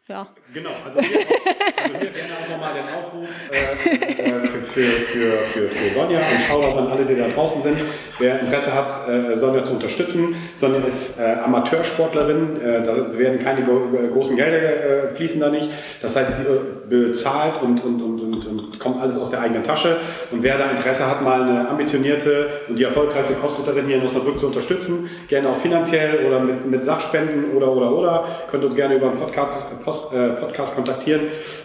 ja. Genau, also hier, also hier gerne auch nochmal den Aufruf äh, äh, für, für, für, für, Sonja und Shoutout an alle, die da draußen sind. Wer Interesse hat, äh, Sonja zu unterstützen. Sonja ist äh, Amateursportlerin, äh, da werden keine großen Gelder äh, fließen da nicht. Das heißt, sie bezahlt und, und, und, und, und kommt alles aus der eigenen Tasche. Und wer da Interesse hat, mal eine ambitionierte und die erfolgreichste Crossfitterin hier in Osnabrück zu unterstützen, gerne auch finanziell oder mit, mit Sachspenden oder oder oder, könnt uns gerne über einen Podcast, Post, Podcast kontaktieren.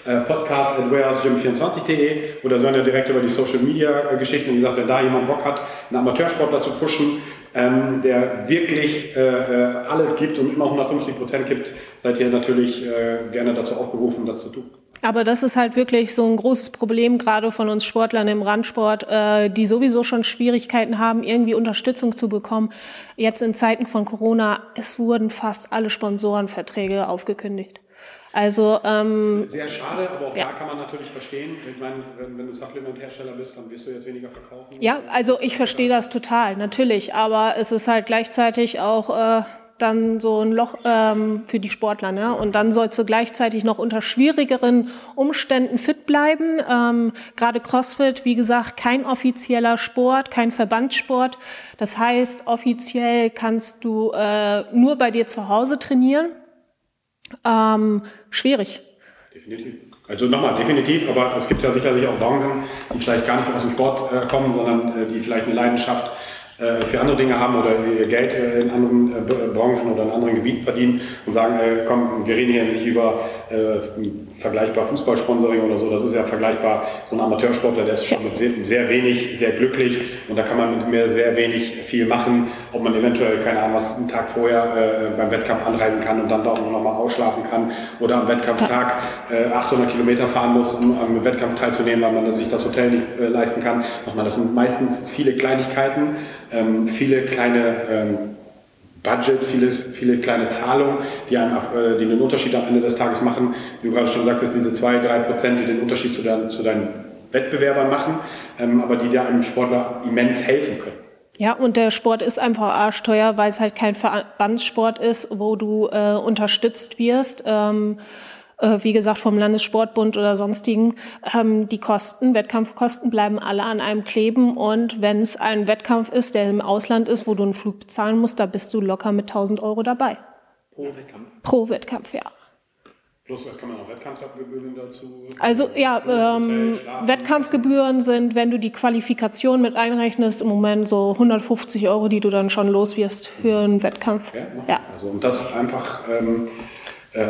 Äh, podcast at warehousegym24.de oder sollen ja direkt über die Social Media Geschichten. Wie gesagt, wenn da jemand Bock hat, einen Amateursportler zu pushen, ähm, der wirklich äh, äh alles gibt und immer 150 Prozent gibt, seid ihr natürlich äh, gerne dazu aufgerufen, das zu tun. Aber das ist halt wirklich so ein großes Problem, gerade von uns Sportlern im Randsport, äh, die sowieso schon Schwierigkeiten haben, irgendwie Unterstützung zu bekommen. Jetzt in Zeiten von Corona, es wurden fast alle Sponsorenverträge aufgekündigt. Also ähm, sehr schade, aber auch ja. da kann man natürlich verstehen. Ich meine, wenn, wenn du Supplementhersteller bist, dann wirst du jetzt weniger verkaufen. Ja, also ich verstehe das total, natürlich. Aber es ist halt gleichzeitig auch äh, dann so ein Loch ähm, für die Sportler. Ne? Und dann sollst du gleichzeitig noch unter schwierigeren Umständen fit bleiben. Ähm, Gerade CrossFit, wie gesagt, kein offizieller Sport, kein Verbandssport. Das heißt, offiziell kannst du äh, nur bei dir zu Hause trainieren ähm, schwierig. Definitiv. Also nochmal, definitiv, aber es gibt ja sicherlich auch Branchen, die vielleicht gar nicht aus dem Sport äh, kommen, sondern äh, die vielleicht eine Leidenschaft äh, für andere Dinge haben oder ihr Geld äh, in anderen äh, Branchen oder in anderen Gebieten verdienen und sagen, komm, wir reden hier nicht über vergleichbar Fußballsponsoring oder so, das ist ja vergleichbar, so ein Amateursportler, der ist schon mit sehr, sehr, wenig, sehr glücklich und da kann man mit mir sehr wenig viel machen, ob man eventuell, keine Ahnung, was einen Tag vorher äh, beim Wettkampf anreisen kann und dann da auch nochmal ausschlafen kann oder am Wettkampftag äh, 800 Kilometer fahren muss, um am Wettkampf teilzunehmen, weil man sich das Hotel nicht äh, leisten kann. Das sind meistens viele Kleinigkeiten, ähm, viele kleine ähm, Budgets, viele, viele kleine Zahlungen, die, einem, äh, die einen Unterschied am Ende des Tages machen. Wie du gerade schon sagtest, diese zwei, drei Prozent, die den Unterschied zu, dein, zu deinem Wettbewerbern machen, ähm, aber die da einem Sportler immens helfen können. Ja, und der Sport ist einfach arschteuer, weil es halt kein Verbandssport ist, wo du äh, unterstützt wirst. Ähm, äh, wie gesagt, vom Landessportbund oder sonstigen, ähm, die Kosten, Wettkampfkosten bleiben alle an einem kleben. Und wenn es ein Wettkampf ist, der im Ausland ist, wo du einen Flug bezahlen musst, da bist du locker mit 1000 Euro dabei. Pro Wettkampf? Pro Wettkampf, ja. Plus, was kann man noch Wettkampfgebühren dazu? Also ja, ähm, Wettkampfgebühren sind, wenn du die Qualifikation mit einrechnest, im Moment so 150 Euro, die du dann schon los wirst für einen Wettkampf. Ja, ja. Also, und das einfach ähm, äh,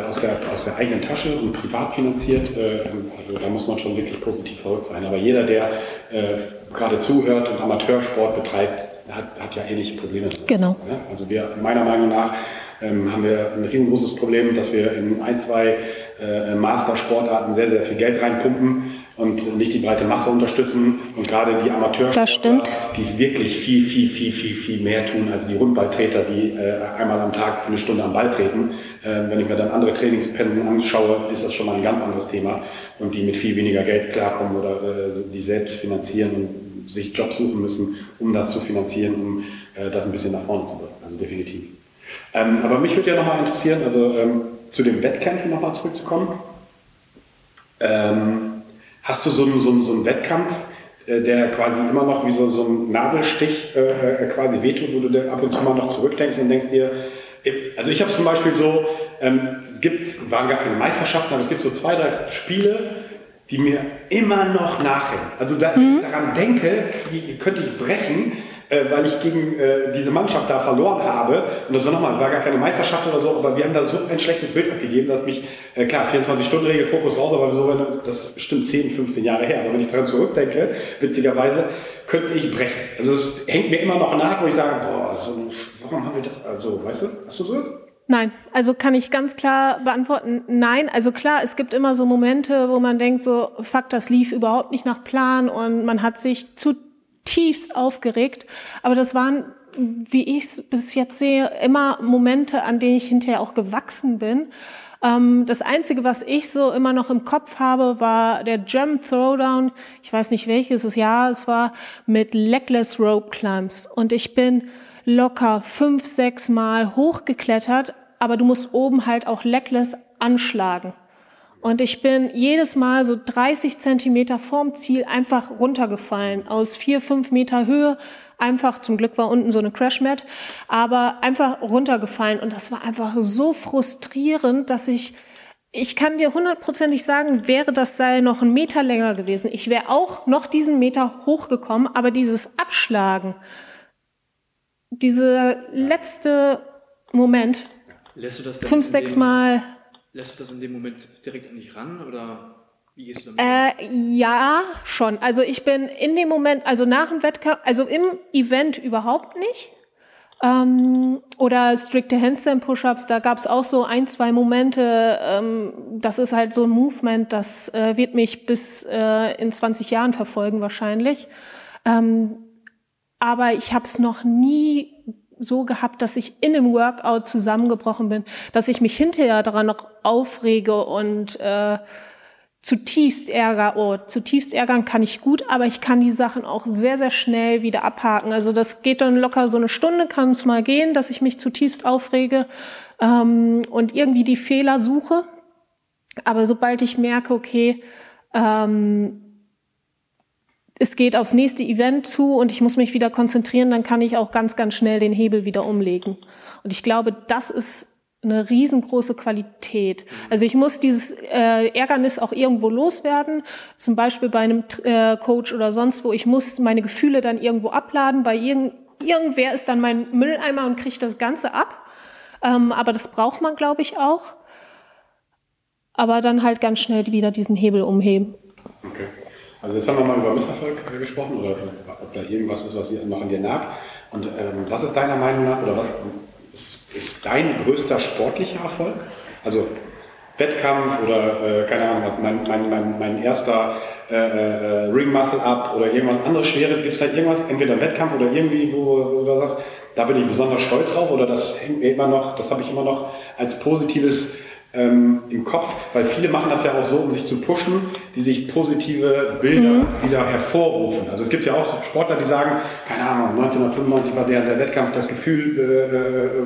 aus, der, aus der eigenen Tasche und privat finanziert. Äh, also da muss man schon wirklich positiv verrückt sein. Aber jeder, der äh, gerade zuhört und Amateursport betreibt, hat, hat ja ähnliche Probleme. Genau. Also wir, meiner Meinung nach, ähm, haben wir ein riesengroßes Problem, dass wir in ein, zwei äh, Master-Sportarten sehr, sehr viel Geld reinpumpen und nicht die breite Masse unterstützen und gerade die Amateursportler, die wirklich viel, viel, viel, viel, viel mehr tun als die Rundballtreter, die äh, einmal am Tag für eine Stunde am Ball treten. Äh, wenn ich mir dann andere Trainingspensen anschaue, ist das schon mal ein ganz anderes Thema und die mit viel weniger Geld klarkommen oder äh, die selbst finanzieren und sich Jobs suchen müssen, um das zu finanzieren, um äh, das ein bisschen nach vorne zu bringen. Also definitiv. Ähm, aber mich würde ja nochmal interessieren, also ähm, zu den Wettkämpfen nochmal zurückzukommen. Ähm, Hast du so einen, so einen, so einen Wettkampf, äh, der quasi immer noch wie so, so ein Nadelstich äh, äh quasi wehtut, wo du ab und zu mal noch zurückdenkst und denkst dir, also ich habe zum Beispiel so, ähm, es gibt, waren gar keine Meisterschaften, aber es gibt so zwei, drei Spiele, die mir immer noch nachhängen. Also da, mhm. ich daran denke, könnte ich brechen, äh, weil ich gegen äh, diese Mannschaft da verloren habe. Und das war nochmal, war gar keine Meisterschaft oder so, aber wir haben da so ein schlechtes Bild abgegeben, dass mich, äh, klar, 24-Stunden-Regel, Fokus raus, aber so, das ist bestimmt 10, 15 Jahre her. Aber wenn ich daran zurückdenke, witzigerweise, könnte ich brechen. Also es hängt mir immer noch nach, wo ich sage, boah, so, warum haben wir das? Also, weißt du, hast du sowas? Nein, also kann ich ganz klar beantworten, nein. Also klar, es gibt immer so Momente, wo man denkt so, fuck, das lief überhaupt nicht nach Plan und man hat sich zu tiefst aufgeregt. Aber das waren, wie ich es bis jetzt sehe, immer Momente, an denen ich hinterher auch gewachsen bin. Ähm, das Einzige, was ich so immer noch im Kopf habe, war der Jump Throwdown. Ich weiß nicht welches Jahr es war, mit Legless Rope Climbs. Und ich bin locker fünf, sechs Mal hochgeklettert, aber du musst oben halt auch legless anschlagen. Und ich bin jedes Mal so 30 Zentimeter vorm Ziel einfach runtergefallen, aus vier, fünf Meter Höhe. Einfach, zum Glück war unten so eine Crashmat, aber einfach runtergefallen. Und das war einfach so frustrierend, dass ich, ich kann dir hundertprozentig sagen, wäre das Seil noch einen Meter länger gewesen. Ich wäre auch noch diesen Meter hochgekommen, aber dieses Abschlagen, dieser letzte Moment, Lässt du das fünf, sechs Mal Lässt du das in dem Moment direkt an dich ran oder wie gehst du damit? Äh, ja, schon. Also ich bin in dem Moment, also nach dem Wettkampf, also im Event überhaupt nicht. Ähm, oder strikte Handstand Push-ups, da gab es auch so ein, zwei Momente. Ähm, das ist halt so ein Movement, das äh, wird mich bis äh, in 20 Jahren verfolgen wahrscheinlich. Ähm, aber ich habe es noch nie so gehabt, dass ich in einem Workout zusammengebrochen bin, dass ich mich hinterher daran noch aufrege und äh, zutiefst ärger. Oh, zutiefst ärgern kann ich gut, aber ich kann die Sachen auch sehr, sehr schnell wieder abhaken. Also das geht dann locker so eine Stunde, kann es mal gehen, dass ich mich zutiefst aufrege ähm, und irgendwie die Fehler suche. Aber sobald ich merke, okay, ähm, es geht aufs nächste Event zu und ich muss mich wieder konzentrieren, dann kann ich auch ganz, ganz schnell den Hebel wieder umlegen. Und ich glaube, das ist eine riesengroße Qualität. Also ich muss dieses äh, Ärgernis auch irgendwo loswerden, zum Beispiel bei einem äh, Coach oder sonst wo. Ich muss meine Gefühle dann irgendwo abladen. Bei irgend, irgendwer ist dann mein Mülleimer und kriegt das Ganze ab. Ähm, aber das braucht man, glaube ich, auch. Aber dann halt ganz schnell wieder diesen Hebel umheben. Okay. Also jetzt haben wir mal über Misserfolg äh, gesprochen oder ob da irgendwas ist, was noch an dir nagt. Und ähm, was ist deiner Meinung nach oder was ist, ist dein größter sportlicher Erfolg? Also Wettkampf oder äh, keine Ahnung, mein, mein, mein, mein erster äh, äh, Ring Muscle Up oder irgendwas anderes Schweres. Gibt es da irgendwas, entweder im Wettkampf oder irgendwie, wo, wo du sagst, da bin ich besonders stolz drauf oder das hängt mir immer noch, das habe ich immer noch als positives ähm, im Kopf, weil viele machen das ja auch so, um sich zu pushen, die sich positive Bilder mhm. wieder hervorrufen. Also es gibt ja auch Sportler, die sagen, keine Ahnung, 1995 war der, der Wettkampf, das Gefühl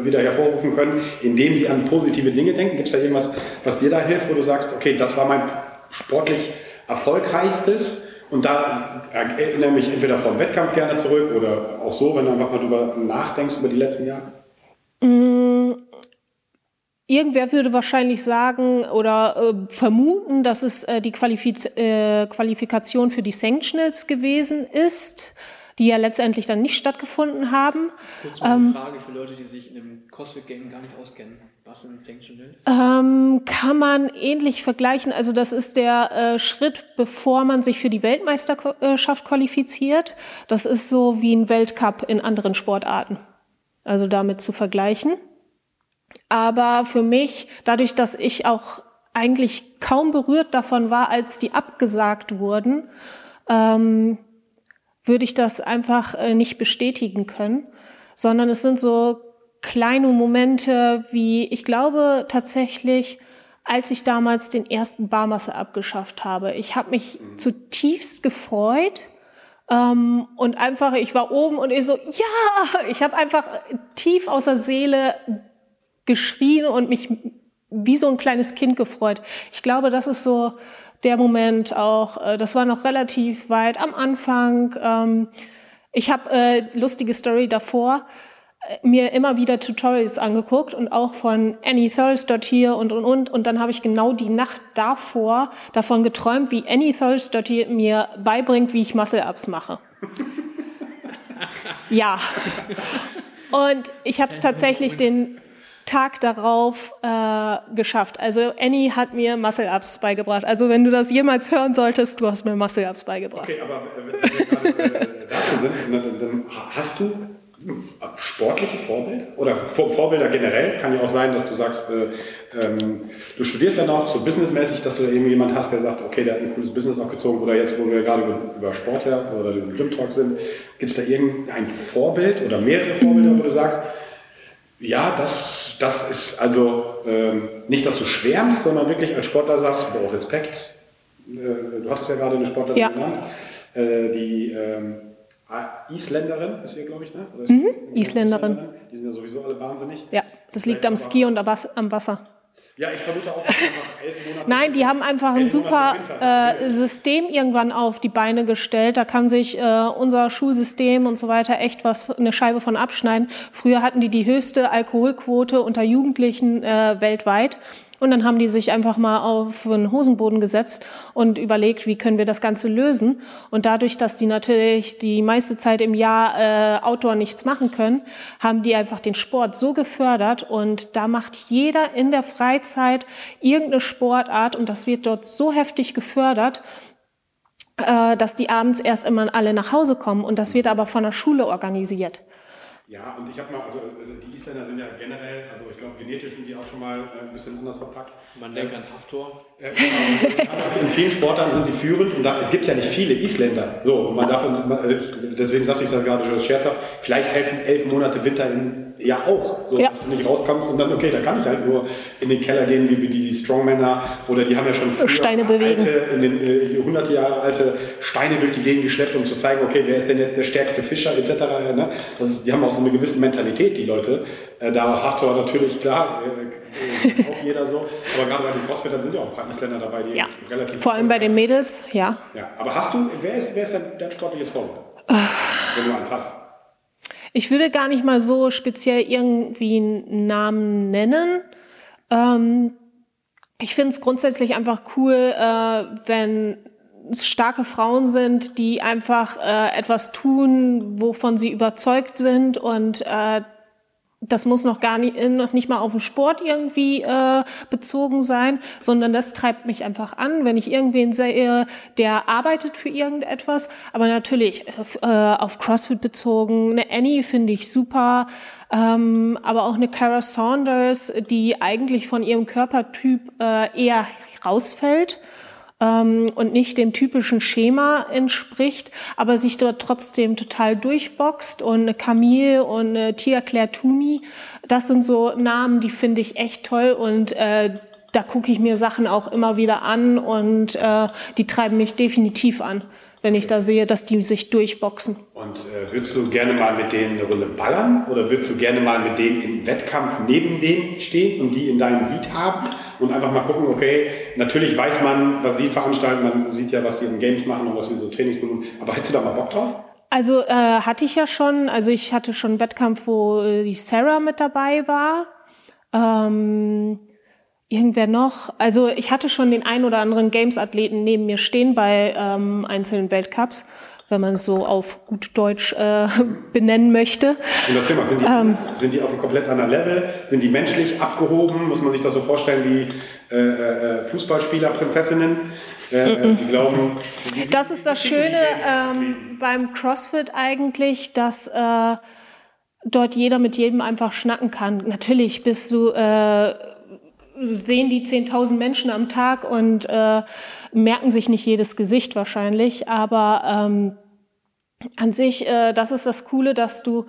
äh, wieder hervorrufen können, indem sie an positive Dinge denken. Gibt es da irgendwas, was dir da hilft, wo du sagst, okay, das war mein sportlich erfolgreichstes und da erinnere ich mich entweder vom Wettkampf gerne zurück oder auch so, wenn du einfach mal drüber nachdenkst über die letzten Jahre? Mm, irgendwer würde wahrscheinlich sagen oder äh, vermuten, dass es äh, die Qualifiz äh, Qualifikation für die Sanctionals gewesen ist, die ja letztendlich dann nicht stattgefunden haben. Kurz mal eine ähm, Frage für Leute, die sich in dem CrossFit-Game gar nicht auskennen. Was sind Sanctionals? Ähm, kann man ähnlich vergleichen. Also das ist der äh, Schritt, bevor man sich für die Weltmeisterschaft qualifiziert. Das ist so wie ein Weltcup in anderen Sportarten. Also damit zu vergleichen. Aber für mich, dadurch, dass ich auch eigentlich kaum berührt davon war, als die abgesagt wurden, ähm, würde ich das einfach äh, nicht bestätigen können, sondern es sind so kleine Momente wie, ich glaube tatsächlich, als ich damals den ersten Barmasse abgeschafft habe. Ich habe mich mhm. zutiefst gefreut ähm, und einfach, ich war oben und ich so, ja, ich habe einfach tief außer Seele geschrien und mich wie so ein kleines Kind gefreut. Ich glaube, das ist so der Moment auch, äh, das war noch relativ weit am Anfang. Ähm, ich habe äh, lustige Story davor äh, mir immer wieder Tutorials angeguckt und auch von Annie Thursdottir und und und und dann habe ich genau die Nacht davor davon geträumt, wie Annie Thursdottir mir beibringt, wie ich Muscle-Ups mache. ja. Und ich habe es tatsächlich den Tag darauf äh, geschafft. Also Annie hat mir Muscle-Ups beigebracht. Also wenn du das jemals hören solltest, du hast mir Muscle-Ups beigebracht. Okay, aber äh, wenn wir gerade äh, dazu sind, dann hast du sportliche Vorbilder oder Vorbilder generell? Kann ja auch sein, dass du sagst, äh, ähm, du studierst ja noch so businessmäßig, dass du da irgendwie jemand hast, der sagt, okay, der hat ein cooles Business aufgezogen oder jetzt, wo wir gerade über Sport her oder den Gym Talk sind, gibt es da irgendein Vorbild oder mehrere Vorbilder, wo du sagst, ja, das, das ist also ähm, nicht, dass du schwärmst, sondern wirklich als Sportler sagst, boah, Respekt. Äh, du hattest ja gerade eine Sportlerin ja. genannt, äh, die ähm, Isländerin ist hier, glaube ich, ne? Mhm, Isländerin. Die sind ja sowieso alle wahnsinnig. Ja, das liegt am Ski und am Wasser. Ja, ich vermute auch, dass nach elf Monate. Nein, die haben einfach ein super äh, System irgendwann auf die Beine gestellt. Da kann sich äh, unser Schulsystem und so weiter echt was eine Scheibe von abschneiden. Früher hatten die die höchste Alkoholquote unter Jugendlichen äh, weltweit. Und dann haben die sich einfach mal auf den Hosenboden gesetzt und überlegt, wie können wir das Ganze lösen. Und dadurch, dass die natürlich die meiste Zeit im Jahr äh, Outdoor nichts machen können, haben die einfach den Sport so gefördert. Und da macht jeder in der Freizeit irgendeine Sportart und das wird dort so heftig gefördert, äh, dass die abends erst immer alle nach Hause kommen. Und das wird aber von der Schule organisiert. Ja, und ich habe mal, also äh, die Isländer sind ja generell, also ich glaube, genetisch sind die auch schon mal äh, ein bisschen anders verpackt. Man denkt an Haftor. Äh, genau. in vielen Sportarten sind die führend und da, es gibt ja nicht viele Isländer. So, man darf, deswegen sagte ich das gerade schon scherzhaft, vielleicht helfen elf Monate Winter in, ja auch, so, ja. dass du nicht rauskommst und dann, okay, da kann ich halt nur in den Keller gehen, wie die, Strongmänner oder die haben ja schon Steine bewegen. Alte, in den äh, 100 Jahre alte Steine durch die Gegend geschleppt, um zu zeigen, okay, wer ist denn jetzt der stärkste Fischer etc. Ne? Das ist, die haben auch so eine gewisse Mentalität, die Leute. Äh, da Haftor natürlich, klar, äh, äh, auch jeder so. Aber gerade bei den Crossfittern sind ja auch ein paar Isländer dabei, die ja. relativ. Vor allem bei den Mädels, ja. ja. Aber hast du, wer ist, wer ist dein, dein sportliches Vorbild? wenn du eins hast. Ich würde gar nicht mal so speziell irgendwie einen Namen nennen. Ähm, ich finde es grundsätzlich einfach cool, äh, wenn es starke Frauen sind, die einfach äh, etwas tun, wovon sie überzeugt sind und äh, das muss noch gar nicht, noch nicht mal auf den Sport irgendwie äh, bezogen sein, sondern das treibt mich einfach an, wenn ich irgendwen sehe, der arbeitet für irgendetwas. Aber natürlich äh, auf CrossFit bezogen, eine Annie finde ich super, ähm, aber auch eine Kara Saunders, die eigentlich von ihrem Körpertyp äh, eher rausfällt und nicht dem typischen Schema entspricht, aber sich dort trotzdem total durchboxt. Und eine Camille und eine Tia Claire Toomey, das sind so Namen, die finde ich echt toll und äh, da gucke ich mir Sachen auch immer wieder an und äh, die treiben mich definitiv an, wenn ich da sehe, dass die sich durchboxen. Und äh, würdest du gerne mal mit denen eine Runde ballern oder würdest du gerne mal mit denen im Wettkampf neben denen stehen und die in deinem Beat haben und einfach mal gucken, okay, natürlich weiß man, was sie veranstalten, man sieht ja, was die in Games machen und was sie so Trainings tun, aber hättest du da mal Bock drauf? Also äh, hatte ich ja schon, also ich hatte schon einen Wettkampf, wo äh, die Sarah mit dabei war. Ähm, irgendwer noch? Also ich hatte schon den ein oder anderen Games-Athleten neben mir stehen bei ähm, einzelnen Weltcups, wenn man es so auf gut Deutsch äh, benennen möchte. Und erzähl mal, sind die, ähm, sind die auf einem komplett anderen Level? Sind die menschlich abgehoben? Muss man sich das so vorstellen wie äh, äh, Fußballspieler, Prinzessinnen? Äh, die glauben, das ist das Schöne ähm, beim CrossFit eigentlich, dass äh, dort jeder mit jedem einfach schnacken kann. Natürlich bist du äh, sehen die 10.000 Menschen am Tag und äh, merken sich nicht jedes Gesicht wahrscheinlich. Aber ähm, an sich, äh, das ist das Coole, dass du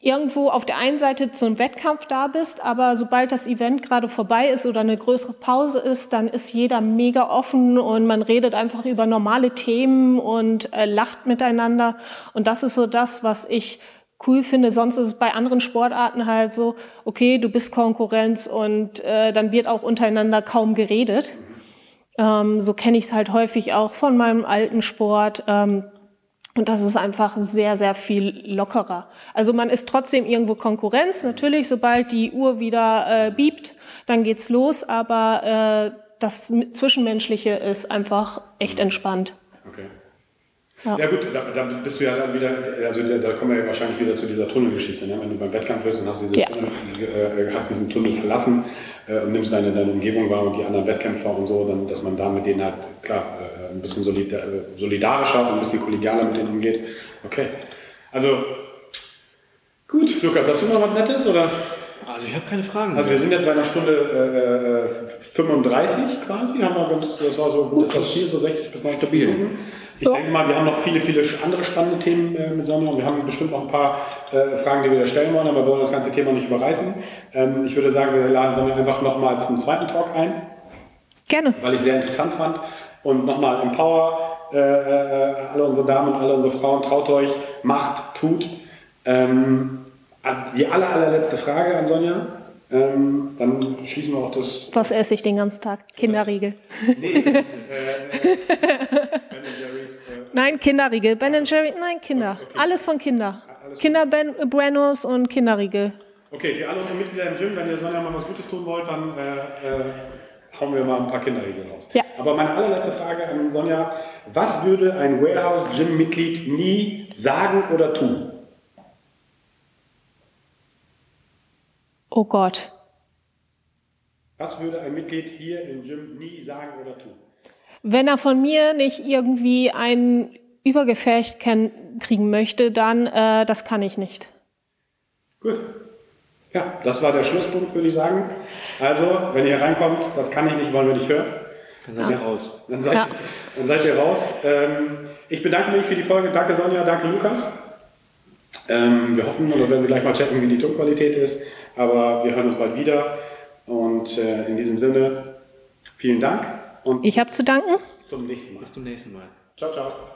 irgendwo auf der einen Seite zu einem Wettkampf da bist, aber sobald das Event gerade vorbei ist oder eine größere Pause ist, dann ist jeder mega offen und man redet einfach über normale Themen und äh, lacht miteinander. Und das ist so das, was ich cool finde. Sonst ist es bei anderen Sportarten halt so, okay, du bist Konkurrenz und äh, dann wird auch untereinander kaum geredet. Ähm, so kenne ich es halt häufig auch von meinem alten Sport. Ähm, und das ist einfach sehr, sehr viel lockerer. Also man ist trotzdem irgendwo Konkurrenz. Natürlich, sobald die Uhr wieder äh, biebt, dann geht's los. Aber äh, das Zwischenmenschliche ist einfach echt entspannt. Okay. Ja, ja gut, da, da, bist du ja dann wieder, also da, da, kommen wir ja wahrscheinlich wieder zu dieser Tunnelgeschichte. Ne? Wenn du beim Wettkampf bist und hast, diese ja. Tunnel, äh, hast diesen Tunnel verlassen äh, und nimmst deine, deine Umgebung wahr und die anderen Wettkämpfer und so, dann, dass man da mit denen halt, klar, äh, ein bisschen solidar, äh, solidarischer und ein bisschen kollegialer mit denen umgeht. Okay. Also, gut, Lukas, hast du noch was Nettes oder? Also ich habe keine Fragen. Also wir sind jetzt bei einer Stunde äh, 35 quasi, haben wir ganz, das war so gut, das Ziel, so 60 bis 90 Minuten. Ich denke mal, wir haben noch viele, viele andere spannende Themen äh, mit Sonne und wir haben bestimmt noch ein paar äh, Fragen, die wir da stellen wollen, aber wir wollen das ganze Thema nicht überreißen. Ähm, ich würde sagen, wir laden Sonne einfach nochmal zum zweiten Talk ein. Gerne. Weil ich sehr interessant fand. Und nochmal Empower, äh, äh, alle unsere Damen und alle unsere Frauen, traut euch, macht, tut. Ähm, die aller, allerletzte Frage an Sonja. Ähm, dann schließen wir auch das. Was esse ich den ganzen Tag? Kinderriegel. Nee, äh, äh, Nein, Kinderriegel. Ben Jerry, nein, Kinder. Okay. Alles von Kinder. Alles Kinder ben, Buenos und Kinderriegel. Okay, für alle unsere Mitglieder im Gym, wenn ihr Sonja mal was Gutes tun wollt, dann äh, äh, hauen wir mal ein paar Kinderriegel raus. Ja. Aber meine allerletzte Frage an Sonja: Was würde ein Warehouse Gym Mitglied nie sagen oder tun? Oh Gott. Was würde ein Mitglied hier im Gym nie sagen oder tun? Wenn er von mir nicht irgendwie ein Übergefecht kriegen möchte, dann äh, das kann ich nicht. Gut. Ja, das war der Schlusspunkt, würde ich sagen. Also, wenn ihr reinkommt, das kann ich nicht, wollen wir nicht hören. Dann seid ja. ihr raus. Dann seid, ja. dann seid ihr raus. Ähm, ich bedanke mich für die Folge. Danke Sonja, danke Lukas. Ähm, wir hoffen, oder werden wir gleich mal checken, wie die Tonqualität ist. Aber wir hören uns bald wieder. Und äh, in diesem Sinne, vielen Dank. Und ich habe zu danken. Zum nächsten Mal. Bis zum nächsten Mal. Ciao, ciao.